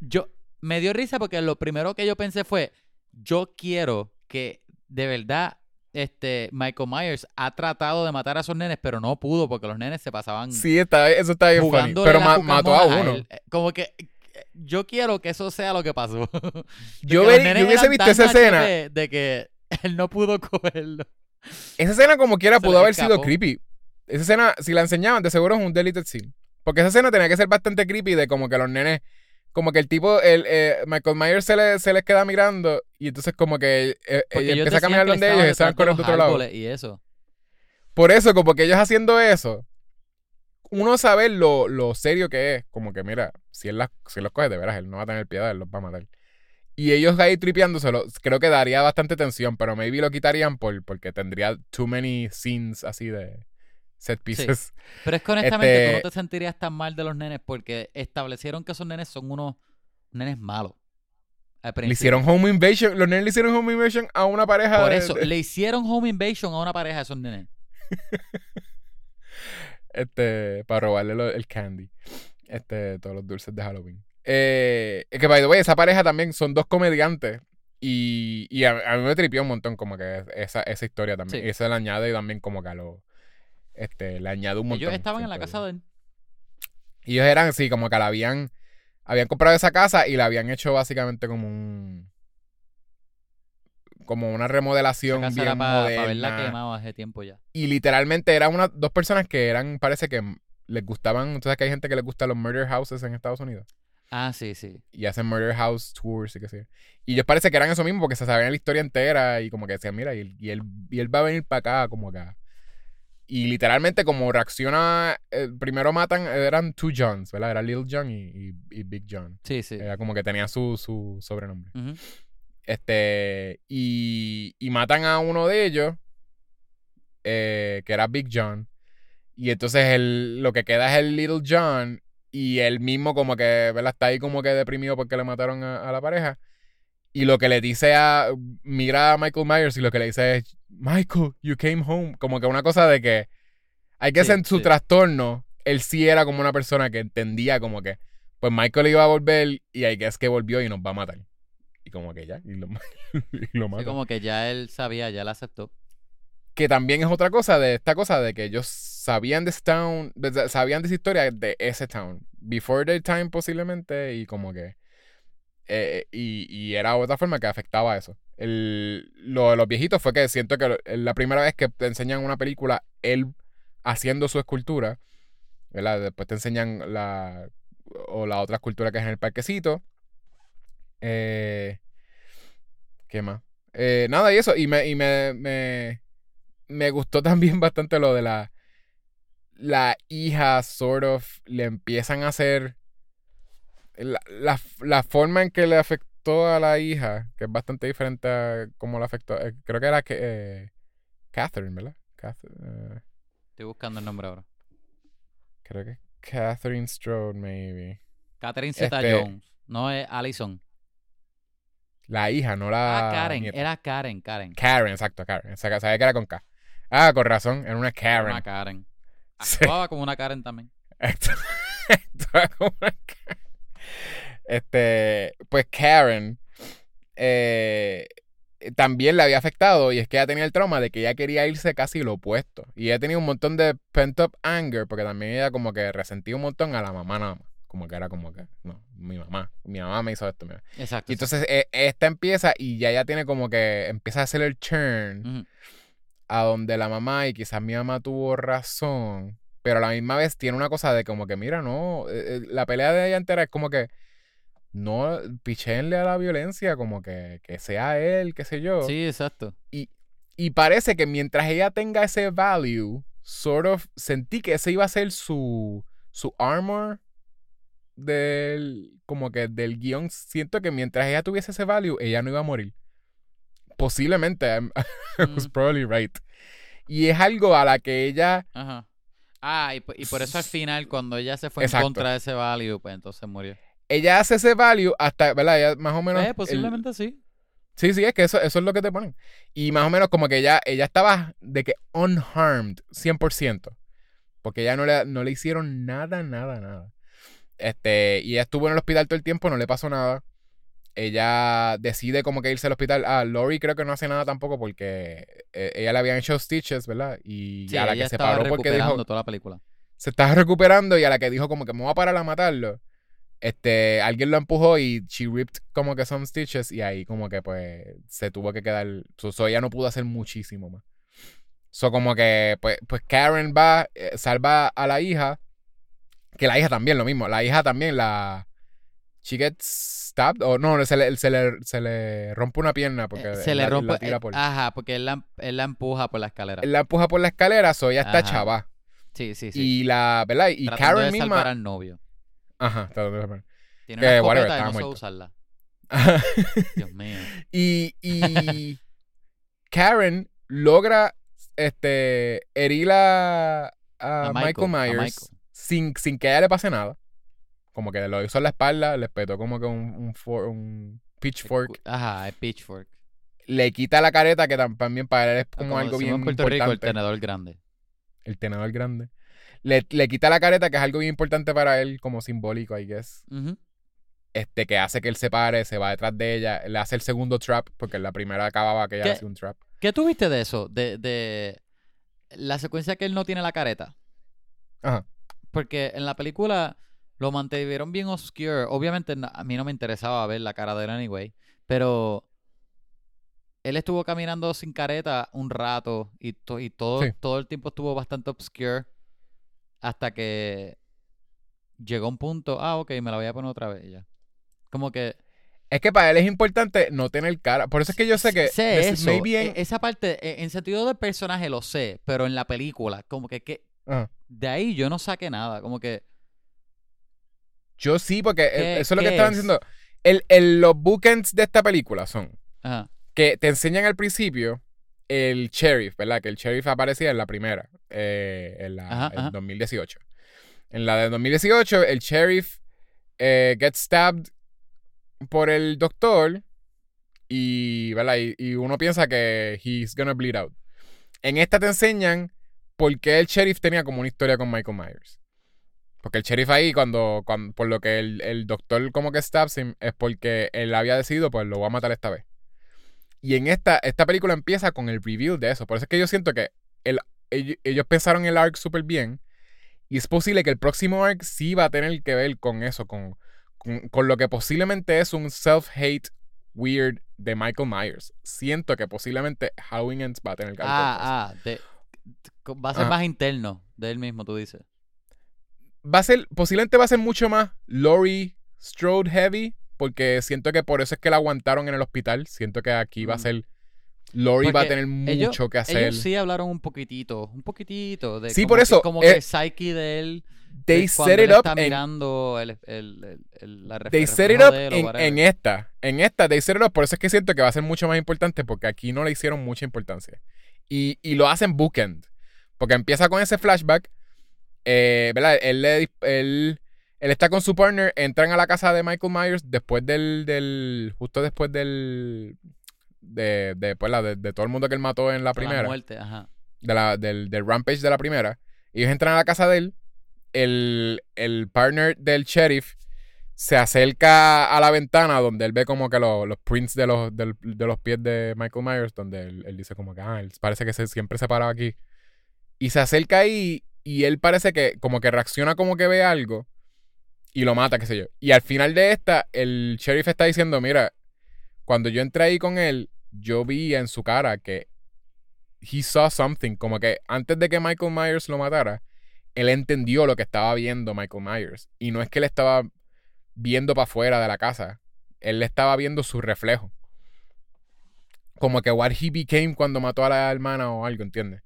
S1: Yo, me dio risa porque lo primero que yo pensé fue, yo quiero que de verdad este Michael Myers ha tratado de matar a esos nenes, pero no pudo porque los nenes se pasaban
S2: sí, está, eso está bien funny. Pero ma- mató a uno.
S1: Eh, Como que eh, yo quiero que eso sea lo que pasó.
S2: Yo, ver- yo hubiese visto esa escena.
S1: De que él no pudo cogerlo.
S2: Esa escena como quiera
S1: Se
S2: pudo haber sido creepy. Esa escena, si la enseñaban, de seguro es un deleted scene. Porque esa escena tenía que ser bastante creepy de como que los nenes, como que el tipo, el eh, Michael Myers se, le, se les queda mirando y entonces como que eh,
S1: Porque
S2: ella empieza a caminar donde ellos y se van
S1: detrás de
S2: corriendo a otro lado.
S1: Y eso.
S2: Por eso, como que ellos haciendo eso, uno sabe lo, lo serio que es. Como que mira, si él, las, si él los coge de veras, él no va a tener piedad, él los va a matar. Y ellos ahí tripeándoselo, creo que daría bastante tensión, pero maybe lo quitarían por, porque tendría too many scenes así de set pieces.
S1: Pero es que honestamente tú no
S2: Este-
S1: te sentirías tan mal de los nenes porque establecieron que esos nenes son unos nenes malos. al
S2: Le hicieron home invasion, los nenes le hicieron home invasion a una pareja
S1: Por eso,
S2: de-
S1: le hicieron home invasion a una pareja de esos nenes.
S2: este, para robarle lo- el candy. Este, todos los dulces de Halloween. Eh, es que, by the way, esa pareja también son dos comediantes. Y, y a, a mí me tripió un montón como que esa, esa historia también.
S1: Sí.
S2: Y eso le añade también como que a lo... Este, le añade un montón.
S1: Ellos estaban en la casa de él.
S2: Y ellos eran así, como que la habían... Habían comprado esa casa y la habían hecho básicamente como un... Como una
S1: Esa
S2: remodelación
S1: casa
S2: bien
S1: era para haberla
S2: moderna.
S1: quemado hace tiempo ya.
S2: Y literalmente eran unas dos personas que eran, parece que les gustaban, sabes que hay gente que les gusta los murder houses en Estados Unidos.
S1: Ah, sí, sí.
S2: Y hacen murder house tours y qué sé yo. Y ellos parece que eran eso mismo porque se sabían la historia entera y como que decían, mira, y él, y él, y él va a venir para acá, como acá. Y literalmente como reacciona, eh, primero matan, eran two Johns, ¿verdad? Era Little John y, y- y Big John.
S1: Sí, sí.
S2: Era como que tenía su, su sobrenombre. Este, y, y matan a uno de ellos, eh, que era Big John. Y entonces el, lo que queda es el Little John. Y él mismo como que, ¿verdad? Está ahí como que deprimido porque le mataron a, a la pareja. Y lo que le dice a... Mira a Michael Myers y lo que le dice es, Michael, you came home. Como que una cosa de que... Hay que
S1: Sí,
S2: en su
S1: sí.
S2: trastorno, él sí era como una persona que entendía como que... Pues Michael iba a volver y hay que es que volvió y nos va a matar. Y como que ya, y lo, y lo
S1: Sí,
S2: mata.
S1: como que ya él sabía, ya la aceptó.
S2: Que también es otra cosa de esta cosa de que ellos sabían de ese town, sabían de esa historia de ese town. Before their time posiblemente y como que... eh, y, y era otra forma que afectaba eso. el, lo de los viejitos fue que siento que la primera vez que te enseñan una película, él haciendo su escultura, ¿verdad? Después te enseñan la, o la otra escultura que es en el parquecito. Eh, ¿Qué más? Eh, nada, y eso, y me, y me, me, me gustó también bastante lo de la, la hija, sort of, le empiezan a hacer la, la, la forma en que le afectó a la hija, que es bastante diferente a cómo le afectó, eh, creo que era que, eh, Catherine, ¿verdad? Catherine, eh,
S1: Estoy buscando el nombre ahora.
S2: creo que Catherine Strode, maybe.
S1: Catherine Zeta
S2: Este-
S1: Jones. No es Allison.
S2: La hija, no la
S1: ah, Karen.
S2: nieta.
S1: Era Karen, Karen.
S2: Karen, exacto, Karen. Sa- Sabía que era con K. Ah, con razón, era una
S1: Era
S2: Karen.
S1: Una Karen.
S2: Sí.
S1: Actuaba como una Karen también.
S2: Es como una Karen. Este, pues Karen eh, también le había afectado y es que ella tenía el trauma de que ella quería irse casi lo opuesto. Y ella tenía un montón de pent up anger porque también ella como que resentía un montón a la mamá nada más. Como que era como que, no, mi mamá, mi mamá me hizo esto. mira.
S1: Exacto.
S2: Y entonces eh, esta empieza y ya ella tiene como que empieza a hacer el.
S1: Ujú.
S2: A donde la mamá, y quizás mi mamá tuvo razón, pero a la misma vez tiene una cosa de como que, mira, no, eh, eh, la pelea de ella entera es como que, no, pichenle a la violencia, como que, que sea él, qué sé yo.
S1: Sí, exacto.
S2: Y parece que mientras ella tenga ese value, sort of, sentí que ese iba a ser su, su armor del, como que del guion. Siento que mientras ella tuviese ese value, ella no iba a morir. Posiblemente, I'm- I was
S1: Mm.
S2: probably right. Y es algo a la que ella,
S1: Ajá. Ah, y, y por eso al final, cuando ella se fue
S2: Exacto.
S1: en contra de ese value, pues entonces murió.
S2: ella hace ese value hasta, ¿verdad? Ella más o menos...
S1: Eh,
S2: el-
S1: posiblemente sí.
S2: Sí, sí, es que eso, eso es lo que te ponen. Y más o menos como que ella, ella estaba de que unharmed, 100%. Porque ella no le, no le hicieron nada, nada, nada. Este, y ella estuvo en el hospital todo el tiempo, no le pasó nada. Ella decide como que irse al hospital. Ah, Lori creo que no hace nada tampoco porque eh, ella le habían hecho stitches, ¿verdad? Y
S1: Sí,
S2: a la que se paró porque dijo,
S1: toda la película.
S2: se estaba recuperando y a la que dijo como que me voy a parar a matarlo. Este, alguien lo empujó y she ripped como que some stitches y ahí como que pues se tuvo que quedar, so, so ella no pudo hacer muchísimo más. So como que pues, pues Karen va, eh, salva a la hija, que la hija también lo mismo, la hija también la she gets stabbed o no, se le, se le, se le rompe una pierna porque
S1: Eh, se
S2: él
S1: le
S2: la-
S1: rompe.
S2: la tira
S1: eh,
S2: por-
S1: Ajá, porque él la, él la empuja por la escalera.
S2: él la empuja por la escalera, so ella está
S1: Ajá.
S2: chava.
S1: Sí, sí, sí.
S2: Y la, ¿verdad? Y
S1: Tratando
S2: Karen
S1: de salvar
S2: misma,
S1: al novio.
S2: ajá, tratando de salvar.
S1: Tiene una
S2: whatever,
S1: escopeta y no sabe
S2: muerto.
S1: usarla. Dios mío.
S2: Y, y Karen logra este, herir a, a
S1: A
S2: Michael,
S1: Michael, a
S2: Myers
S1: Michael.
S2: Sin, sin que a ella le pase nada. Como que lo hizo en la espalda, le petó como que un, un, for- un pitchfork.
S1: Ajá, el pitchfork.
S2: Le quita la careta, que tam- también para él es
S1: Ah,
S2: como, algo bien
S1: en Puerto Rico, el
S2: importante.
S1: tenedor grande.
S2: el tenedor grande. Le, le quita la careta, que es algo bien importante para él, como simbólico, I guess. Este, que hace que él se pare, se va detrás de ella, le hace el segundo trap, porque la primera acababa que ella hacía un trap.
S1: ¿Qué tuviste de eso? De, de la secuencia que él no tiene la careta.
S2: Ajá.
S1: Porque en la película lo mantuvieron bien obscure. Obviamente a mí no me interesaba ver la cara de él anyway. Pero él estuvo caminando sin careta un rato y, to- y todo,
S2: Sí.
S1: todo el tiempo estuvo bastante obscure. Hasta que llegó un punto, ah, ok, me la voy a poner otra vez ya. Como que...
S2: Es que para él es importante no tener cara. Por eso es que yo sé que.
S1: sé eso.
S2: maybe en-
S1: e- esa parte, e- en sentido del personaje lo sé, pero en la película, como que, que de ahí yo no saqué nada. Como que...
S2: Yo sí, porque eh,
S1: ¿Qué-
S2: eso es lo que estaban
S1: es?
S2: diciendo. El, el- los bookends de esta película son
S1: Ajá.
S2: que te enseñan al principio el sheriff, ¿verdad? Que el sheriff aparecía en la primera, eh, en la
S1: Ajá,
S2: en
S1: ajá.
S2: 2018. En la de 2018, el sheriff eh, gets stabbed por el doctor y, ¿verdad? Y, y uno piensa que he's gonna bleed out. En esta te enseñan por qué el sheriff tenía como una historia con Michael Myers. Porque el sheriff ahí, cuando, cuando por lo que el, el doctor como que stabs him, es porque él había decidido, pues lo voy a matar esta vez. Y en esta, esta película empieza con el reveal de eso. Por eso es que yo siento que el, ellos, ellos pensaron el arc súper bien. Y es posible que el próximo arc sí va a tener que ver con eso, con, con, con lo que posiblemente es un self-hate, weird de Michael Myers. Siento que posiblemente Halloween Ends va a tener algo
S1: Ah, ah, de- va a ser
S2: Ajá.
S1: más interno de él mismo, tú dices.
S2: Va a ser, posiblemente va a ser mucho más Laurie Strode heavy, porque siento que por eso es que la aguantaron en el hospital. Siento que aquí va a
S1: Mm.
S2: ser, Laurie va a tener mucho que hacer.
S1: Ellos sí hablaron un poquitito, un poquitito de
S2: Sí,
S1: como
S2: por
S1: que-
S2: eso,
S1: como
S2: eh,
S1: que el psyche de él
S2: They set it up
S1: mirando
S2: they set it up en esta. En esta, they set it up. Por eso es que siento que va a ser mucho más importante, porque aquí no le hicieron mucha importancia. Y, y lo hacen bookend. Porque empieza con ese flashback. Eh, ¿Verdad? Él, le él, él está con su partner, entran a la casa de Michael Myers después del. del justo después del. De, de, pues, la- de, de todo el mundo que él mató en la
S1: la
S2: primera.
S1: muerte, ajá.
S2: de la, del, del rampage de la primera. Ellos entran a la casa de él. El, el partner del sheriff se acerca a la ventana donde él ve como que lo- los prints de los, de los pies de Michael Myers, donde él, él dice como que, ah, él parece que se, siempre se paraba aquí. Y se acerca ahí y él parece que como que reacciona como que ve algo y lo mata, qué sé yo. Y al final de esta, el sheriff está diciendo, mira, cuando yo entré ahí con él, yo vi en su cara que he saw something, como que antes de que Michael Myers lo matara, él entendió lo que estaba viendo Michael Myers. Y no es que él estaba viendo para afuera de la casa, él estaba viendo su reflejo. Como que what he became cuando mató a la hermana o algo, ¿entiendes?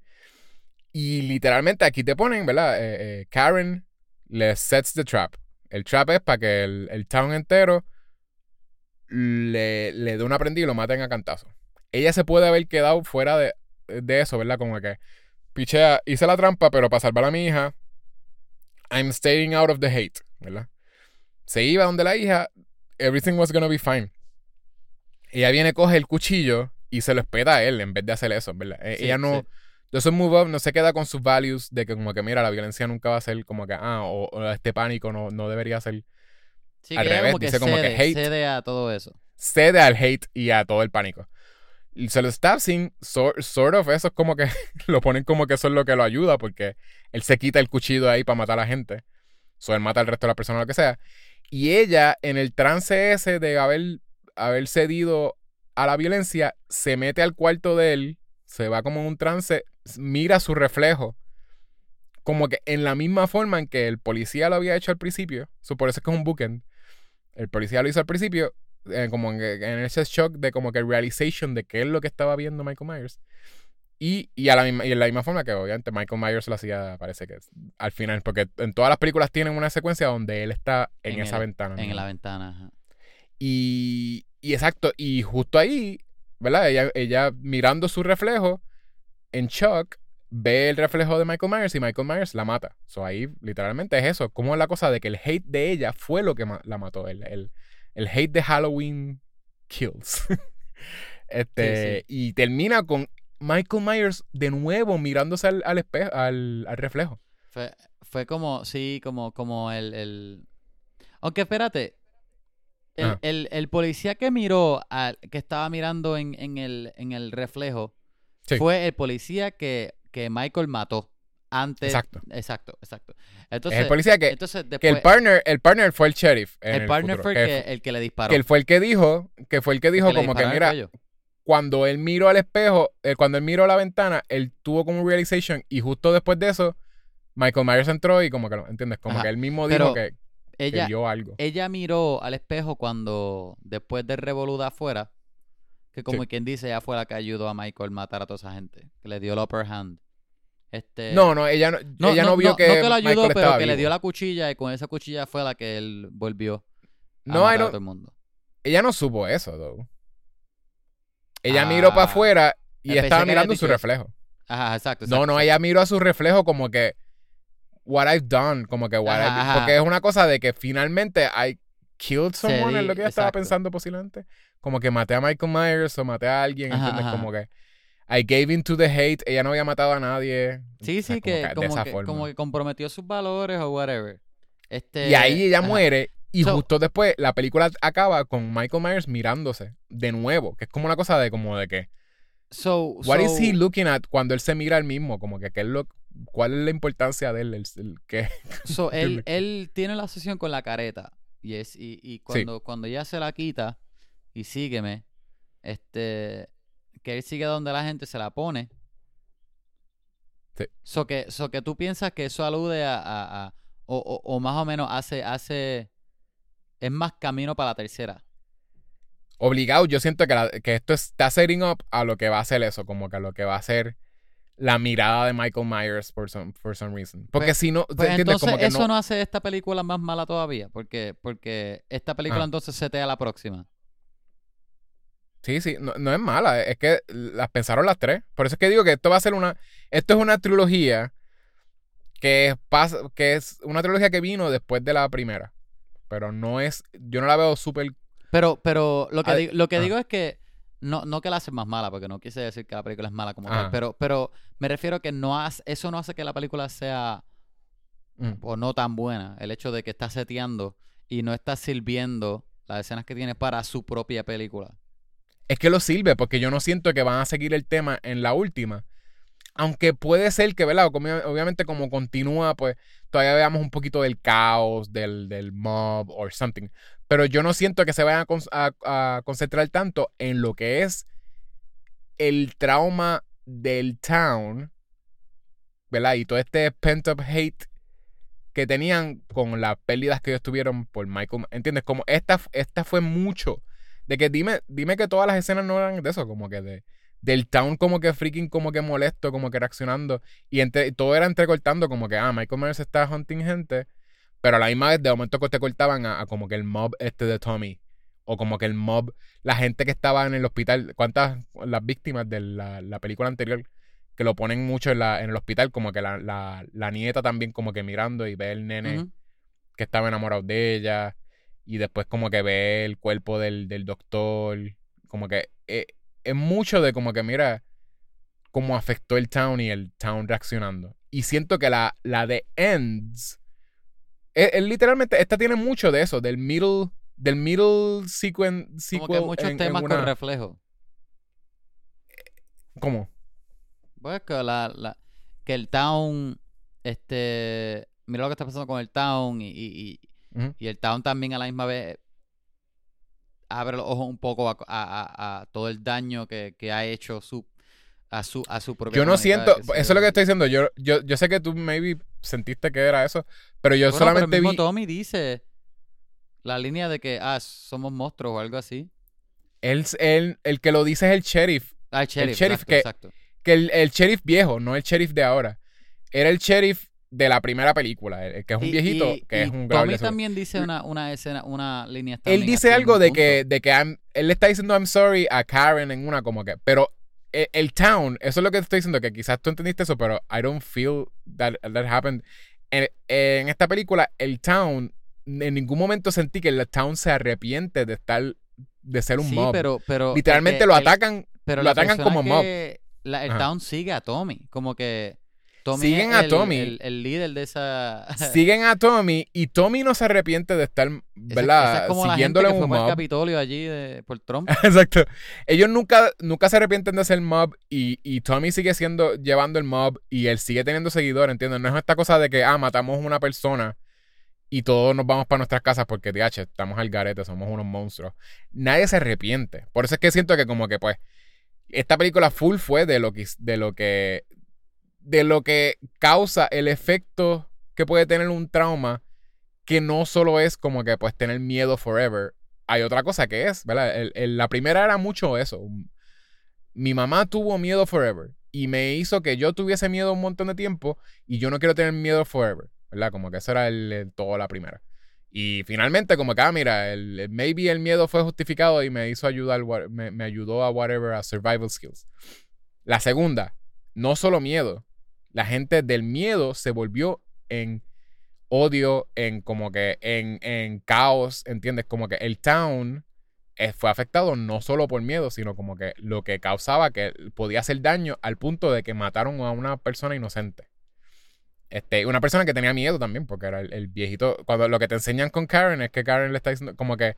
S2: Y literalmente aquí te ponen, ¿verdad? Eh, eh, Karen le sets the trap. El trap es para que el, el town entero le, le dé una prendida y lo maten a cantazo. Ella se puede haber quedado fuera de, de eso, ¿verdad? Como que, pichea, hice la trampa, pero para salvar a mi hija, I'm staying out of the hate, ¿verdad? Se iba donde la hija, everything was gonna be fine. Ella viene, coge el cuchillo y se lo espeta a él en vez de hacer eso, ¿verdad?
S1: Sí,
S2: ella no,
S1: sí.
S2: Esos move up no se queda con sus values de que como que mira, la violencia nunca va a ser como que, ah, o, o este pánico no, no debería ser.
S1: Sí,
S2: Al
S1: que
S2: revés,
S1: como que
S2: dice como que
S1: cede,
S2: hate.
S1: cede a todo eso.
S2: Cede al hate y a todo el pánico. Y se lo está sin sort, sort of, eso es como que lo ponen como que eso es lo que lo ayuda porque él se quita el cuchillo ahí para matar a la gente. So él mata al resto de las personas, lo que sea. Y ella, en el trance ese de haber, haber cedido a la violencia, se mete al cuarto de él, se va como en un trance, mira su reflejo, como que en la misma forma en que el policía lo había hecho al principio. So, por eso es que es un bookend. El policía lo hizo al principio, eh, como en, en ese shock de como que realization de qué es lo que estaba viendo Michael Myers. Y, y, a la misma, y en la misma forma que obviamente Michael Myers lo hacía, parece que al final, porque en todas las películas tienen una secuencia donde él está en,
S1: En
S2: esa
S1: el-
S2: ventana.
S1: En
S2: ¿no?
S1: la ventana, ajá.
S2: Y, y exacto, y justo ahí, ¿verdad? Ella, ella mirando su reflejo en shock, ve el reflejo de Michael Myers y Michael Myers la mata. So ahí literalmente es eso, como es la cosa de que el hate de ella fue lo que ma- la mató, el, el, el hate de Halloween kills. este,
S1: Sí,
S2: Y termina con Michael Myers de nuevo mirándose al, al espejo, al, al reflejo.
S1: Fue, fue como, sí, como, como el, el... Aunque espérate, el,
S2: Ajá.
S1: el, el policía que miró, que estaba mirando en, en, el, en el reflejo,
S2: Sí.
S1: fue el policía que, que Michael mató antes.
S2: Exacto.
S1: Exacto, exacto.
S2: Es
S1: Entonces,
S2: el policía que,
S1: entonces
S2: que
S1: después,
S2: el partner, el partner fue el sheriff.
S1: el partner
S2: futuro,
S1: fue
S2: que
S1: el que,
S2: fu-
S1: el que le disparó.
S2: que él fue el que dijo, que fue el que dijo
S1: que
S2: como que mira, cuando él miró al espejo, eh, cuando él miró a la ventana, él tuvo como un realization y justo después de eso, Michael Myers entró y como que, lo- ¿entiendes? Como
S1: Ajá,
S2: que él mismo dijo que
S1: Ella,
S2: vio algo.
S1: ella miró al espejo cuando, después del revolú de afuera, que como
S2: Sí.
S1: quien dice, ella fue la que ayudó a Michael a matar a toda esa gente, que le dio el upper hand. Este,
S2: no, no, ella no, ella no, vio que,
S1: no que lo ayudó,
S2: Michael
S1: pero que le
S2: vivo.
S1: dio la cuchilla y con esa cuchilla fue la que él volvió a
S2: No,
S1: matar a todo el mundo.
S2: Ella no supo eso, though. Ella
S1: Ah.
S2: miró para afuera y estaba
S1: que
S2: mirando su reflejo.
S1: Ajá, exacto.
S2: No,
S1: exacto,
S2: no,
S1: exacto.
S2: ella miró a su reflejo como que what I've done, como que what
S1: Ajá,
S2: I've- porque es una cosa de que finalmente I killed someone, es lo que ella estaba pensando posiblemente. Como que maté a Michael Myers o maté a alguien,
S1: Ajá.
S2: Como que I gave in to the hate, ella no había matado a nadie.
S1: Sí,
S2: O sea,
S1: sí,
S2: como
S1: que,
S2: de
S1: como,
S2: esa
S1: que,
S2: forma.
S1: como que comprometió sus valores o whatever. Este,
S2: Y ahí ella muere y
S1: So-
S2: justo después la película acaba con Michael Myers mirándose de nuevo, que es como una cosa de como de que
S1: So,
S2: what is he looking at cuando él se mira al mismo, como que qué es lo cuál es la importancia de él, el, el-
S1: So, él, tiene la sesión con la careta. Y, es, y, y cuando, cuando ella se la quita y sígueme, este, que él sigue donde la gente se la pone.
S2: Sí.
S1: So que, so que tú piensas que eso alude a, a- a- o, o- o más o menos hace, hace, es más camino para la tercera.
S2: Obligado, yo siento que, la- que esto está setting up a lo que va a ser eso, como que a lo que va a ser la mirada de Michael Myers for some, for some reason. Porque
S1: Pues-
S2: si no,
S1: Pues entonces
S2: Como que
S1: eso
S2: no,
S1: no... hace esta película más mala todavía, porque, porque esta película
S2: Ah.
S1: entonces setea la próxima.
S2: Sí, sí, no, no es mala, es que las pensaron las tres. Por eso es que digo que esto va a ser una, esto es una trilogía que, pasa, que es una trilogía que vino después de la primera. Pero no es, yo no la veo súper...
S1: Pero, pero lo que, lo que
S2: ah.
S1: digo es que no, no que la hacen más mala, porque no quise decir que la película es mala como tal,
S2: Ah.
S1: pero, pero me refiero que no hace, eso no hace que la película sea
S2: Mm.
S1: o no tan buena. El hecho de que está seteando y no está sirviendo las escenas que tiene para su propia película.
S2: Es que lo sirve, porque yo no siento que van a seguir el tema en la última. Aunque puede ser que, ¿verdad? Obviamente como continúa, pues todavía veamos un poquito del caos, del, del mob or something. Pero yo no siento que se vayan a, con- a- a concentrar tanto en lo que es el trauma del town, ¿verdad? Y todo este pent-up hate que tenían con las pérdidas que ellos tuvieron por Michael. ¿Entiendes? Como esta, esta fue mucho. De que dime, dime que todas las escenas no eran de eso, como que de, del town como que freaking, como que molesto, como que reaccionando. Y todo era entrecortando como que, ah, Michael Myers está hunting gente. Pero a la misma vez, de momento que te cortaban a, a como que el mob este de Tommy. O como que el mob, la gente que estaba en el hospital. ¿Cuántas, las víctimas de la, la película anterior? Que lo ponen mucho en, la, en el hospital, como que la, la, la nieta también como que mirando y ve el nene que estaba enamorado de ella. Y después como que ve el cuerpo del, del doctor. Como que eh, es mucho de como que mira cómo afectó el town y el town reaccionando. Y siento que la, la de Ends. Es, es literalmente, esta tiene mucho de eso, del middle, del middle sequen,
S1: Como
S2: sequel.
S1: que muchos
S2: en- en
S1: temas
S2: una-
S1: con reflejo.
S2: ¿Cómo?
S1: Pues que la, la- que el town, este, mira lo que está pasando con el town y, y, y-
S2: Ujú.
S1: y el town también a la misma vez abre los ojos un poco a, a- a- a todo el daño que, que ha hecho su a su a su propia
S2: Yo no siento, eso es lo que estoy diciendo. Yo, yo, yo sé que tú maybe sentiste que era eso, pero yo
S1: Bueno, pero
S2: solamente
S1: el mismo
S2: vi.
S1: Tommy dice la línea de que ah somos monstruos o algo así.
S2: Él, él- el que lo dice es el sheriff.
S1: Ah, el sheriff,
S2: sheriff
S1: exacto,
S2: que-
S1: exacto.
S2: Que el, el sheriff viejo, no el sheriff de ahora. Era el sheriff de la primera película, el- el que es un
S1: Y-
S2: viejito,
S1: y-
S2: que
S1: y
S2: es un
S1: Tommy también dice una, una escena, una línea
S2: Él dice algo de que, de que I'm- él le está diciendo I'm sorry a Karen en una como que, pero el, el town, eso es lo que te estoy diciendo, que quizás tú entendiste eso, pero I don't feel that, that happened. En, en esta película, el town, en ningún momento sentí que el town se arrepiente de estar, de ser un
S1: sí,
S2: mob.
S1: pero, pero
S2: Literalmente
S1: el
S2: lo atacan,
S1: pero
S2: lo atacan como mob.
S1: la- el town sigue a Tommy, como que Tommy
S2: Siguen a
S1: el,
S2: Tommy.
S1: el, el líder de esa
S2: siguen a Tommy y Tommy no se arrepiente de estar,
S1: esa-
S2: ¿verdad?
S1: esa es como la gente
S2: Siguiéndole
S1: que
S2: un
S1: fue
S2: mob.
S1: Capitolio allí de, por Trump.
S2: Exacto. Ellos nunca, nunca se arrepienten de ser mob y, y Tommy sigue siendo, llevando el mob y él sigue teniendo seguidores, ¿entiendes? No es esta cosa de que, ah, matamos una persona y todos nos vamos para nuestras casas porque, DH, estamos al garete, somos unos monstruos. Nadie se arrepiente. Por eso es que siento que como que, pues, esta película full fue de lo que, de lo que, de lo que causa el efecto que puede tener un trauma que no solo es como que, pues, tener miedo forever, hay otra cosa que es, ¿verdad? La primera era mucho eso. Mi mamá tuvo miedo forever y me hizo que yo tuviese miedo un montón de tiempo y yo no quiero tener miedo forever, ¿verdad? Como que eso era el, todo la primera. Y finalmente, como que, ah, mira, el, maybe el miedo fue justificado y me hizo ayudar, me ayudó a whatever, a survival skills. La segunda, no solo miedo. La gente del miedo se volvió en odio, en como que en, en caos, ¿entiendes? Como que el town eh, fue afectado no solo por miedo, sino como que lo que causaba que podía hacer daño al punto de que mataron a una persona inocente. Este, una persona que tenía miedo también, porque era el, el viejito. Cuando lo que te enseñan con Karen es que Karen le está diciendo como que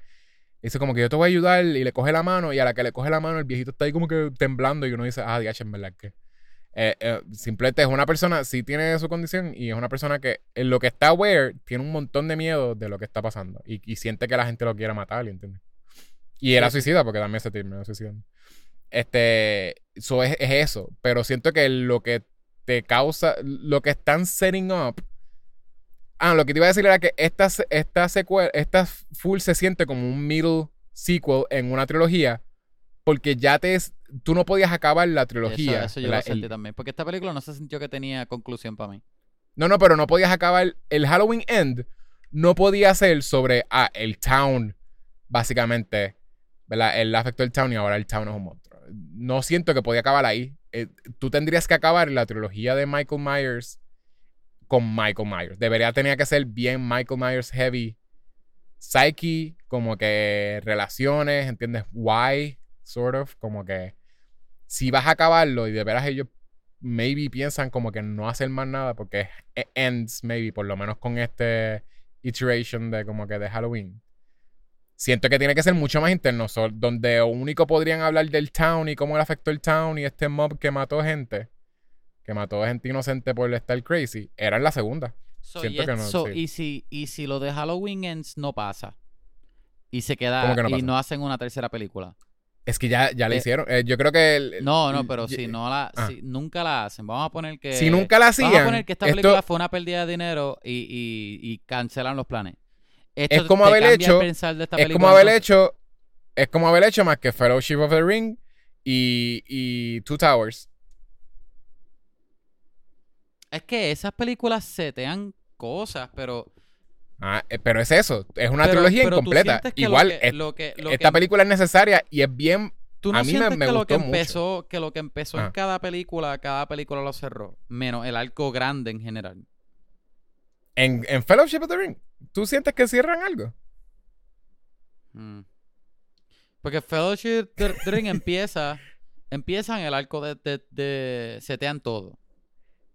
S2: dice como que yo te voy a ayudar y le coge la mano y a la que le coge la mano el viejito está ahí como que temblando y uno dice, ah, diache, en verdad que eh, eh, simplemente es una persona, sí tiene su condición y es una persona que en lo que está aware tiene un montón de miedo de lo que está pasando y, y siente que la gente lo quiere matar, ¿entiendes? Y era
S1: Sí,
S2: suicida porque también se terminó suicidando. Este, eso es, es eso. Pero siento que lo que te causa, lo que están setting up. Ah, lo que te iba a decir era que esta, esta secuela, esta full se siente como un middle sequel en una trilogía. Porque ya te tú no podías acabar la trilogía.
S1: Eso, yo
S2: la-
S1: lo sentí
S2: el-
S1: también. Porque esta película no se sintió que tenía conclusión para mí.
S2: no, no, pero no podías acabar. El Halloween End no podía ser sobre ah, el town, básicamente. ¿Verdad? Él afectó el town y ahora el town es un monstruo. No siento que podía acabar ahí. Eh, tú tendrías que acabar la trilogía de Michael Myers con Michael Myers. Debería tener que ser bien Michael Myers heavy. Psyche, como que relaciones, ¿entiendes? Why, sort of, como que si vas a acabarlo y de veras ellos maybe piensan como que no hacer más nada porque es- ends maybe por lo menos con este iteration de como que de Halloween. Siento que tiene que ser mucho más interno, so- donde único podrían hablar del town y cómo le afectó el town y este mob que mató gente, que mató gente inocente por estar crazy, era en la segunda.
S1: So,
S2: Siento
S1: y,
S2: que no,
S1: so,
S2: sí.
S1: y, si, y si lo de Halloween Ends no pasa y se queda
S2: ¿Cómo que no
S1: y
S2: pasa?
S1: no hacen una tercera película.
S2: Es que ya, ya la
S1: Eh,
S2: hicieron. Eh, yo creo que... el-
S1: No, no, pero si no la,
S2: ah.
S1: si nunca la hacen, vamos a poner que
S2: Si nunca la hacían...
S1: vamos a poner que esta
S2: esto-
S1: película fue una pérdida de dinero y, y, y cancelan los planes. Esto
S2: Es como haber hecho- es
S1: película,
S2: como haber hecho... Es como haber hecho más que Fellowship of the Ring y, y Two Towers.
S1: Es que esas películas setean cosas, pero
S2: Ah, eh, pero es eso. Es una
S1: pero-
S2: trilogía
S1: pero
S2: incompleta.
S1: lo
S2: Igual,
S1: que-
S2: es-
S1: lo que- lo
S2: esta
S1: que-
S2: película es necesaria y es bien...
S1: ¿Tú no
S2: A mí me-
S1: sientes
S2: me
S1: que lo que
S2: mucho.
S1: empezó, que lo que empezó
S2: Ah.
S1: en cada película, cada película lo cerró, menos el arco grande en general?
S2: En, en Fellowship of the Ring, ¿tú sientes que cierran algo?
S1: Mm. Porque Fellowship the the Ring empieza, empieza en el arco de, de, de- setean todo.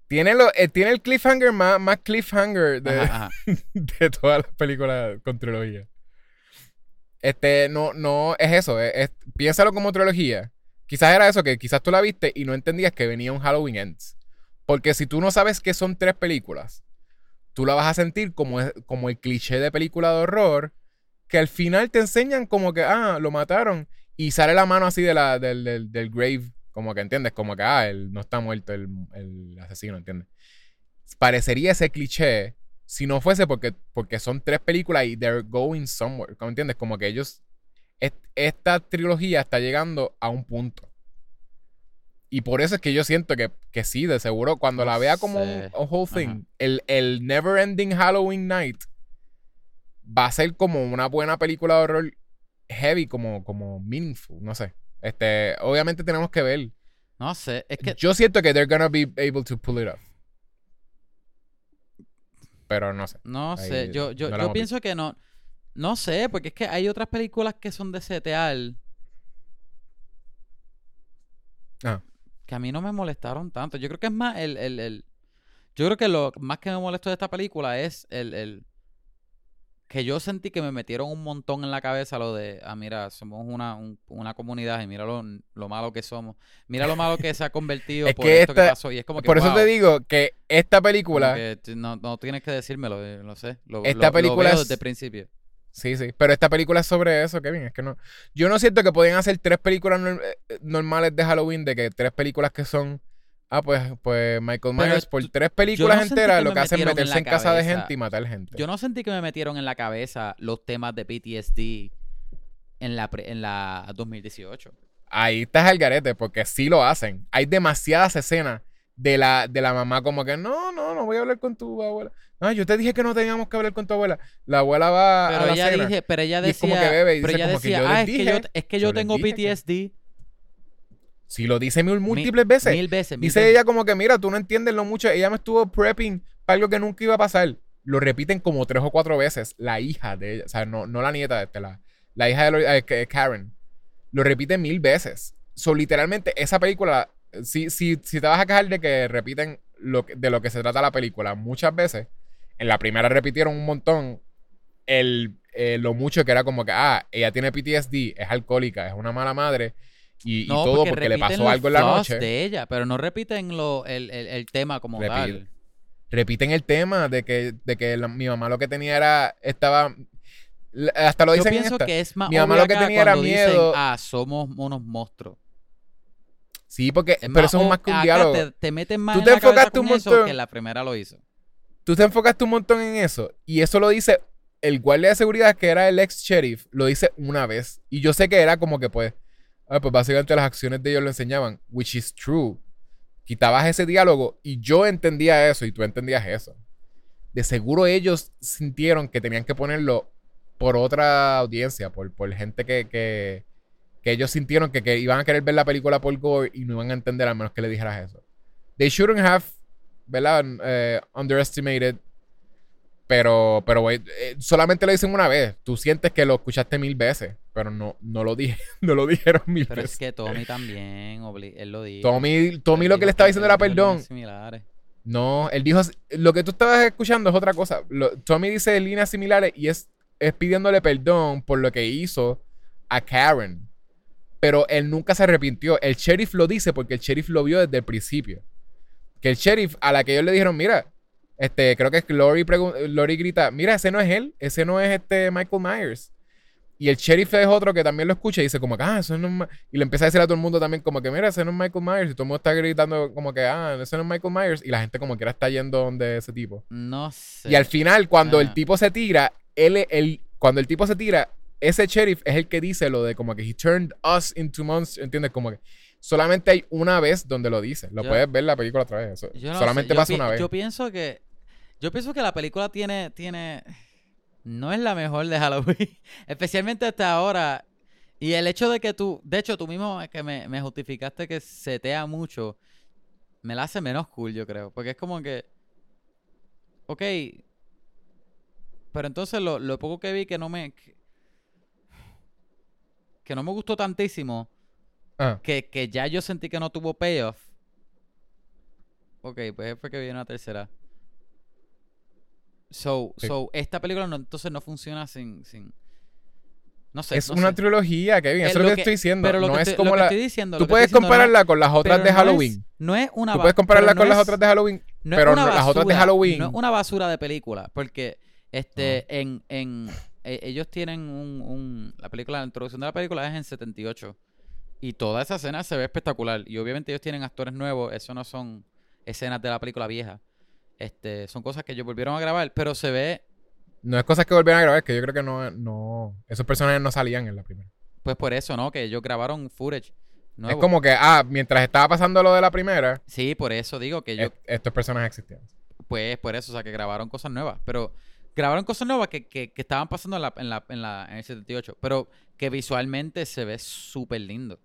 S2: Tiene, lo, eh, tiene el cliffhanger más, más cliffhanger de,
S1: Ajá, ajá.
S2: de todas las películas con trilogía. Este, no, no, es eso. es- es- piénsalo como trilogía. Quizás era eso, que quizás tú la viste y no entendías que venía un Halloween Ends. Porque si tú no sabes que son tres películas, tú la vas a sentir como, es- como el cliché de película de horror, que al final te enseñan como que, ah, lo mataron, y sale la mano así de la, del, del, del grave, como que entiendes, como que, ah, él no está muerto el, el asesino, ¿entiendes? Parecería ese cliché si no fuese porque, porque son tres películas y they're going somewhere, ¿cómo entiendes? Como que ellos, est- esta trilogía está llegando a un punto. Y por eso es que yo siento que, que sí, de seguro, cuando
S1: No
S2: la vea como un, a whole thing, el, el Never Ending Halloween Night va a ser como una buena película de horror heavy, como, como meaningful, no sé. Este, obviamente tenemos que ver.
S1: No sé, es que
S2: Yo siento que they're gonna be able to pull it off. Pero no sé.
S1: no
S2: ahí
S1: sé, yo, yo,
S2: no
S1: yo pienso que no, no sé, porque es que hay otras películas que son de setear
S2: Ah.
S1: que a mí no me molestaron tanto. Yo creo que es más el, el, el- yo creo que lo más que me molestó de esta película es el, el que yo sentí que me metieron un montón en la cabeza lo de, ah, mira, somos una, un- una comunidad y mira lo, lo malo que somos. Mira lo malo que se ha convertido
S2: Es
S1: por
S2: que
S1: esto que
S2: esta-
S1: pasó. Y es como que,
S2: Por eso
S1: wow,
S2: te digo que esta película.
S1: que no, no tienes que decírmelo, eh, lo sé. Lo,
S2: Esta
S1: lo-
S2: película
S1: veo desde el principio.
S2: Sí, sí. Pero esta película es sobre eso, Kevin. Es que no. Yo no siento que podían hacer tres películas eh, normales de Halloween, de que tres películas que son. Ah, pues, pues Michael Myers, por tres películas
S1: no
S2: enteras,
S1: que
S2: lo que hace es
S1: en
S2: meterse en, casa de gente y matar gente.
S1: Yo no sentí que me metieron en la cabeza los temas de PTSD en la, pre- en la 2018.
S2: Ahí estás al garete, porque sí lo hacen. Hay demasiadas escenas de la, de la mamá como que, no, no, no voy a hablar con tu abuela. No, yo te dije que no teníamos que hablar con tu abuela. La abuela va a
S1: Pero
S2: la
S1: ella,
S2: cena.
S1: dije, pero ella
S2: Y es como
S1: decía,
S2: que bebe y
S1: pero
S2: dice
S1: ella
S2: como que
S1: decía,
S2: yo les
S1: ah, es que yo, es que
S2: yo
S1: tengo
S2: que-
S1: PTSD.
S2: Si lo dice mil
S1: Mi-
S2: múltiples veces.
S1: Mil veces. mil
S2: Dice
S1: veces.
S2: ella como que, mira, tú no entiendes lo mucho. Ella me estuvo prepping para algo que nunca iba a pasar. Lo repiten como tres o cuatro veces. La hija de ella, o sea, no, no la nieta de este, la, la hija de lo- eh, Karen. Lo repite mil veces. So, literalmente, esa película, si, si, si te vas a quejar de que repiten lo que- de lo que se trata la película muchas veces, en la primera repitieron un montón el, eh, lo mucho que era como que, ah, ella tiene PTSD, es alcohólica, es una mala madre. Y, todo porque, le pasó algo en la noche.
S1: de ella, pero no repiten lo, el, el, el tema como
S2: Repite.
S1: tal.
S2: repiten el tema de que, de que la- mi mamá lo que tenía era, estaba, hasta lo
S1: Yo
S2: dicen en
S1: pienso
S2: esta.
S1: que es más
S2: Mi mamá lo que tenía era
S1: dicen,
S2: miedo.
S1: ah, somos unos monstruos.
S2: Sí, porque,
S1: Es
S2: pero eso es más que un diálogo.
S1: Te, te meten más
S2: Tú
S1: en
S2: te
S1: la cabeza
S2: enfocaste un
S1: eso
S2: montón.
S1: que la primera lo hizo.
S2: Tú te enfocaste un montón en eso. Y eso lo dice el guardia de seguridad, que era el ex sheriff, lo dice una vez. Y yo sé que era como que, pues, ah, pues básicamente las acciones de ellos lo enseñaban, which is true. Quitabas ese diálogo y yo entendía eso y tú entendías eso. De seguro ellos sintieron que tenían que ponerlo por otra audiencia, por, por gente que, que, que ellos sintieron que, que iban a querer ver la película por gore y no iban a entender a menos que le dijeras eso. They shouldn't have, ¿verdad? Eh, underestimated. Pero, pero, güey, eh, solamente lo dicen una vez. Tú sientes que lo escuchaste mil veces, pero no, no, lo, dije, no lo dijeron mil
S1: Pero es
S2: veces.
S1: que Tommy también, él lo dijo.
S2: Tommy, Tommy
S1: Él
S2: lo que le estaba diciendo era perdón.
S1: similares.
S2: No, él dijo, lo que tú estabas escuchando es otra cosa. Lo- Tommy dice líneas similares y es, es pidiéndole perdón por lo que hizo a Karen. Pero él nunca se arrepintió. El sheriff lo dice porque el sheriff lo vio desde el principio. Que el sheriff, a la que ellos le dijeron, mira, este, creo que es Lori, Lori grita, mira, ese no es él, ese no es este Michael Myers. Y el sheriff es otro que también lo escucha y dice como que, ah, eso no es Ma-". Y le empieza a decir a todo el mundo también como que, mira, ese no es Michael Myers. Y todo el mundo está gritando como que, ah, ese no es Michael Myers. Y la gente como quiera está yendo donde ese tipo.
S1: No sé.
S2: Y al final, cuando el
S1: Ah.
S2: tipo se tira, él, él, cuando el tipo se tira, ese sheriff es el que dice lo de como que he turned us into monsters, ¿entiendes? Como que solamente hay una vez donde lo dice. Lo
S1: Yo-
S2: puedes ver la película otra vez. Eso,
S1: Yo no
S2: solamente
S1: sé, yo
S2: pasa una vez.
S1: Yo pienso que. Yo pienso que la película tiene. tiene no es la mejor de Halloween. Especialmente hasta ahora. Y el hecho de que tú. De hecho, tú mismo que me, me justificaste que setea mucho. Me la hace menos cool, yo creo. Porque es como que. Ok. Pero entonces lo, lo poco que vi que no me. Que, que no me gustó tantísimo.
S2: Ah,
S1: que, que ya yo sentí que no tuvo payoff. Ok, pues fue que viene una tercera. So, so esta película no, entonces no funciona sin, sin... No sé,
S2: es
S1: no
S2: una
S1: sé.
S2: trilogía, Kevin. Eso es lo que, estoy diciendo.
S1: Pero lo
S2: no
S1: que
S2: es
S1: estoy,
S2: como
S1: lo que
S2: la.
S1: estoy diciendo...
S2: Tú
S1: que
S2: puedes
S1: no
S2: compararla con las otras de
S1: no
S2: Halloween.
S1: es- No es, una
S2: Tú puedes compararla con las otras de Halloween.
S1: no
S2: pero no- las otras de
S1: basura,
S2: Halloween-
S1: No es una basura de película. Porque este, en, en, e- ellos tienen un, un... La película, la introducción de la película es en 78. Y toda esa escena se ve espectacular. Y obviamente ellos tienen actores nuevos. Eso no son escenas de la película vieja. Este, son cosas que ellos volvieron a grabar. Pero se ve,
S2: No es cosas que volvieron a grabar, que yo creo que no, no. Esos personajes no salían en la primera.
S1: pues por eso, ¿no? Que ellos grabaron footage nuevo.
S2: Es como que, ah, mientras estaba pasando lo de la primera,
S1: Sí, por eso digo que
S2: est- estos personajes existían.
S1: Pues por eso, o sea, que grabaron cosas nuevas. Pero grabaron cosas nuevas que, que, que estaban pasando en, la, en, la, en, la, en el 78. Pero que visualmente se ve súper lindo.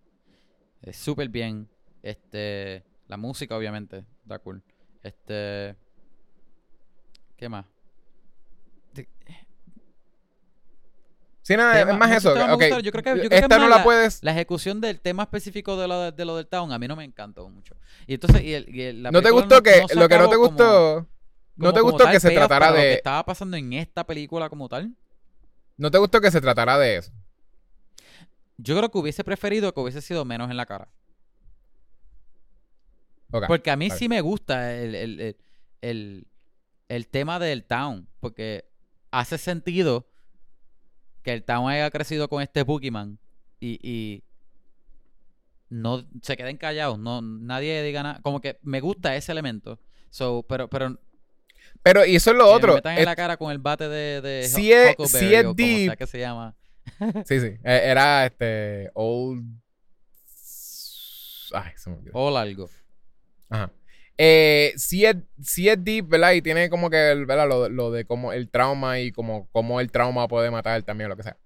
S1: Es súper bien. Este, la música, obviamente, da cool. Este, ¿qué más?
S2: Sí, nada,
S1: Tema-
S2: es más eso.
S1: Yo creo que- yo creo
S2: Esta
S1: es
S2: no la puedes.
S1: La ejecución del tema específico de lo, de, de lo del town a mí no me encantó mucho. Y entonces, y el- y el- la
S2: ¿No te gustó que
S1: se
S2: lo que no te
S1: como-
S2: gustó? ¿No te gustó
S1: tal
S2: que se tratara
S1: para lo que
S2: de.
S1: estaba pasando en esta película como tal?
S2: ¿No te gustó que se tratara de eso?
S1: Yo creo que hubiese preferido que hubiese sido menos en la cara. Porque a mí sí me gusta el, el, el, el- tema del town. Porque hace sentido que el town haya crecido con este Pokémon y, y no se queden callados. No, nadie diga nada. Como que me gusta ese elemento. So, pero, pero
S2: Pero, y eso es lo
S1: que me
S2: otro.
S1: metan en la cara con el bate de, de
S2: Sí es- sí es deep.
S1: que se llama.
S2: Sí, sí. eh, Era este. Old. Ay, se me olvidó.
S1: O algo.
S2: Ajá. Eh, sí, es, sí es deep, ¿verdad? Y tiene como que ¿verdad? Lo, lo de como el trauma y como, como el trauma puede matar también, lo que sea.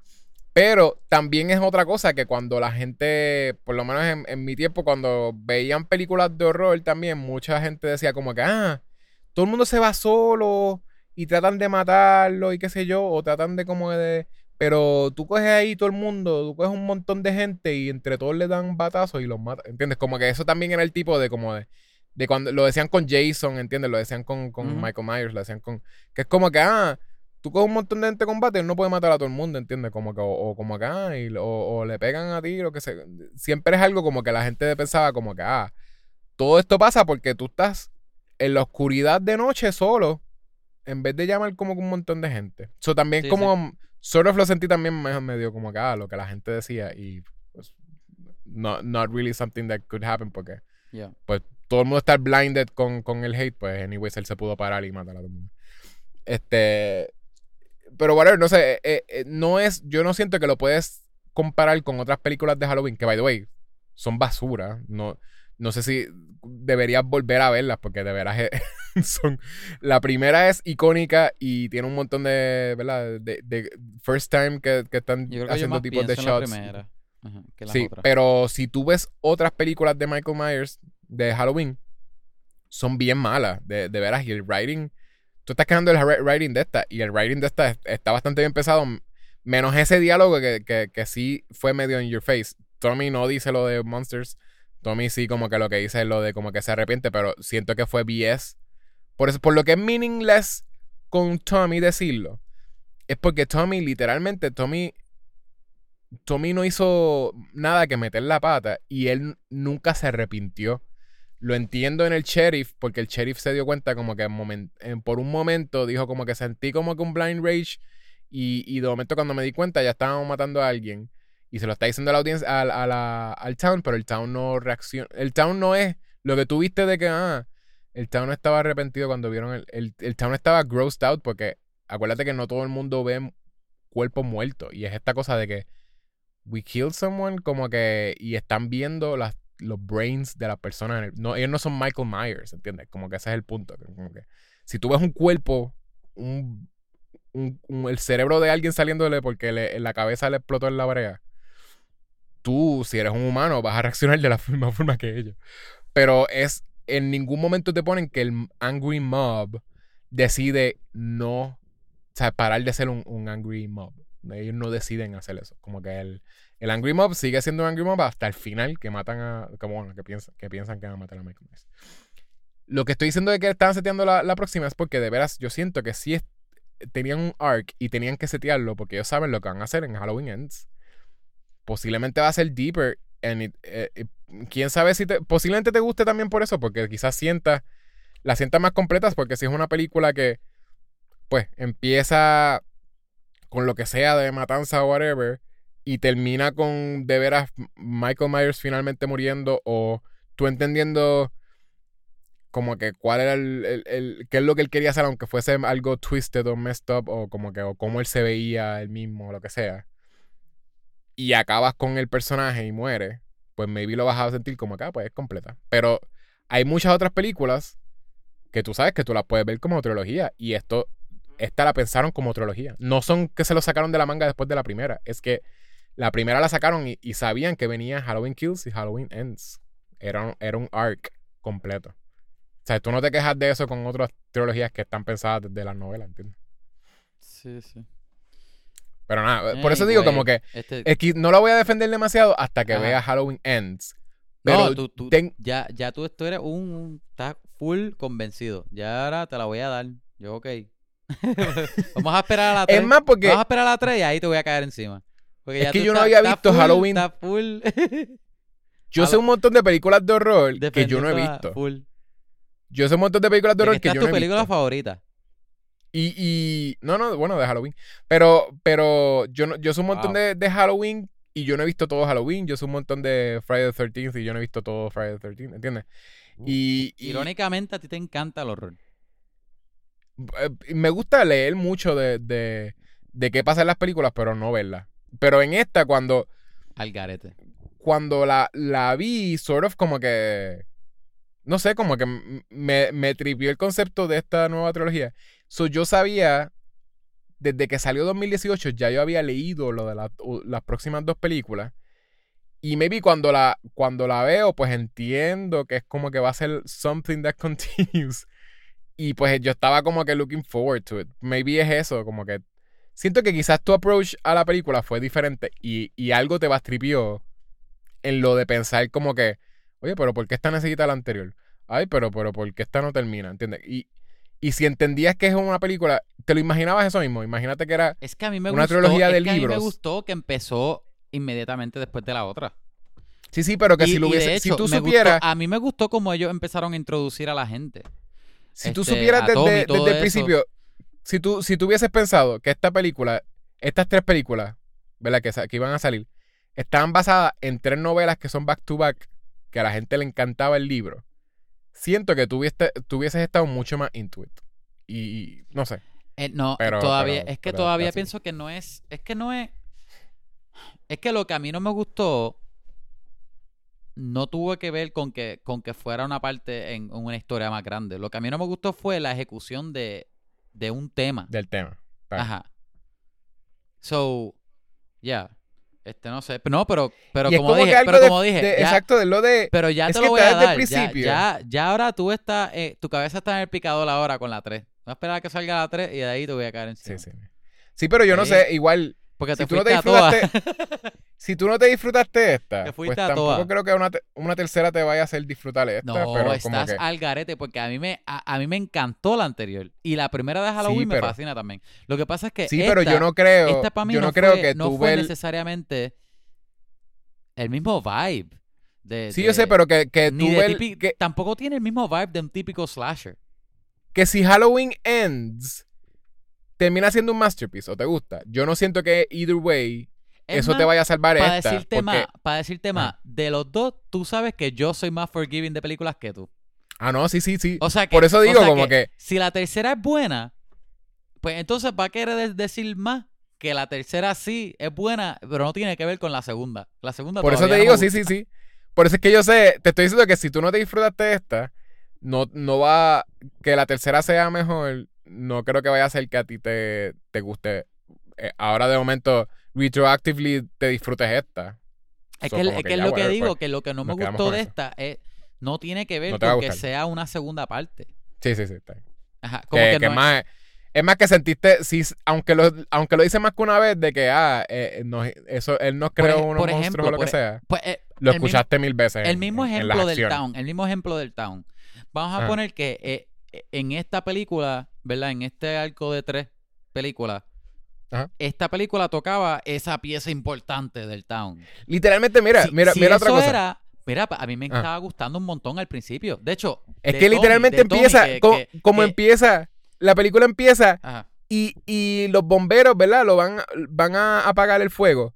S2: Pero también es otra cosa que cuando la gente, por lo menos en, en mi tiempo, cuando veían películas de horror también, mucha gente decía como que, ah, todo el mundo se va solo y tratan de matarlo y qué sé yo, o tratan de como de... Pero tú coges ahí todo el mundo, tú coges un montón de gente y entre todos le dan batazos y los matan, ¿entiendes? Como que eso también era el tipo de como de de cuando lo decían con Jason, ¿entiendes? Lo decían con, con. Michael Myers, lo decían con. Que es como que, ah, tú coges un montón de gente combate, no puede matar a todo el mundo, ¿entiendes? Como que, o, o como que, ah, y, o, o le pegan a ti, lo que se. Siempre es algo como que la gente pensaba, como que, ah, todo esto pasa porque tú estás en la oscuridad de noche solo, en vez de llamar como que un montón de gente. Eso también
S1: Sí,
S2: como. Sort of lo sentí también me- medio como que, ah, lo que la gente decía, y pues. not, not really something that could happen porque
S1: Yeah.
S2: pues todo el mundo está blinded con, con el hate, pues anyways él se pudo parar y matar a todo el mundo. Este, pero whatever, no sé, eh, eh, no es, yo no siento que lo puedes comparar con otras películas de Halloween que by the way son basura, no no sé si deberías volver a verlas porque de veras eh, son la primera es icónica y tiene un montón de, ¿verdad? De, de first time que, que están
S1: Yo creo que yo
S2: haciendo tipos de shots.
S1: ajá, que
S2: Sí,
S1: otras.
S2: pero si tú ves otras películas de Michael Myers de Halloween, son bien malas, de, de veras. Y el writing, tú estás quejando ri- writing de esta, y el writing de esta es- está bastante bien pesado, menos ese diálogo que, que, que sí fue medio in your face. Tommy no dice lo de Monsters, Tommy sí como que lo que dice es lo de como que se arrepiente, pero siento que fue BS. Por eso, por lo que es meaningless con Tommy decirlo, es porque Tommy literalmente, Tommy Tommy no hizo nada que meter la pata y él nunca se arrepintió. Lo entiendo en el sheriff, porque el sheriff se dio cuenta como que en momen- en- por un momento dijo como que sentí como que un blind rage y, y de momento cuando me di cuenta ya estábamos matando a alguien y se lo está diciendo a la audiencia, a la- al town, pero el town no reacciona. El town no es lo que tú viste de que, ah, el town estaba arrepentido cuando vieron el, el, el town estaba grossed out porque acuérdate que no todo el mundo ve cuerpos muertos y es esta cosa de que we killed someone como que y están viendo las, los brains de las personas. no, ellos no son Michael Myers, ¿entiendes? Como que ese es el punto. que si tú ves un cuerpo, un, un- el cerebro de alguien saliéndole porque le- la cabeza le explotó en la brea, tú, si eres un humano, vas a reaccionar de la misma forma que ellos. Pero es, en ningún momento te ponen que el angry mob decide no, o sea, parar de ser un, un angry mob. Ellos no deciden hacer eso. Como que el, el Angry Mob sigue siendo un Angry Mob hasta el final que matan a. Como bueno, que piensan que, van a matar a Michael Myers. Lo que estoy diciendo de que estaban seteando la, próxima es porque de veras yo siento que sí tenían un arc y tenían que setearlo porque ellos saben lo que van a hacer en Halloween Ends. Posiblemente va a ser deeper. And eh, eh, Quién sabe si te. Posiblemente te guste también por eso, porque quizás sientas. La sientas más completas, porque si es una película que. Pues empieza con lo que sea de matanza o whatever y termina con de veras Michael Myers finalmente muriendo o tú entendiendo como que cuál era el, el- el- qué es lo que él quería hacer aunque fuese algo twisted o messed up o como que o cómo él se veía él mismo o lo que sea y acabas con el personaje y muere pues maybe lo vas a sentir como que ah, pues es completa pero hay muchas otras películas que tú sabes que tú las puedes ver como trilogía y esto esta la pensaron como trilogía. No son que se lo sacaron de la manga después de la primera. Es que la primera la sacaron y, y sabían que venía Halloween Kills y Halloween Ends. Era, un- era un arc completo. O sea, tú no te quejas de eso con otras trilogías que están pensadas desde las novelas, ¿entiendes?
S1: Sí, sí.
S2: Pero nada, por eso digo como que
S1: este-
S2: es que no la voy a defender demasiado hasta que
S1: Ajá.
S2: vea Halloween Ends. Pero
S1: no, tú, tú-
S2: ten-
S1: ya, ya tú, tú eres un, un- Estás full convencido. Ya ahora te la voy a dar. Yo, ok. Vamos a esperar a la 3.
S2: es más porque
S1: Vamos a esperar a la 3 y ahí te voy a caer encima. Porque
S2: Es
S1: ya
S2: que yo no había visto
S1: full-
S2: Halloween.
S1: full.
S2: yo sé un montón de películas de horror que yo no he visto.
S1: Full.
S2: Yo sé un montón de películas de
S1: De que
S2: horror que
S1: es
S2: yo
S1: tu
S2: no he
S1: película
S2: visto.
S1: favorita.
S2: Y, y. No, no, bueno, de Halloween. Pero, pero yo no, yo sé un montón
S1: Wow.
S2: de, de Halloween y yo no he visto todo Halloween. Yo sé un montón de Friday the 13th y yo no he visto todo Friday the 13th, ¿entiendes? Y, y,
S1: Irónicamente, a ti te encanta el horror.
S2: eh, me gusta leer mucho de, de, de qué pasa en las películas, pero no verlas. Pero en esta, cuando,
S1: Al garete.
S2: cuando la, la vi, sort of como que. No sé, como que me, me tripió el concepto de esta nueva trilogía. So, yo sabía, desde que salió 2018, ya yo había leído lo de la- las próximas dos películas. Y maybe cuando la, cuando la veo, pues entiendo que es como que va a ser something that continues. Y pues yo estaba como que looking forward to it. Maybe es eso, como que siento que quizás tu approach a la película fue diferente y, y algo te bastripió en lo de pensar como que, oye, pero ¿por qué esta necesita la anterior? Ay, pero, pero ¿por qué esta no termina? ¿Entiendes? Y, y si entendías que es una película, ¿te lo imaginabas eso mismo? Imagínate que era...
S1: Es que a mí me
S2: Una
S1: gustó.
S2: trilogía
S1: es
S2: de
S1: que a mí me
S2: libros.
S1: gustó que empezó inmediatamente después de la otra.
S2: Sí, sí, pero que
S1: Y-
S2: si lo hubiese... si
S1: hecho,
S2: tú
S1: me gustó-
S2: supieras...
S1: a mí me gustó como ellos empezaron a introducir a la gente.
S2: Si tú
S1: este,
S2: supieras desde, desde el principio, si tú, si tú hubieses pensado que esta película, estas tres películas, ¿verdad? Que, iban a salir, estaban basadas en tres novelas que son back to back, que a la gente le encantaba el libro, siento que tú hubieses estado mucho más into it. Y, no sé.
S1: Eh, no,
S2: Pero-
S1: todavía,
S2: pero-
S1: es que
S2: pero
S1: todavía pienso que no es, es que no es, es que lo que a mí no me gustó no tuvo que ver con que, con que fuera una parte en una historia más grande. Lo que a mí no me gustó fue la ejecución de, de un tema.
S2: Del tema.
S1: Ajá. So, ya. Este, no sé. No, pero, pero como
S2: como
S1: dije, pero
S2: de-
S1: como dije,
S2: de-
S1: ya-
S2: exacto, de lo de.
S1: pero ya te lo voy a dar. Ya, ya, ya ahora tú estás, eh, tu cabeza está en el picador ahora con la 3. Voy a esperar a que salga la 3 y de ahí te voy a caer encima.
S2: Sí, sí. Sí, pero yo no sé, igual,
S1: Porque te
S2: si tú no te
S1: a todas.
S2: disfrutaste, si tú no te disfrutaste esta,
S1: Te
S2: pues
S1: a
S2: tampoco
S1: todas.
S2: creo que una, te- una tercera te vaya a hacer disfrutar esta,
S1: No,
S2: pero como
S1: estás
S2: que
S1: al garete porque a mí me a, a mí me encantó la anterior y la primera de Halloween me
S2: pero-
S1: fascina también. Lo que pasa es que
S2: Sí, pero yo
S1: esta-
S2: no creo,
S1: esta para mí
S2: yo
S1: no,
S2: no creo
S1: fue,
S2: que
S1: no
S2: tú
S1: fue
S2: el-
S1: necesariamente el mismo vibe. De,
S2: Sí,
S1: de-
S2: yo sé, pero que, que tú ves que,
S1: tampoco tiene el mismo vibe de un típico slasher.
S2: que si Halloween Ends termina siendo un masterpiece o te gusta, yo no siento que either way
S1: Es
S2: eso te vaya a salvar
S1: para
S2: esta.
S1: decirte
S2: porque-
S1: más, para decirte más, de los dos, tú sabes que yo soy más forgiving de películas que tú.
S2: Ah, no, sí, sí, sí.
S1: O sea que,
S2: Por eso
S1: o
S2: digo
S1: sea
S2: como que,
S1: si la tercera es buena, pues entonces va a querer de- decir más que la tercera sí es buena, pero no tiene que ver con la segunda. La segunda
S2: por eso te
S1: no
S2: digo, sí, sí, sí. Por eso es que yo sé, te estoy diciendo que si tú no te disfrutaste esta, no, no va, que la tercera sea mejor, no creo que vaya a ser que a ti te, te guste. Eh, ahora de momento, retroactively te disfrutes esta.
S1: Es
S2: So,
S1: que, es
S2: que
S1: que es
S2: ya,
S1: lo que digo,
S2: pues,
S1: que lo que no me gustó de
S2: eso.
S1: esta es, no tiene que ver
S2: No
S1: con que sea una segunda parte.
S2: Sí, sí, sí. Está bien.
S1: Ajá, como
S2: que,
S1: no es-
S2: más, es más que sentiste, sí, aunque lo, aunque lo dice más que una vez, de que, ah, eh, nos- eso, él
S1: Por
S2: creó
S1: ej-
S2: unos
S1: por
S2: monstruos
S1: ejemplo,
S2: o lo que
S1: por e-
S2: sea.
S1: pues, eh,
S2: Lo
S1: mismo-
S2: escuchaste mil veces.
S1: El mismo
S2: en- en las
S1: ejemplo del
S2: acciones.
S1: town, el mismo ejemplo del town. Vamos a
S2: Ajá.
S1: poner que eh, en esta película, ¿verdad? En este arco de tres películas,
S2: Ajá.
S1: esta película tocaba esa pieza importante del town.
S2: Literalmente, mira,
S1: Si-
S2: mira,
S1: si
S2: mira otra cosa.
S1: era- mira, a mí me
S2: Ah.
S1: estaba gustando un montón al principio. De hecho,
S2: Es
S1: de
S2: que
S1: Tommy,
S2: literalmente empieza,
S1: que-
S2: co-
S1: que-
S2: como
S1: que-
S2: empieza, la película empieza
S1: Ajá.
S2: y, y los bomberos, ¿verdad? Lo van, van a apagar el fuego.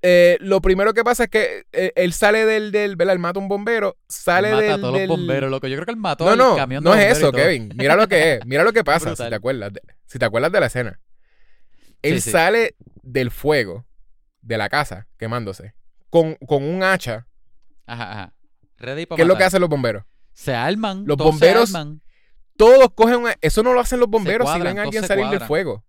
S2: Eh, lo primero que pasa es que eh, él sale del, del, ¿verdad? Él mata a un bombero, sale
S1: Él mata
S2: del...
S1: a todos
S2: del-
S1: los bomberos, loco. Yo creo que él mató
S2: No,
S1: al
S2: no,
S1: camión de
S2: no es eso. Kevin. Mira lo que es, mira lo que pasa, si te acuerdas, de, si te acuerdas de la escena. Él
S1: sí.
S2: sale del fuego de la casa quemándose con, con un hacha.
S1: Ajá, ajá. Ready para
S2: ¿Qué es lo que hacen los bomberos?
S1: Se arman.
S2: Los
S1: todos
S2: bomberos
S1: Se arman.
S2: Todos cogen un... Eso no lo hacen los bomberos si ven a alguien salir del fuego.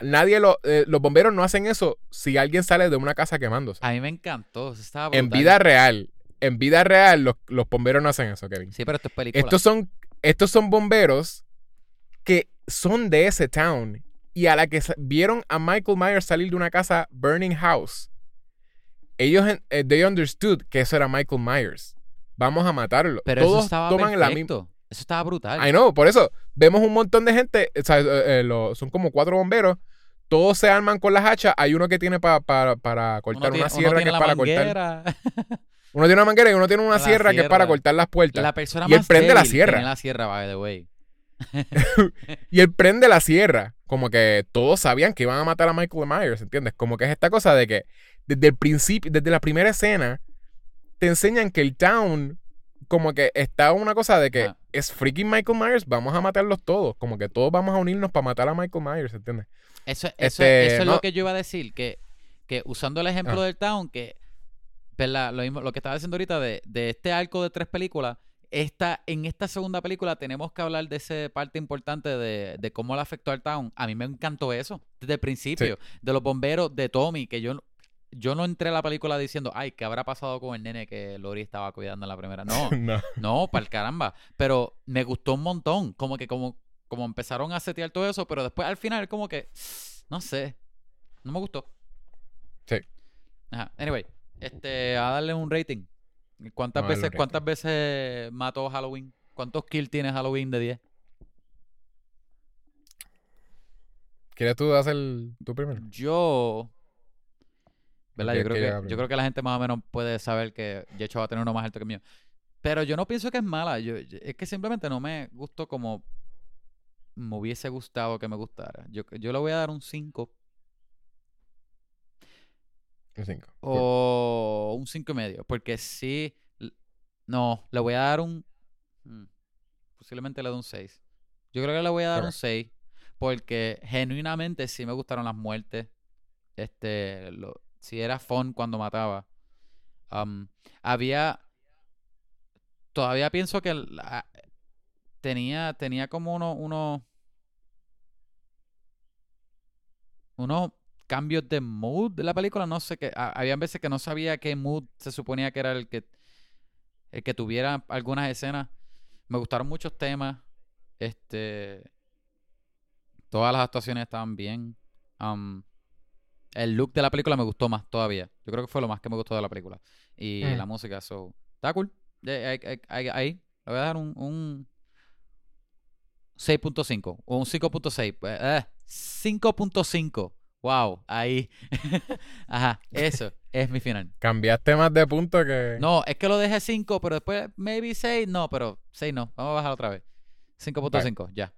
S2: Nadie lo... eh, los bomberos no hacen eso si alguien sale de una casa quemándose.
S1: A mí me encantó. eso estaba
S2: En vida real, en vida real, los, los bomberos no hacen eso, Kevin.
S1: Sí, pero esto es película.
S2: Estos son, estos son bomberos que son de ese town. Y a la que vieron a Michael Myers salir de una casa burning house, ellos eh, they understood que eso era Michael Myers. Vamos a matarlo.
S1: Pero eso
S2: Todos
S1: estaba
S2: toman la misma.
S1: Eso estaba brutal.
S2: I know, por eso vemos un montón de gente, o sea, eh, eh, lo- son como cuatro bomberos, todos se arman con las hachas, hay uno que tiene pa- pa- para cortar
S1: tiene-
S2: una sierra que es para cortar. Uno tiene una manguera y uno tiene una sierra, que es para cortar las puertas.
S1: La persona
S2: Y él
S1: más
S2: prende la sierra.
S1: la sierra, by the way.
S2: Y él prende la sierra. Como que todos sabían que iban a matar a Michael Myers, ¿entiendes? Como que es esta cosa de que desde el principio, desde la primera escena, te enseñan que el town, como que está una cosa de que
S1: Ajá.
S2: es freaking Michael Myers, vamos a matarlos todos. Como que todos vamos a unirnos para matar a Michael Myers, ¿entiendes?
S1: Eso, eso,
S2: Este,
S1: eso es
S2: no.
S1: lo que yo iba a decir, que, que usando el ejemplo
S2: Ah.
S1: del Town, que ¿verdad? Lo, mismo, lo que estaba diciendo ahorita de, de este arco de tres películas, esta, en esta segunda película tenemos que hablar de esa parte importante de, de cómo le afectó al Town. A mí me encantó eso, desde el principio, de los bomberos, de Tommy, que yo, yo no entré a la película diciendo, ay, ¿qué habrá pasado con el nene que Lori estaba cuidando en la primera? No,
S2: no.
S1: no, para el caramba. Pero me gustó un montón. Como que como, como empezaron a setear todo eso, pero después al final como que, no sé, no me gustó.
S2: Sí.
S1: Ajá. Anyway, este, a darle un rating. ¿Cuántas veces,
S2: un
S1: cuántas veces mató Halloween? ¿Cuántos kills tiene Halloween de 10?
S2: ¿Quieres tú hacer tú primero?
S1: Yo. ¿Verdad? Yo creo,
S2: que yo
S1: creo que la gente más o menos puede saber que Yecho va a tener uno más alto que el mío. Pero yo no pienso que es mala. Yo- es que simplemente no me gustó como me hubiese gustado que me gustara. Yo, yo le voy a dar un 5.
S2: Un 5.
S1: o un cinco y medio. Porque sí. No, le voy a dar un. mm, Posiblemente le doy un 6. Yo creo que le voy a dar un
S2: Ok.
S1: 6. Porque genuinamente sí me gustaron las muertes. Este. Lo, sí era fun cuando mataba. Había. Todavía pienso que la- tenía, tenía como uno, uno, unos cambios de mood de la película. No sé qué. ha- Habían veces que no sabía qué mood se suponía que era el que, el que tuviera algunas escenas. Me gustaron muchos temas. Este. Todas las actuaciones estaban bien. El look de la película me gustó más todavía. Yo creo que fue lo más que me gustó de la película. Y
S2: Mm.
S1: la música, so. Está cool. Ahí, ahí- ahí- ahí le voy a dar un, un 6.5 o un 5.6. pues, eh, 5.5. Wow, ahí. Ajá, eso es mi final.
S2: Cambiaste más de punto que.
S1: No, es que lo dejé 5, pero después maybe 6. No, pero 6 no. Vamos a bajar otra vez. 5.5, ya.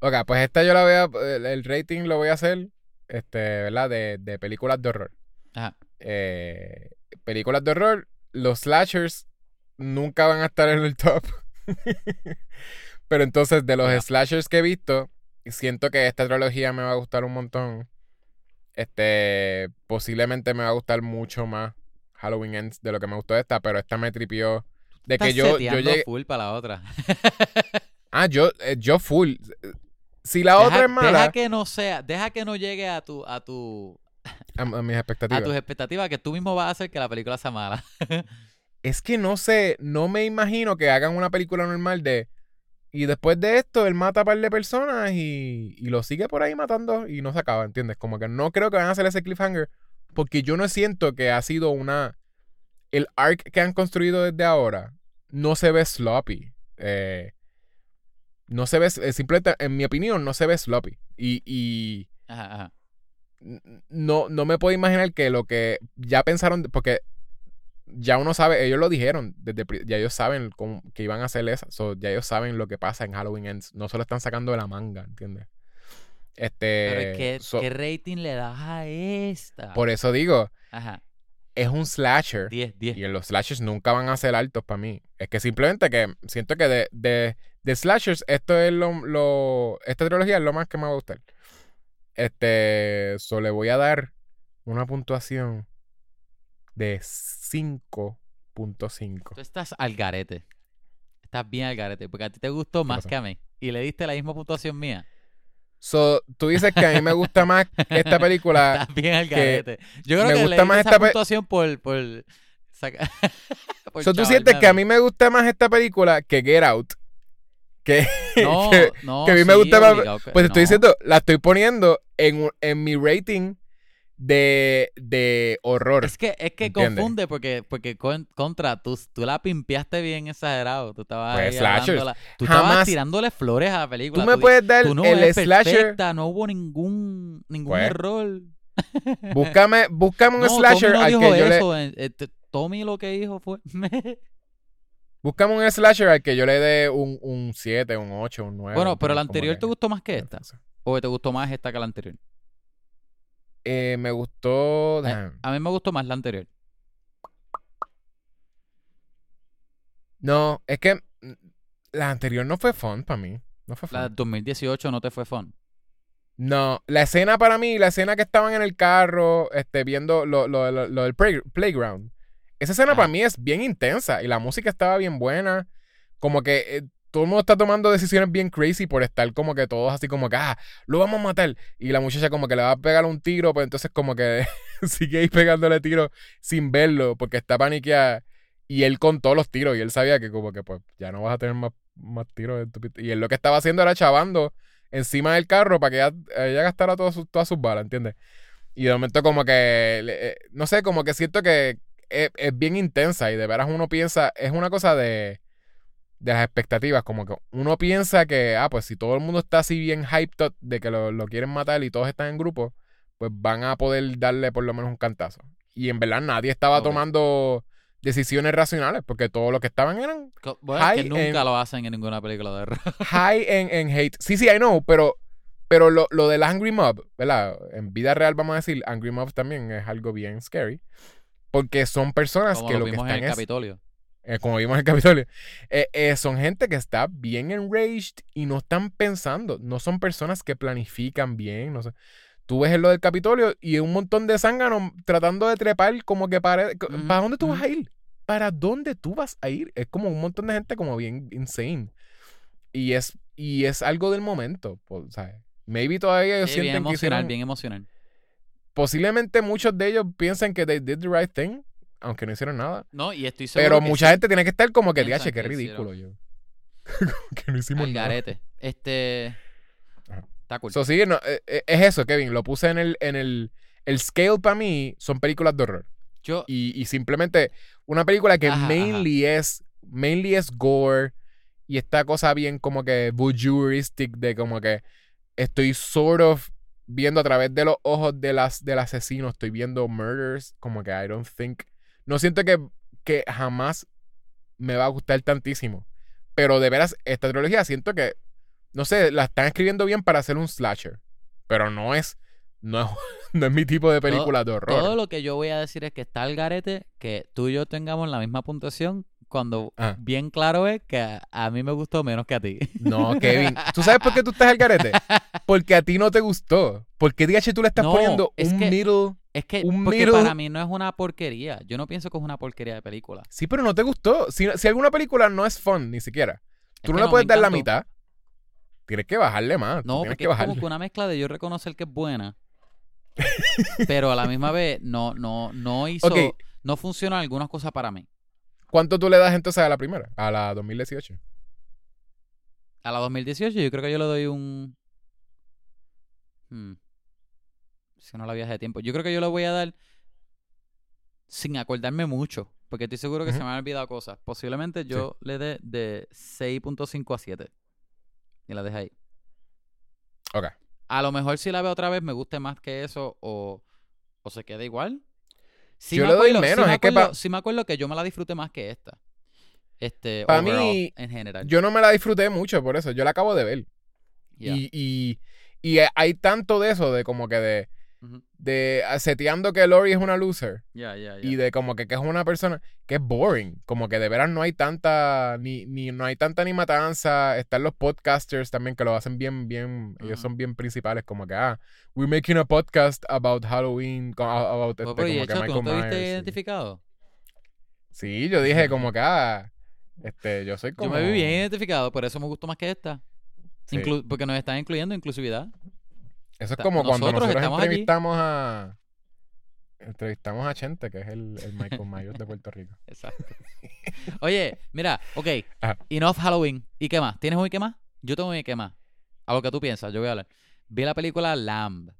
S2: Ok, pues esta yo la voy a. El, el rating lo voy a hacer. Este, ¿verdad? De, de películas de horror.
S1: Ajá.
S2: Eh, películas de horror. Los slashers nunca van a estar en el top. Pero entonces, de los slashers que he visto, siento que esta trilogía me va a gustar un montón. Este, posiblemente me va a gustar mucho más Halloween Ends de lo que me gustó esta, pero esta me tripió. De que yo, yo llegué.
S1: full para la otra.
S2: Ah, yo, eh, yo full. Si la
S1: deja,
S2: otra es mala,
S1: deja que no sea, deja que no llegue a tu, a tu,
S2: a, a mis
S1: a
S2: expectativas.
S1: tus expectativas, que tú mismo vas a hacer que la película sea mala.
S2: Es que no sé, no me imagino que hagan una película normal de. Y después de esto, él mata a par de personas y, y lo sigue por ahí matando y no se acaba, ¿entiendes? Como que no creo que van a hacer ese cliffhanger. Porque yo no siento que ha sido una. El arc que han construido desde ahora no se ve sloppy. Eh, no se ve. eh, Simplemente, en mi opinión, no se ve sloppy. Y. y
S1: Ajá, ajá.
S2: no, no me puedo imaginar que lo que ya pensaron, porque ya uno sabe, ellos lo dijeron, desde, ya ellos saben cómo- que iban a hacer eso, so, ya ellos saben lo que pasa en Halloween Ends, no se lo están sacando de la manga, ¿entiendes? Este,
S1: Pero que,
S2: so-
S1: ¿qué rating le das a esta?
S2: por eso digo,
S1: Ajá,
S2: es un slasher
S1: 10, 10.
S2: y en los slashers nunca van a ser altos para mí. Es que simplemente que siento que de, de, de slashers, esto es lo, lo, esta trilogía es lo más que me va a gustar. Este, so le voy a dar una puntuación de 5.5.
S1: Tú estás al garete. Estás bien al garete, porque a ti te gustó más que a mí. Y le diste la misma puntuación mía.
S2: So, tú dices que a mí me gusta más esta película.
S1: Estás bien al garete. Yo creo
S2: me
S1: que
S2: gusta
S1: le
S2: más esa pe-
S1: puntuación por... por, por
S2: So, tú sientes que a mí me gusta más esta película que Get Out. Que,
S1: No,
S2: que-
S1: no,
S2: que a mí me gusta más- Pues te estoy
S1: no.
S2: diciendo, la estoy poniendo en, en mi rating de, de horror.
S1: Es que, es que
S2: ¿Entiendes?
S1: confunde porque, porque con- contra, tú, tú la pimpeaste bien exagerado. Tú estabas
S2: Pues, slashers.
S1: Tú estabas tirándole flores a la película.
S2: Tú me puedes dar
S1: tú no
S2: el slasher.
S1: perfecta, no hubo ningún, ningún
S2: Pues,
S1: error.
S2: Búscame, búscame un
S1: no,
S2: slasher
S1: Tommy no
S2: al que yo le.
S1: eso. eh, eh, Tommy lo que dijo fue...
S2: Búscame un slasher al que yo le dé un, un 7, un 8, un 9.
S1: bueno, pero la anterior te gustó más que esta. ¿O te gustó más esta que la anterior?
S2: Eh, me gustó.
S1: Eh, a mí me gustó más la anterior.
S2: No, es que mm, la anterior no fue fun para mí. No fue fun.
S1: La 2018 no te fue fun.
S2: No, la escena para mí, la escena que estaban en el carro, este, viendo lo, lo- lo- lo del play- playground. Esa escena para mí es bien intensa y la música estaba bien buena. Como que eh, todo el mundo está tomando decisiones bien crazy por estar como que todos así como que, ah, lo vamos a matar. Y la muchacha como que le va a pegar un tiro, pues entonces como que sigue ahí pegándole tiros sin verlo porque está paniqueada. Y él contó los tiros y él sabía que como que pues ya no vas a tener más, más tiros. Y él lo que estaba haciendo era chavando encima del carro para que ella, gastara todas sus, todas sus balas, ¿entiendes? Y de momento como que, eh, no sé, como que siento que es, es bien intensa y de veras uno piensa, es una cosa de, de las expectativas, como que uno piensa que, ah, pues si todo el mundo está así bien hyped up de que lo, lo quieren matar y todos están en grupo, pues van a poder darle por lo menos un cantazo. Y en verdad nadie estaba tomando decisiones racionales porque todos los que estaban eran
S1: Bueno, es que
S2: High
S1: nunca
S2: en-
S1: lo hacen en ninguna película de horror.
S2: high en, en hate. Sí, sí, I know, pero, Pero lo, lo del Angry Mob, ¿verdad? En vida real, vamos a decir, Angry Mob también es algo bien scary. Porque son personas
S1: Como
S2: que
S1: lo
S2: lo que
S1: en
S2: están es. Eh, como vimos en el Capitolio, eh, eh, son gente que está bien enraged y no están pensando. No son personas que planifican bien. No sé. Tú ves lo del Capitolio y un montón de zánganos tratando de trepar como que para...
S1: Ujú,
S2: ¿Para dónde tú vas a ir? ¿Para dónde tú vas a ir? Es como un montón de gente como bien insane. Y es, y es algo del momento. pues, ¿sabes? Maybe todavía ellos
S1: Sí, bien
S2: sienten que
S1: emocional,
S2: hicieron...
S1: bien emocional.
S2: Posiblemente muchos de ellos piensan que they did the right thing, aunque no hicieron nada.
S1: No, y estoy seguro
S2: Pero
S1: que
S2: mucha
S1: sí,
S2: gente tiene que estar como que, diache, qué ridículo yo. que no hicimos
S1: al
S2: nada.
S1: garete. Este...
S2: Ajá.
S1: Está cool.
S2: So, sí, no, eh, eh, es eso, Kevin. Lo puse en el, en el, el scale para mí, son películas de horror.
S1: Yo...
S2: Y, y simplemente una película que
S1: Ajá,
S2: mainly es, mainly es gore y esta cosa bien como que voyeuristic de como que estoy sort of viendo a través de los ojos de las, del asesino, estoy viendo murders, como que I don't think, no siento que, que jamás me va a gustar tantísimo. Pero de veras, esta trilogía siento que, no sé, la están escribiendo bien para hacer un slasher. Pero no es, no es, no es mi tipo de película de horror.
S1: Todo lo que yo voy a decir es que está el garete que tú y yo tengamos la misma puntuación cuando
S2: Ah.
S1: bien claro es que a, mí me gustó menos que a ti.
S2: No, Kevin. ¿Tú sabes por qué tú estás al garete? Porque a ti no te gustó. Porque DH tú le estás
S1: No,
S2: poniendo
S1: es
S2: un
S1: que-
S2: middle.
S1: Es que
S2: Un
S1: porque
S2: middle-
S1: para mí no es una porquería. Yo no pienso que es una porquería de película.
S2: Sí, pero no te gustó. Si, si alguna película no es fun, ni siquiera,
S1: Es
S2: tú no le puedes dar la mitad. Tienes que bajarle más.
S1: No,
S2: tienes
S1: es como que una mezcla de yo reconocer que es buena, pero a la misma vez no, no, no hizo, no funcionan algunas cosas para mí.
S2: ¿Cuánto tú le das entonces a la primera? A la 2018.
S1: A la 2018 yo creo que yo le doy un... Hmm. Si no la viaje de tiempo. Yo creo que yo le voy a dar sin acordarme mucho, porque estoy seguro que se me han olvidado cosas. Posiblemente yo le dé de 6.5 a 7. Y la dejo ahí.
S2: Ok.
S1: A lo mejor si la veo otra vez me guste más que eso o, o se queda igual. Sí
S2: Yo
S1: me
S2: le doy
S1: acuerdo- sí
S2: menos,
S1: me
S2: es que
S1: acuerdo-
S2: pa-
S1: sí me acuerdo que yo me la disfruté más que esta. Este,
S2: Pa'
S1: overall,
S2: mí,
S1: en general.
S2: Yo no me la disfruté mucho por eso. Yo la acabo de ver.
S1: Yeah.
S2: Y, y, y hay tanto de eso, de como que de, De seteando que Lori es una loser. Y de como que, que es una persona que es boring, como que de veras no hay tanta ni, ni no hay tanta ni matanza, están los podcasters también que lo hacen bien bien, ellos son bien principales como que ah, we're making a podcast about Halloween, about este, como que
S1: hecho, ¿tú
S2: Michael
S1: viste
S2: y-
S1: identificado?
S2: Sí, yo dije como que ah, este, yo soy como
S1: Yo me vi bien identificado, por eso me gustó más que esta.
S2: Sí.
S1: Porque nos están incluyendo inclusividad.
S2: Eso es como cuando
S1: nosotros
S2: entrevistamos a entrevistamos a Chente, que es el, el Michael Myers de Puerto Rico.
S1: Exacto. Oye, mira, ok.
S2: Ajá.
S1: Enough Halloween. ¿Y qué más? ¿Tienes un y qué más? Yo tengo un y qué más. A lo que tú piensas, yo voy a hablar. Vi la película Lamb.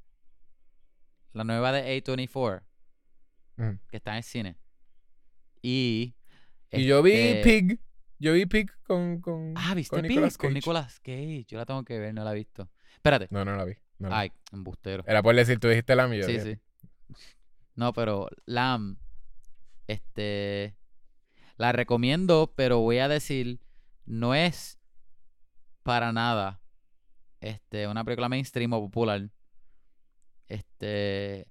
S1: La nueva de A24.
S2: Ujú.
S1: Que está en el cine. Y.
S2: Y yo vi
S1: este,
S2: Pig, yo vi Pig con con
S1: Ah, ¿viste
S2: con
S1: Pig?
S2: Nicolas
S1: Con. Nicolas Cage. Yo la tengo que ver, no la he visto. Espérate.
S2: No, no la vi. No.
S1: Ay, embustero.
S2: Era por decir, tú dijiste la mía.
S1: Sí, sí. No, pero Lamb, este, la recomiendo, pero voy a decir, no es para nada, este, una película mainstream o popular. Este,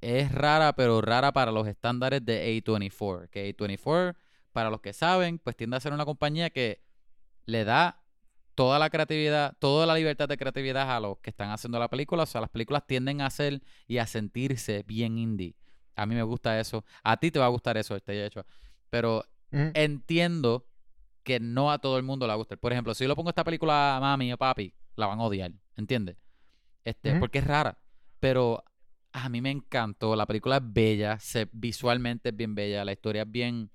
S1: es rara, pero rara para los estándares de A24. Que A24, para los que saben, pues tiende a ser una compañía que le da toda la creatividad, toda la libertad de creatividad a los que están haciendo la película. O sea, las películas tienden a ser y a sentirse bien indie. A mí me gusta eso. A ti te va a gustar eso, este hecho. Pero
S2: Ujú.
S1: entiendo que no a todo el mundo le va a gustar. Por ejemplo, si yo le pongo esta película a mami o papi, la van a odiar, ¿entiendes? Este,
S2: Ujú.
S1: porque es rara. Pero a mí me encantó. La película es bella, se, visualmente es bien bella, la historia es bien...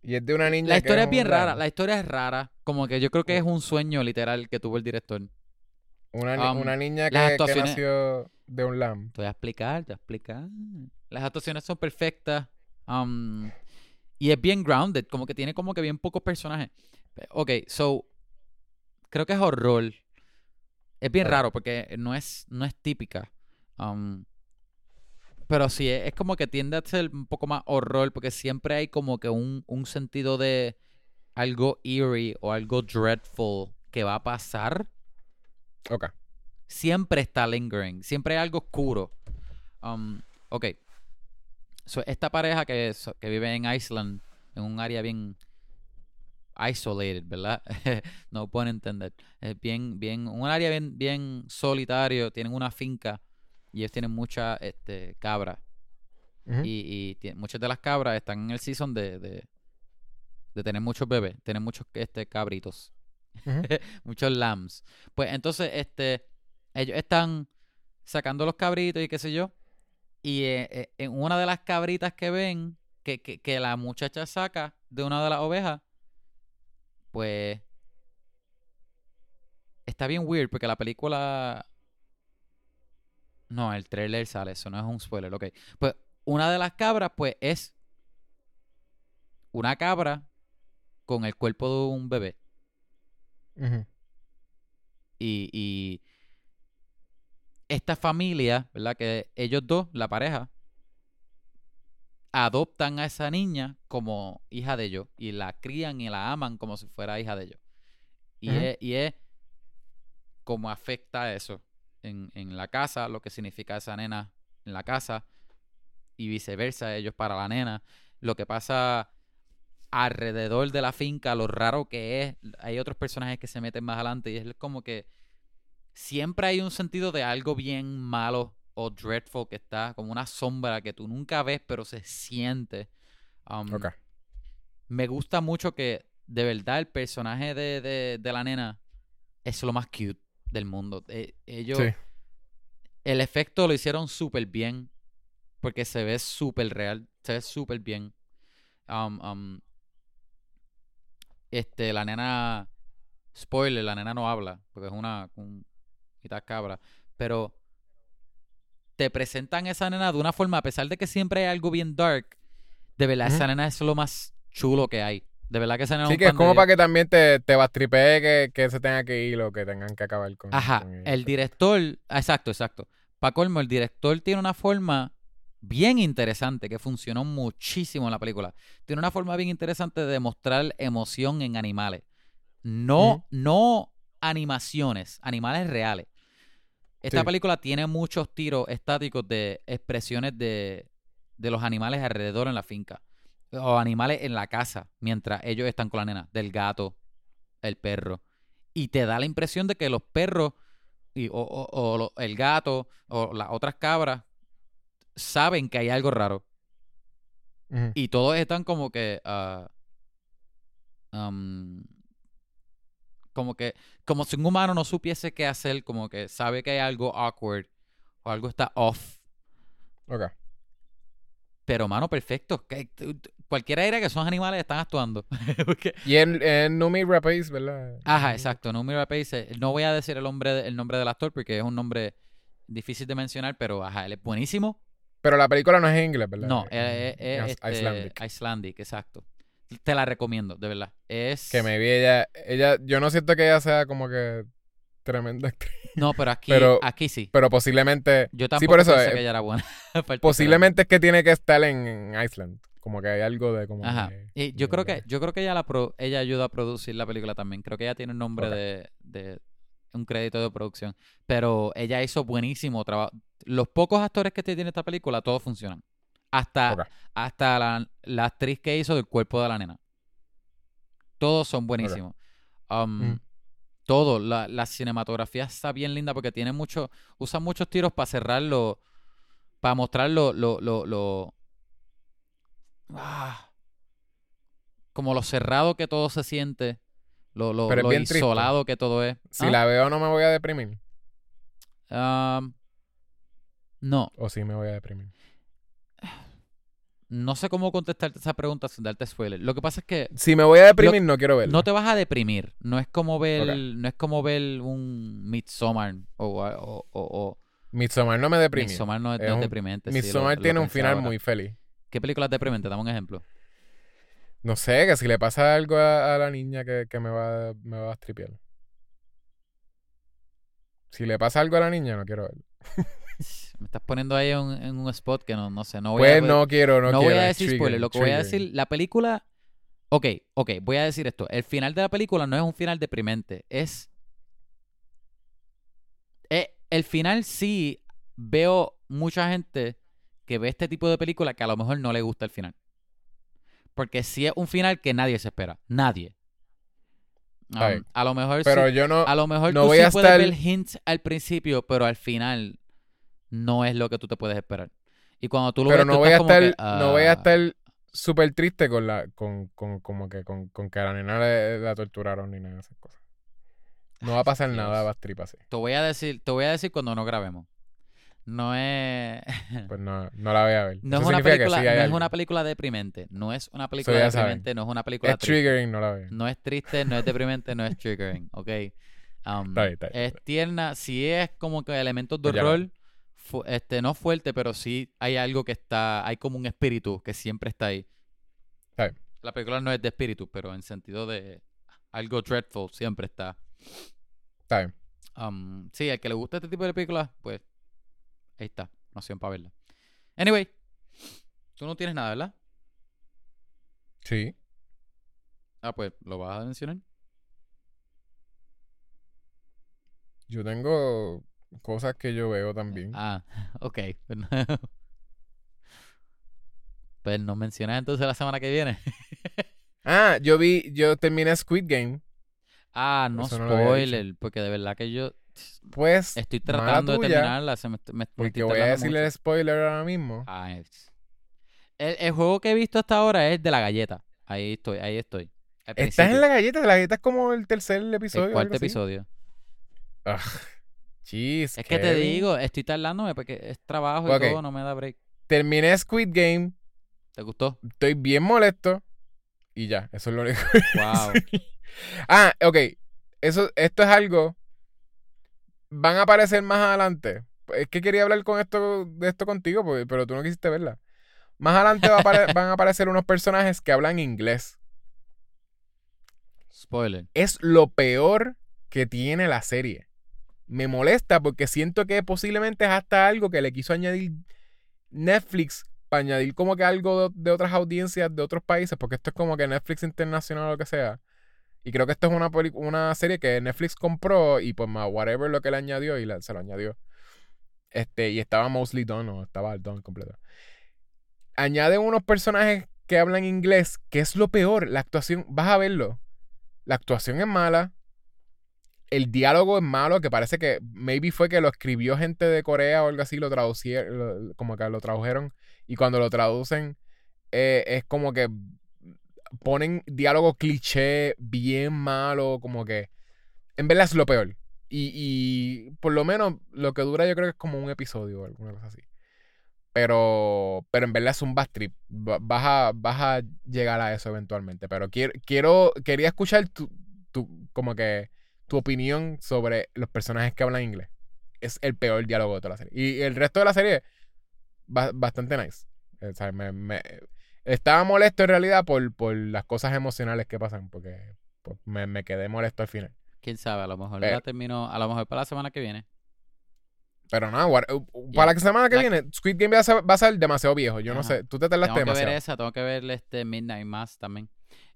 S2: Y es de una niña
S1: La
S2: que
S1: historia es bien rara, la historia es rara. Como que yo creo que es un sueño literal que tuvo el director.
S2: Una, ni-
S1: um,
S2: una niña que, que nació de un lamb.
S1: Te voy a explicar, te voy a explicar. Las actuaciones son perfectas. um, y es bien grounded, como que tiene como que bien pocos personajes. Ok, so, creo que es horror. Es bien raro porque no es, no es típica. um, pero sí, es, es como que tiende a ser un poco más horror porque siempre hay como que un, un sentido de algo eerie o algo dreadful que va a pasar.
S2: Ok.
S1: siempre está lingering, siempre hay algo oscuro. Um, ok. So, esta pareja que, so- que vive en Iceland, en un área bien isolated, ¿verdad? no pueden entender. Es bien, bien, un área bien, bien solitario, tienen una finca y ellos tienen muchas este, cabras.
S2: Ujú.
S1: Y, y tie- muchas de las cabras están en el season de, de, de tener muchos bebés, tener muchos este, cabritos, muchos lambs. Pues entonces, este, ellos están sacando los cabritos y qué sé yo. Y eh, eh, en una de las cabritas que ven, que, que, que la muchacha saca de una de las ovejas, pues está bien weird porque la película... No, el trailer sale, eso no es un spoiler, ok. Pues una de las cabras, pues es una cabra con el cuerpo de un bebé. Y, y esta familia, ¿verdad? Que ellos dos, la pareja, adoptan a esa niña como hija de ellos y la crían y la aman como si fuera hija de ellos. Y, es, y es cómo afecta eso en, en la casa, lo que significa esa nena en la casa y viceversa, ellos para la nena, lo que pasa alrededor de la finca, lo raro que es. Hay otros personajes que se meten más adelante y es como que siempre hay un sentido de algo bien malo o dreadful que está, como una sombra que tú nunca ves, pero se siente. Um. Me gusta mucho que de verdad el personaje de, de, de la nena es lo más cute del mundo. Eh, ellos,
S2: Sí.
S1: el efecto lo hicieron súper bien. Porque se ve súper real. Se ve súper bien. Um, um, este, la nena. Spoiler, la nena no habla. Porque es una. Un, mitad cabra. Pero. Te presentan esa nena de una forma. A pesar de que siempre hay algo bien dark. De verdad, esa nena es lo más chulo que hay. De verdad que esa nena
S2: Sí,
S1: un
S2: que es
S1: de
S2: como para que también te, te bastripee que, que se tenga que ir o que tengan que acabar con
S1: Ajá,
S2: con
S1: el director, ah, exacto, exacto. Para colmo, el director tiene una forma bien interesante que funcionó muchísimo en la película. Tiene una forma bien interesante de demostrar emoción en animales. No, no animaciones, animales reales. Esta
S2: Sí.
S1: película tiene muchos tiros estáticos de expresiones de, de los animales alrededor en la finca. O animales en la casa, mientras ellos están con la nena. Del gato, el perro. Y te da la impresión de que los perros y, o, o- o el gato o las otras cabras saben que hay algo raro. Y todos están como que. ah, um, como que. Como si un humano no supiese qué hacer, como que sabe que hay algo awkward o algo está off.
S2: Ok.
S1: Pero, mano, perfecto. Cualquiera diría que son animales están actuando. Porque-
S2: Y en, en Numi Rapace, ¿verdad?
S1: Ajá, exacto. No mira Pace. No voy a decir el el nombre del actor porque es un nombre difícil de mencionar, pero ajá, él es buenísimo.
S2: Pero la película no es en inglés, ¿verdad?
S1: No,
S2: Es-
S1: es,
S2: es
S1: este,
S2: Icelandic.
S1: Icelandic, exacto. Te la recomiendo, de verdad. Es.
S2: Que me vi ella, ella, yo no siento que ella sea como que tremenda actriz,
S1: No, pero aquí,
S2: Pero-
S1: aquí sí.
S2: pero posiblemente,
S1: Yo
S2: sí,
S1: tampoco
S2: por eso,
S1: pensé
S2: eh,
S1: que ella era buena.
S2: Posiblemente es que tiene que estar en, en Iceland, como que hay algo de como
S1: Ajá.
S2: que-
S1: Y yo creo que, yo creo que ella la pro- ella ayuda a producir la película también. Creo que ella tiene un nombre de, de un crédito de producción. Pero ella hizo buenísimo trabajo. Los pocos actores que tiene esta película, todos funcionan. Hasta, hasta la, la actriz que hizo del cuerpo de la nena. Todos son buenísimos. Um,
S2: Ujú.
S1: Todo, la, la cinematografía está bien linda porque tiene mucho, usan muchos tiros para cerrarlo, para mostrar lo, lo, lo, lo- ah, como lo cerrado que todo se siente, lo, lo,
S2: Pero
S1: lo
S2: triste.
S1: isolado que todo es.
S2: Si
S1: ¿Ah?
S2: la veo no me voy a deprimir,
S1: Um, no,
S2: o sí me voy a deprimir.
S1: no sé cómo contestarte esa pregunta sin darte spoiler. Lo que pasa es que
S2: Si me voy a deprimir, no quiero verla.
S1: no te vas a deprimir. No es como ver, no es como ver un Midsommar o, o, o, o-
S2: Midsommar no me deprime.
S1: Midsommar no es,
S2: Es
S1: no es
S2: un-
S1: deprimente. sí, lo-
S2: Midsommar
S1: lo
S2: tiene un final
S1: ahora.
S2: muy feliz.
S1: ¿Qué película es deprimente? Dame un ejemplo.
S2: No sé, que si le pasa algo a, a la niña que, que me va, me va a tripear. Si le pasa algo a la niña, no quiero verlo.
S1: Me estás poniendo ahí en, en un spot que no, no sé. No voy
S2: Pues
S1: a,
S2: no quiero, no,
S1: no
S2: quiero.
S1: voy a decir spoiler. Lo que voy a decir, la película. Ok, ok, voy a decir esto. El final de la película no es un final deprimente. Es. Es, el final sí veo mucha gente que ve este tipo de película que a lo mejor no le gusta el final. Porque sí es un final que nadie se espera. Nadie. Um, a lo mejor
S2: Pero
S1: sí,
S2: yo no.
S1: a lo mejor
S2: no
S1: tú
S2: voy
S1: sí
S2: a
S1: puedes
S2: estar-
S1: ver hints al principio, pero al final no es lo que tú te puedes esperar. Y cuando tú lo
S2: Pero
S1: ves,
S2: no
S1: tú
S2: voy a
S1: estás como
S2: estar.
S1: que,
S2: No voy a
S1: ah,
S2: estar súper triste con la. Con, con, como que con, con que a la nena le- la torturaron ni nada de esas cosas. No va a pasar
S1: Dios.
S2: nada, a trip así.
S1: Te voy a decir, te voy a decir cuando no grabemos. No es.
S2: Pues no, no la voy a ver.
S1: No es, una película,
S2: sí
S1: no es una película deprimente. No es una película
S2: saben.
S1: deprimente, no es una película
S2: Es
S1: triste.
S2: triggering, no la veo.
S1: No es triste, no es deprimente, no es triggering, ¿ok? Um,
S2: Está bien, está bien,
S1: es tierna, sí es como que elementos de
S2: Pues
S1: horror, fu- este, no fuerte, pero sí hay algo que está, hay como un espíritu que siempre está ahí. La película no es de espíritu, pero en sentido de algo dreadful siempre está. Um, sí, al que le gusta este tipo de películas, pues ahí está, una opción para verla. Anyway, tú no tienes nada, ¿verdad?
S2: Sí.
S1: Ah, pues lo vas a mencionar.
S2: Yo tengo cosas que yo veo también.
S1: Ah, ok. Pues no, pues nos mencionas entonces la semana que viene.
S2: Ah, yo vi, yo terminé Squid Game.
S1: Ah, no
S2: Eso
S1: spoiler, porque de verdad que yo
S2: Pues,
S1: estoy tratando de terminarla. Se me, me-
S2: porque voy a decirle
S1: mucho.
S2: el spoiler ahora mismo.
S1: Ah, es- el, el juego que he visto hasta ahora es de la galleta. Ahí estoy, ahí estoy.
S2: Estás en la galleta, la galleta es como el tercer episodio.
S1: el cuarto episodio.
S2: Ah, Jeez,
S1: Es que te digo, estoy tardándome porque es trabajo y todo, no me da break.
S2: Terminé Squid Game,
S1: ¿Te gustó?
S2: estoy bien molesto y ya, eso es lo único.
S1: Wow.
S2: ah, ok. Eso, esto es algo. Van a aparecer más adelante. Es que quería hablar con esto, de esto contigo, porque- pero tú no quisiste verla. Más adelante va a apare- van a aparecer unos personajes que hablan inglés.
S1: Spoiler.
S2: Es lo peor que tiene la serie. Me molesta porque siento que posiblemente es hasta algo que le quiso añadir Netflix para añadir como que algo de, otras audiencias de otros países, porque esto es como que Netflix internacional o lo que sea. Y creo que esto es una, una serie que Netflix compró y pues más whatever lo que le añadió y la- se lo añadió. Este, y estaba mostly done o estaba done completo. Añade unos personajes que hablan inglés, que es lo peor. La actuación, vas a verlo. La actuación es mala. El diálogo es malo, que parece que maybe fue que lo escribió gente de Corea o algo así, lo traducieron, como que lo tradujeron. Y cuando lo traducen, eh, es como que ponen diálogo cliché bien malo, como que en verdad es lo peor. Y, por lo menos lo que dura yo creo que es como un episodio o alguna cosa así. Pero, pero en verdad es un bad trip. Va- Vas a, vas a llegar a eso eventualmente. Pero quiero, quiero quería escuchar tu, como que tu opinión sobre los personajes que hablan inglés. Es el peor diálogo de toda la serie. Y el resto de la serie, ba- bastante nice. O sea, me- me- estaba molesto en realidad por, por las cosas emocionales que pasan. Porque pues, me, me quedé molesto al final.
S1: Quién sabe, a lo mejor
S2: Pero-
S1: la termino, a lo mejor para la semana que viene.
S2: Pero uh, uh, para la semana que
S1: La-
S2: viene, Squid Game va a ser, va a ser demasiado viejo. Yo no sé. Tú te tardaste
S1: Tengo que ver
S2: demasiado.
S1: esa, tengo que ver este Midnight Mass también.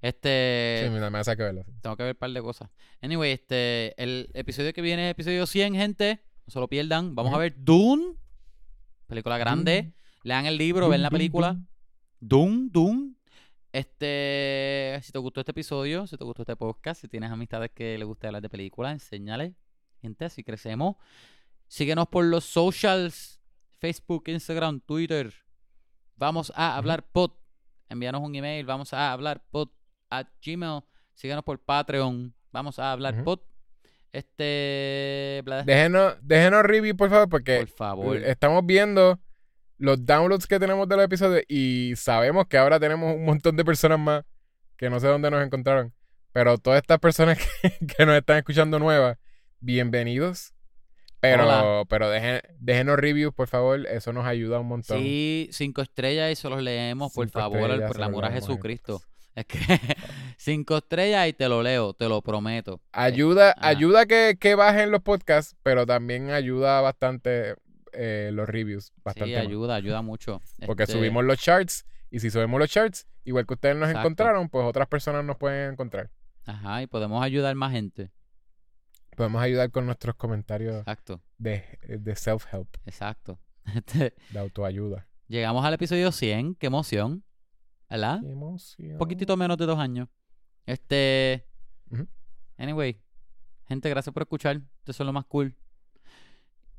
S1: Este,
S2: Sí, me, me hace que verlo. sí.
S1: tengo que ver un par de cosas. Anyway, este, el episodio que viene es episodio 100, gente. No se lo pierdan. Vamos a ver Dune. Película grande.
S2: Dune.
S1: Lean el libro,
S2: Dune,
S1: ven la
S2: Dune,
S1: película.
S2: Dune.
S1: Dune, Dune. Este, si te gustó este episodio, si te gustó este podcast, si tienes amistades que les gusta hablar de películas, enséñale, gente, así crecemos. Síguenos por los socials, Facebook, Instagram, Twitter. Vamos a hablar pod. Envíanos un email, vamos a hablar pod at Gmail. Síguenos por Patreon, vamos a hablar
S2: Ujú.
S1: pod. Este, bla-
S2: Déjenos, déjenos review, por favor, porque
S1: por favor.
S2: estamos viendo los downloads que tenemos de los episodios y sabemos que ahora tenemos un montón de personas más que no sé dónde nos encontraron. Pero todas estas personas que, que nos están escuchando nuevas, bienvenidos. Pero,
S1: Hola.
S2: pero dejen, déjenos reviews, por favor. Eso nos ayuda un montón.
S1: Sí, cinco estrellas y se los leemos, por
S2: Cinco
S1: favor, por el amor a Jesucristo. Es que cinco estrellas y te lo leo, te lo prometo.
S2: Ayuda,
S1: ajá.
S2: ayuda que, que bajen los podcasts, pero también ayuda bastante eh, los reviews. Bastante
S1: Sí,
S2: más.
S1: ayuda, ayuda mucho.
S2: Porque
S1: Este,
S2: subimos los charts y si subimos los charts, igual que ustedes nos
S1: Exacto.
S2: encontraron, pues otras personas nos pueden encontrar.
S1: Ajá, y podemos ayudar más gente.
S2: Podemos ayudar con nuestros comentarios
S1: Exacto,
S2: de, de self-help,
S1: exacto. Este,
S2: de autoayuda.
S1: llegamos al episodio 100, qué emoción. ¿Verdad? Un poquitito menos de dos años. Este. Anyway, gente, gracias por escuchar. Eso es lo más cool.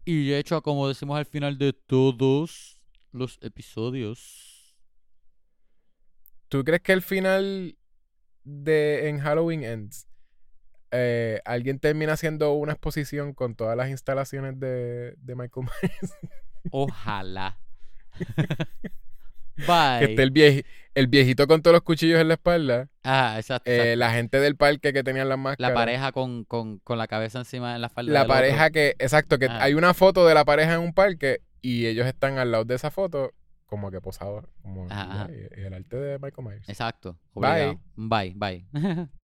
S1: Y de hecho, como decimos al final de todos los episodios.
S2: ¿Tú crees que el final de en Halloween Ends eh, alguien termina haciendo una exposición con todas las instalaciones de, de Michael Myers?
S1: Ojalá.
S2: que
S1: Bye.
S2: esté el, vieji- el viejito con todos los cuchillos en la espalda,
S1: Ah, exacto.
S2: eh, la gente del parque que tenían las máscaras.
S1: La pareja con, con, con la cabeza encima de la falda.
S2: La
S1: del otro.
S2: pareja que, exacto, que
S1: Ah.
S2: hay una foto de la pareja en un parque y ellos están al lado de esa foto como que posados, como
S1: Ajá,
S2: el arte de Michael Myers.
S1: Exacto.
S2: Bye.
S1: Obligado. Bye, bye.